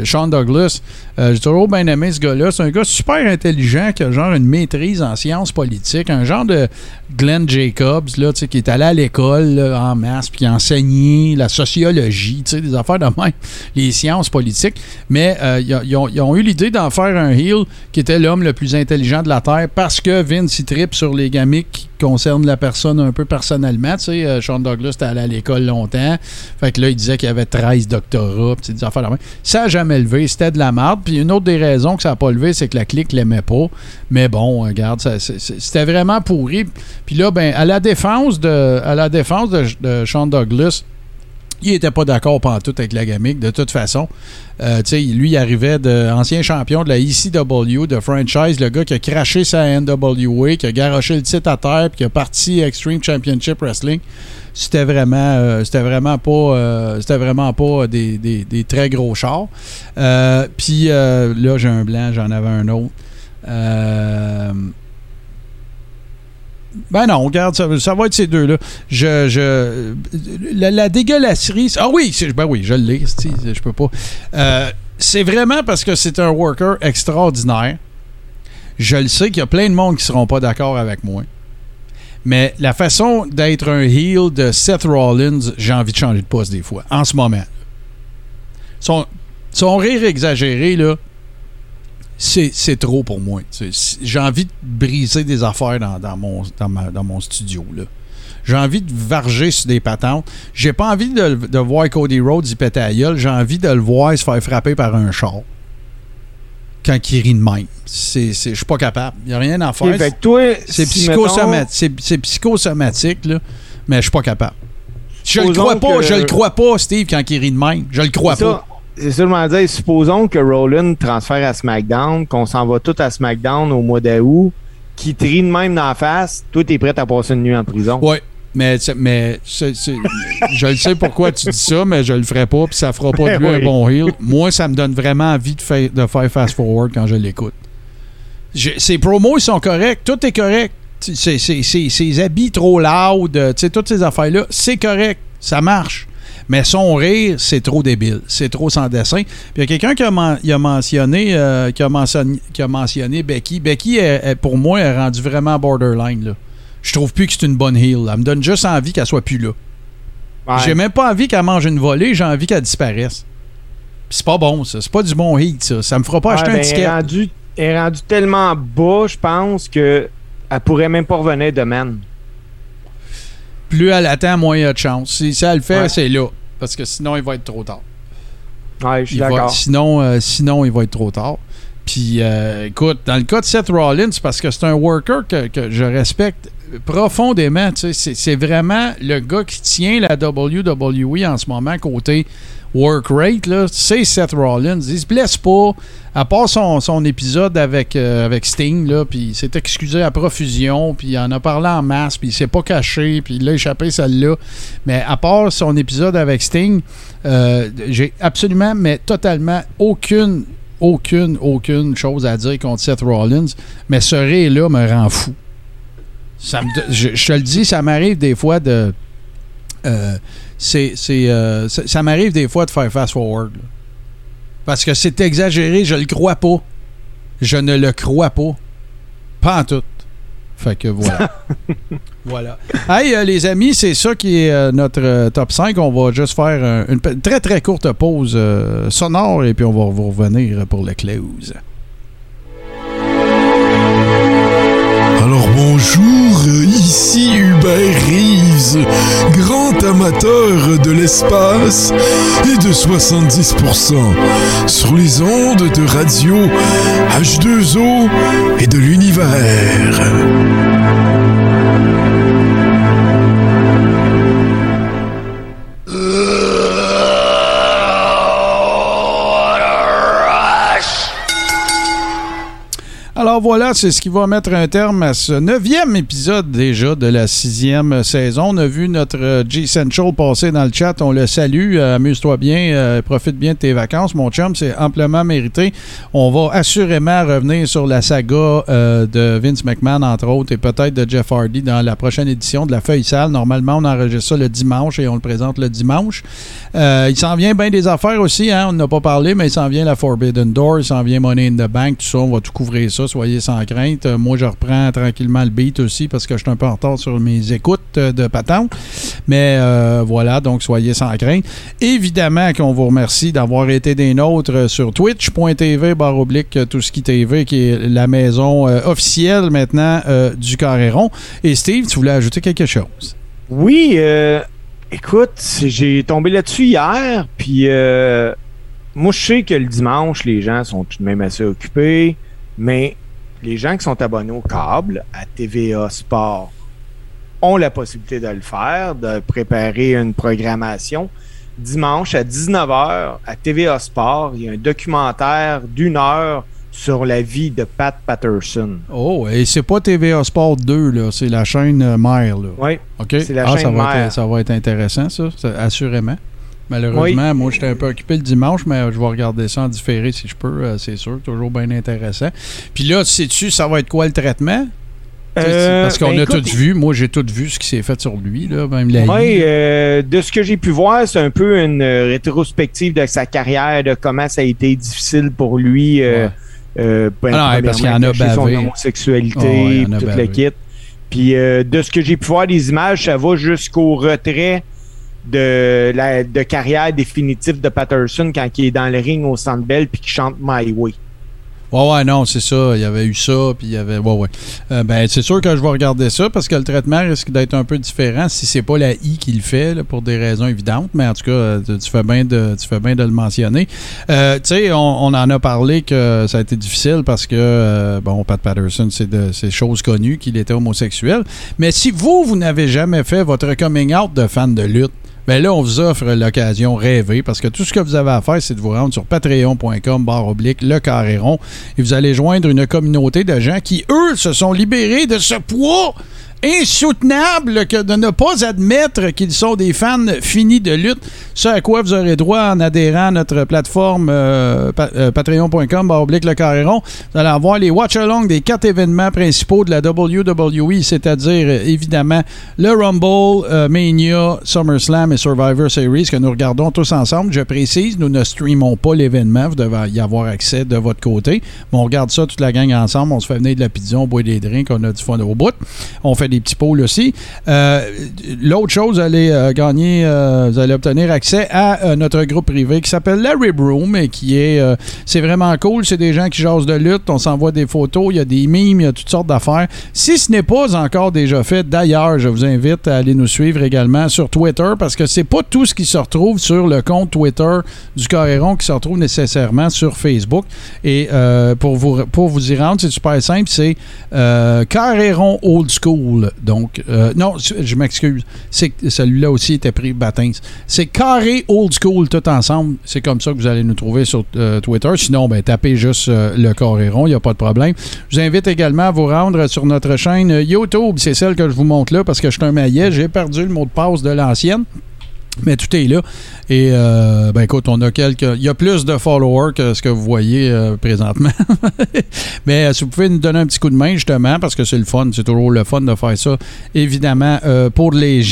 Sean Douglas. J'ai toujours bien aimé ce gars-là. C'est un gars super intelligent qui a genre une maîtrise en sciences politiques, un genre de Glenn Jacobs là, qui est allé à l'école en masse puis qui a enseigné la sociologie, des affaires de même, les sciences politiques. Mais ils, ont- eu l'idée d'en faire un heel qui était l'homme le plus intelligent de la Terre parce que Vince il tripe sur les gamiques qui concernent la personne un peu personnellement. Tu sais, euh, Sean Douglas était allé à l'école longtemps. Fait que là, il disait qu'il avait 13 doctorats, des affaires. Ça n'a jamais levé. C'était de la merde. Puis une autre des raisons que ça n'a pas levé, c'est que la clique l'aimait pas. Mais bon, regarde, c'est- c'est- c'était vraiment pourri. Puis là, ben, à la défense de, à la défense de, de Sean Douglas, il était pas d'accord pantoute avec la gamique, de toute façon. Euh, lui, il arrivait de ancien champion de la ECW, de franchise, le gars qui a craché sa NWA, qui a garoché le titre à terre, puis qui a parti Extreme Championship Wrestling. C'était vraiment, euh, c'était vraiment pas, euh, c'était vraiment pas des, des- très gros chars. Euh, puis là, j'ai un blanc, j'en avais un autre. Ben non, regarde, ça, ça va être ces deux-là. Je, je, la, la dégueulasserie. Ah oui, ben oui, je l'ai, je peux pas. Euh, c'est vraiment parce que c'est un worker extraordinaire. Je le sais qu'il y a plein de monde qui seront pas d'accord avec moi. Mais la façon d'être un heel de Seth Rollins, j'ai envie de changer de poste des fois, en ce moment. Son, son rire exagéré, là, c'est trop pour moi. J'ai envie de briser des affaires dans, dans mon, dans, ma- dans mon studio. là. J'ai envie de varger sur des patentes. J'ai pas envie de, de voir Cody Rhodes y péter la gueule. J'ai envie de le voir se faire frapper par un char. Quand il rit de même. Je suis pas capable. Il n'y a rien à faire. C'est si, psychosomatique, c'est- c'est psychosomatique, là, mais je suis pas capable. Je le crois pas, que- je le crois pas, Steve, quand il rit de même. Je le crois mettons, pas. C'est m'en disais, supposons que Rollin transfère à SmackDown, qu'on s'en va tout à SmackDown au mois d'août, qui te rit de même dans la face, toi, t'es prêt à passer une nuit en prison. Ouais. Mais, mais je le sais pourquoi tu dis ça, mais je le ferai pas, puis ça fera pas de lui Ben un oui. bon heel. Moi, ça me donne vraiment envie de faire, de faire fast forward quand je l'écoute. Ses promos, ils sont corrects, tout est correct. C'est- c'est- c'est- Ses habits trop loud, euh, toutes ces affaires-là, c'est correct, ça marche. Mais son rire, c'est trop débile, c'est trop sans dessin. Puis il y a quelqu'un qui a, mentionné, euh, qui, a mentionné, qui a mentionné Becky. Becky, est- est- pour moi, est rendue vraiment borderline. Là. je trouve plus que c'est une bonne heel. Elle me donne juste envie qu'elle soit plus là. Ouais. J'ai même pas envie qu'elle mange une volée, j'ai envie qu'elle disparaisse. C'est pas bon, ça. C'est pas du bon heat, ça. Ça me fera pas Ouais, acheter ben, un elle, est ticket. rendue, elle est rendue tellement bas, je pense, que elle pourrait même pas revenir demain. Plus elle attend, moins il y a de chance. Si, si elle le fait, Ouais. c'est là. Parce que sinon, il va être trop tard. Ouais, je suis d'accord. sinon, euh, sinon, il va être trop tard. Puis, euh, écoute, dans le cas de Seth Rollins, parce que c'est un worker que, que je respecte profondément. c'est vraiment le gars qui tient la WWE en ce moment côté work rate. C'est Seth Rollins. Il se blesse pas. À part son, son épisode avec, euh, avec Sting, là, puis il s'est excusé à profusion, puis il en a parlé en masse, puis il s'est pas caché, puis il a échappé celle-là. Mais à part son épisode avec Sting, euh, j'ai absolument, mais totalement aucune, aucune, aucune chose à dire contre Seth Rollins. Mais ce ré-là me rend fou. Ça me je te le dis, ça m'arrive des fois de. euh, c'est, c'est, euh, ça, ça m'arrive des fois de faire fast forward. là. Parce que c'est exagéré, je le crois pas. Je ne le crois pas. Pas en tout. Fait que voilà. voilà. Hey, euh, les amis, c'est ça qui est euh, notre euh, top 5. On va juste faire une pe- très très courte pause euh, sonore et puis on va vous revenir pour le close. Alors bonjour, ici Hubert Reeves, grand amateur de l'espace et de 70% sur les ondes de radio H2O et de l'univers. Alors voilà, c'est ce qui va mettre un terme à ce neuvième épisode déjà de la sixième saison. On a vu notre euh, G-Central passer dans le chat. On le salue. Euh, Amuse-toi bien. euh, profite bien de tes vacances, mon chum. C'est amplement mérité. On va assurément revenir sur la saga de Vince McMahon, entre autres, et peut-être de Jeff Hardy dans la prochaine édition de la Feuille Sale. Normalement, on enregistre ça le dimanche et on le présente le dimanche. Il s'en vient bien des affaires aussi. Hein? On n'a pas parlé, mais il s'en vient la Forbidden Door, il s'en vient Money in the Bank, tout ça. On va tout couvrir ça. Sans crainte. Euh, moi, je reprends tranquillement le beat aussi parce que je suis un peu en retard sur mes écoutes euh, de patente. Mais euh, voilà, donc soyez sans crainte. Évidemment qu'on vous remercie d'avoir été des nôtres sur twitch.tv barre oblique tout ce qui TV qui est la maison officielle maintenant du Carréron. Et Steve, tu voulais ajouter quelque chose? Oui, écoute, j'ai tombé là-dessus hier, puis moi je sais que le dimanche, les gens sont tout de même assez occupés, mais les gens qui sont abonnés au câble, à TVA Sport, ont la possibilité de le faire, de préparer une programmation. Dimanche à 19h, à TVA Sport, il y a un documentaire d'une heure sur la vie de Pat Patterson. Oh, et c'est pas TVA Sport 2, là, c'est la chaîne mère. Là. Oui, OK? C'est la Ah, ça va, mère. être, ça va être intéressant, ça, ça, assurément. Malheureusement, moi, j'étais un peu occupé le dimanche, mais je vais regarder ça en différé si je peux, euh, c'est sûr. Toujours bien intéressant. Puis là, sais-tu, ça va être quoi le traitement? Euh, Parce qu'on ben a écoute, tout vu. Moi, j'ai tout vu ce qui s'est fait sur lui, là, même la Oui, euh, de ce que j'ai pu voir, c'est un peu une euh, rétrospective de sa carrière, de comment ça a été difficile pour lui. euh, Ouais. euh, ben, Ah non, parce qu'il en a cacher son bavé. homosexualité, Ah ouais, il en a tout bavé. le kit. Puis euh, de ce que j'ai pu voir des images, ça va jusqu'au retrait de la de carrière définitive de Patterson quand il est dans le ring au Centre Bell puis qu'il chante My Way. Ouais, ouais, non, c'est ça. Il y avait eu ça, puis il y avait. Ouais, ouais. Euh, ben, c'est sûr que je vais regarder ça parce que le traitement risque d'être un peu différent si c'est pas la I qui le fait, pour des raisons évidentes. Mais en tout cas, euh, tu fais bien de, tu fais bien de le mentionner. Euh, tu sais, on, en a parlé que ça a été difficile parce que, bon, Pat Patterson, c'est de ces choses connues qu'il était homosexuel. Mais si vous, vous n'avez jamais fait votre coming out de fan de lutte, ben là, on vous offre l'occasion rêvée parce que tout ce que vous avez à faire, c'est de vous rendre sur patreon.com barre oblique le carré rond et vous allez joindre une communauté de gens qui, eux, se sont libérés de ce poids insoutenable que de ne pas admettre qu'ils sont des fans finis de lutte. Ce à quoi vous aurez droit en adhérant à notre plateforme euh, euh, patreon.com oblique le carré. Vous allez avoir les watch-along des quatre événements principaux de la WWE, c'est-à-dire euh, évidemment le Rumble, Mania, SummerSlam et Survivor Series que nous regardons tous ensemble. Je précise, nous ne streamons pas l'événement. Vous devez y avoir accès de votre côté. Mais on regarde ça toute la gang ensemble. On se fait venir de la pizza, on boit des drinks, on a du fun au bout. On fait des petits pôles aussi. Euh, L'autre chose, vous allez euh, gagner, euh, vous allez obtenir accès à notre groupe privé qui s'appelle Larry Broom et qui est, c'est vraiment cool. C'est des gens qui jasent de lutte, on s'envoie des photos, il y a des mimes, il y a toutes sortes d'affaires. Si ce n'est pas encore déjà fait, d'ailleurs, je vous invite à aller nous suivre également sur Twitter parce que c'est pas tout ce qui se retrouve sur le compte Twitter du Coréron qui se retrouve nécessairement sur Facebook. Et pour, vous, pour vous y rendre, c'est super simple, c'est Coréron Old School. Donc, euh, non, je m'excuse. C'est celui-là aussi était pris Batins. C'est Carré Old School tout ensemble. C'est comme ça que vous allez nous trouver sur euh, Twitter. Sinon, ben, tapez juste euh, le Coréron, il n'y a pas de problème. Je vous invite également à vous rendre sur notre chaîne YouTube. C'est celle que je vous montre là parce que je suis un maillet. J'ai perdu le mot de passe de l'ancienne. Mais tout est là. Et euh, ben écoute, on a quelques. Il y a plus de followers que ce que vous voyez euh, présentement. Mais euh, si vous pouvez nous donner un petit coup de main, justement, parce que c'est le fun, c'est toujours le fun de faire ça, évidemment, pour les.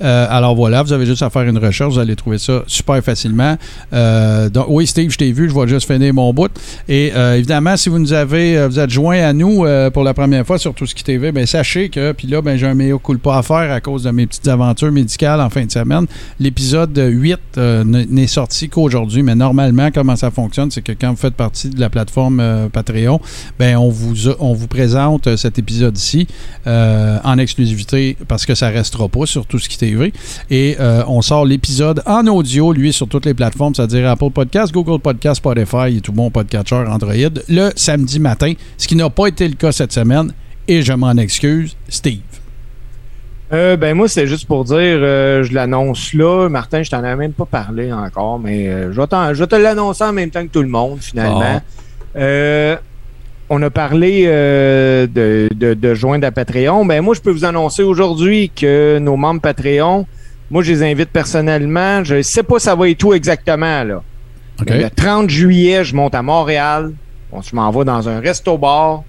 Euh, alors voilà, vous avez juste à faire une recherche, vous allez trouver ça super facilement. Donc, oui, Steve, je t'ai vu, je vais juste finir mon bout. Et évidemment, si vous nous avez, vous êtes joint à nous pour la première fois sur Tout ce qui TV, ben sachez que, puis là, ben j'ai un meilleur culpa à faire à cause de mes petites aventures médicales en fin de semaine. L'épisode 8 euh, n'est sorti qu'aujourd'hui, mais normalement, comment ça fonctionne, c'est que quand vous faites partie de la plateforme euh, Patreon, ben on vous, présente euh, cet épisode-ci en exclusivité parce que ça restera pas sur tout ce qui TV. Et on sort l'épisode en audio, lui, sur toutes les plateformes, c'est-à-dire Apple Podcast, Google Podcast, Spotify et tout bon podcatcher Android, le samedi matin, ce qui n'a pas été le cas cette semaine. Et je m'en excuse, Steve. Euh, ben moi, c'est juste pour dire, euh, je l'annonce là. Martin, je t'en ai même pas parlé encore, mais euh, je, vais je vais te l'annoncer en même temps que tout le monde, finalement. Euh, on a parlé de, de, de joindre à Patreon. Ben moi, je peux vous annoncer aujourd'hui que nos membres Patreon, moi, je les invite personnellement. Je sais pas ça va être tout exactement, là. Le 30 juillet, je monte à Montréal. On se m'en va dans un resto-bar.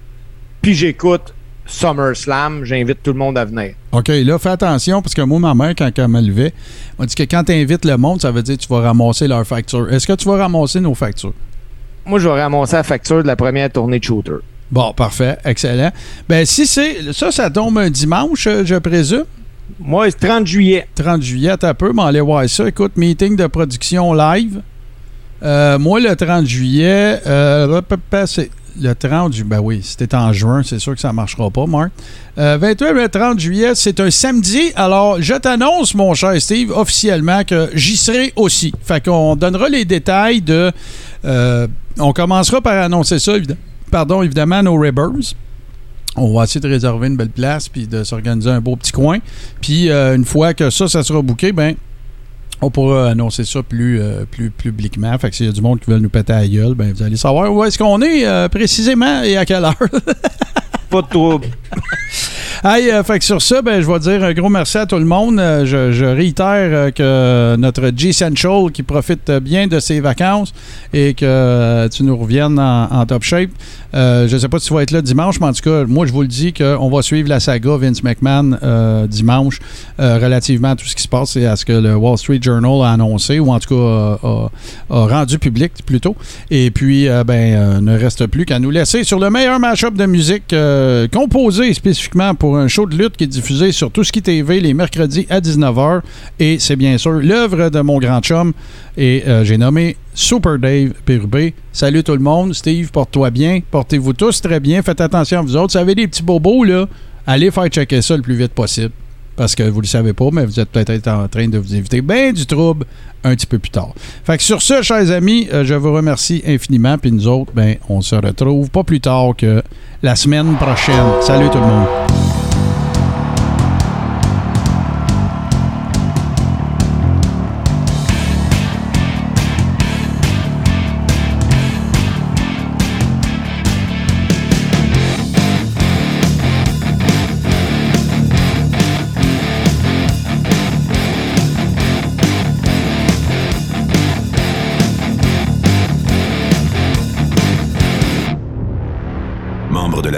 Puis j'écoute SummerSlam. J'invite tout le monde à venir. OK, là, fais attention, parce que moi, ma mère, quand elle me levait, m'a dit que quand tu invites le monde, ça veut dire que tu vas ramasser leurs factures. Est-ce que tu vas ramasser nos factures? Moi, je vais ramasser la facture de la première tournée de shooter. Bon, parfait, excellent. Ben, si c'est. Ça, ça tombe un dimanche, euh, je présume? Moi, c'est 30 juillet. 30 juillet, t'as peu, mais allez voir ça. Écoute, meeting de production live. Euh, moi, le 30 juillet, euh, le 30 juillet. Ben oui, c'était en juin, c'est sûr que ça ne marchera pas, Marc. Euh, 28 le 30 juillet, c'est un samedi. Alors, je t'annonce, mon cher Steve, officiellement que j'y serai aussi. Fait qu'on donnera les détails de. euh, on commencera par annoncer ça, évidemment. Pardon, évidemment, nos Ribbers. On va essayer de réserver une belle place puis de s'organiser un beau petit coin. Puis euh, une fois que ça, ça sera booké, ben on pourra annoncer ça plus, euh, plus publiquement. Fait que s'il y a du monde qui veut nous péter à la gueule, ben vous allez savoir où est-ce qu'on est euh, précisément et à quelle heure. Pas de trouble. Hey, euh, fait que sur ça, ben, je vais dire un gros merci à tout le monde. Euh, je, je réitère euh, que notre G-Central qui profite bien de ses vacances et que tu nous reviennes en, en top shape. Euh, je ne sais pas si tu vas être là dimanche, mais en tout cas, moi, je vous le dis qu'on va suivre la saga Vince McMahon euh, dimanche euh, relativement à tout ce qui se passe et à ce que le Wall Street Journal a annoncé, ou en tout cas a, rendu public plutôt. Et puis, ben, ne reste plus qu'à nous laisser sur le meilleur match-up de musique composé spécifiquement pour un show de lutte qui est diffusé sur Tout ce qui TV les mercredis à 19h. Et c'est bien sûr l'œuvre de mon grand chum. Et j'ai nommé Super Dave Pérubé. Salut tout le monde. Steve, porte-toi bien. Portez-vous tous très bien. Faites attention à vous autres. Si vous avez des petits bobos, là, allez faire checker ça le plus vite possible. Parce que vous ne le savez pas, mais vous êtes peut-être en train de vous éviter bien du trouble un petit peu plus tard. Fait que sur ce, chers amis, euh, je vous remercie infiniment. Puis nous autres, ben, on se retrouve pas plus tard que la semaine prochaine. Salut tout le monde.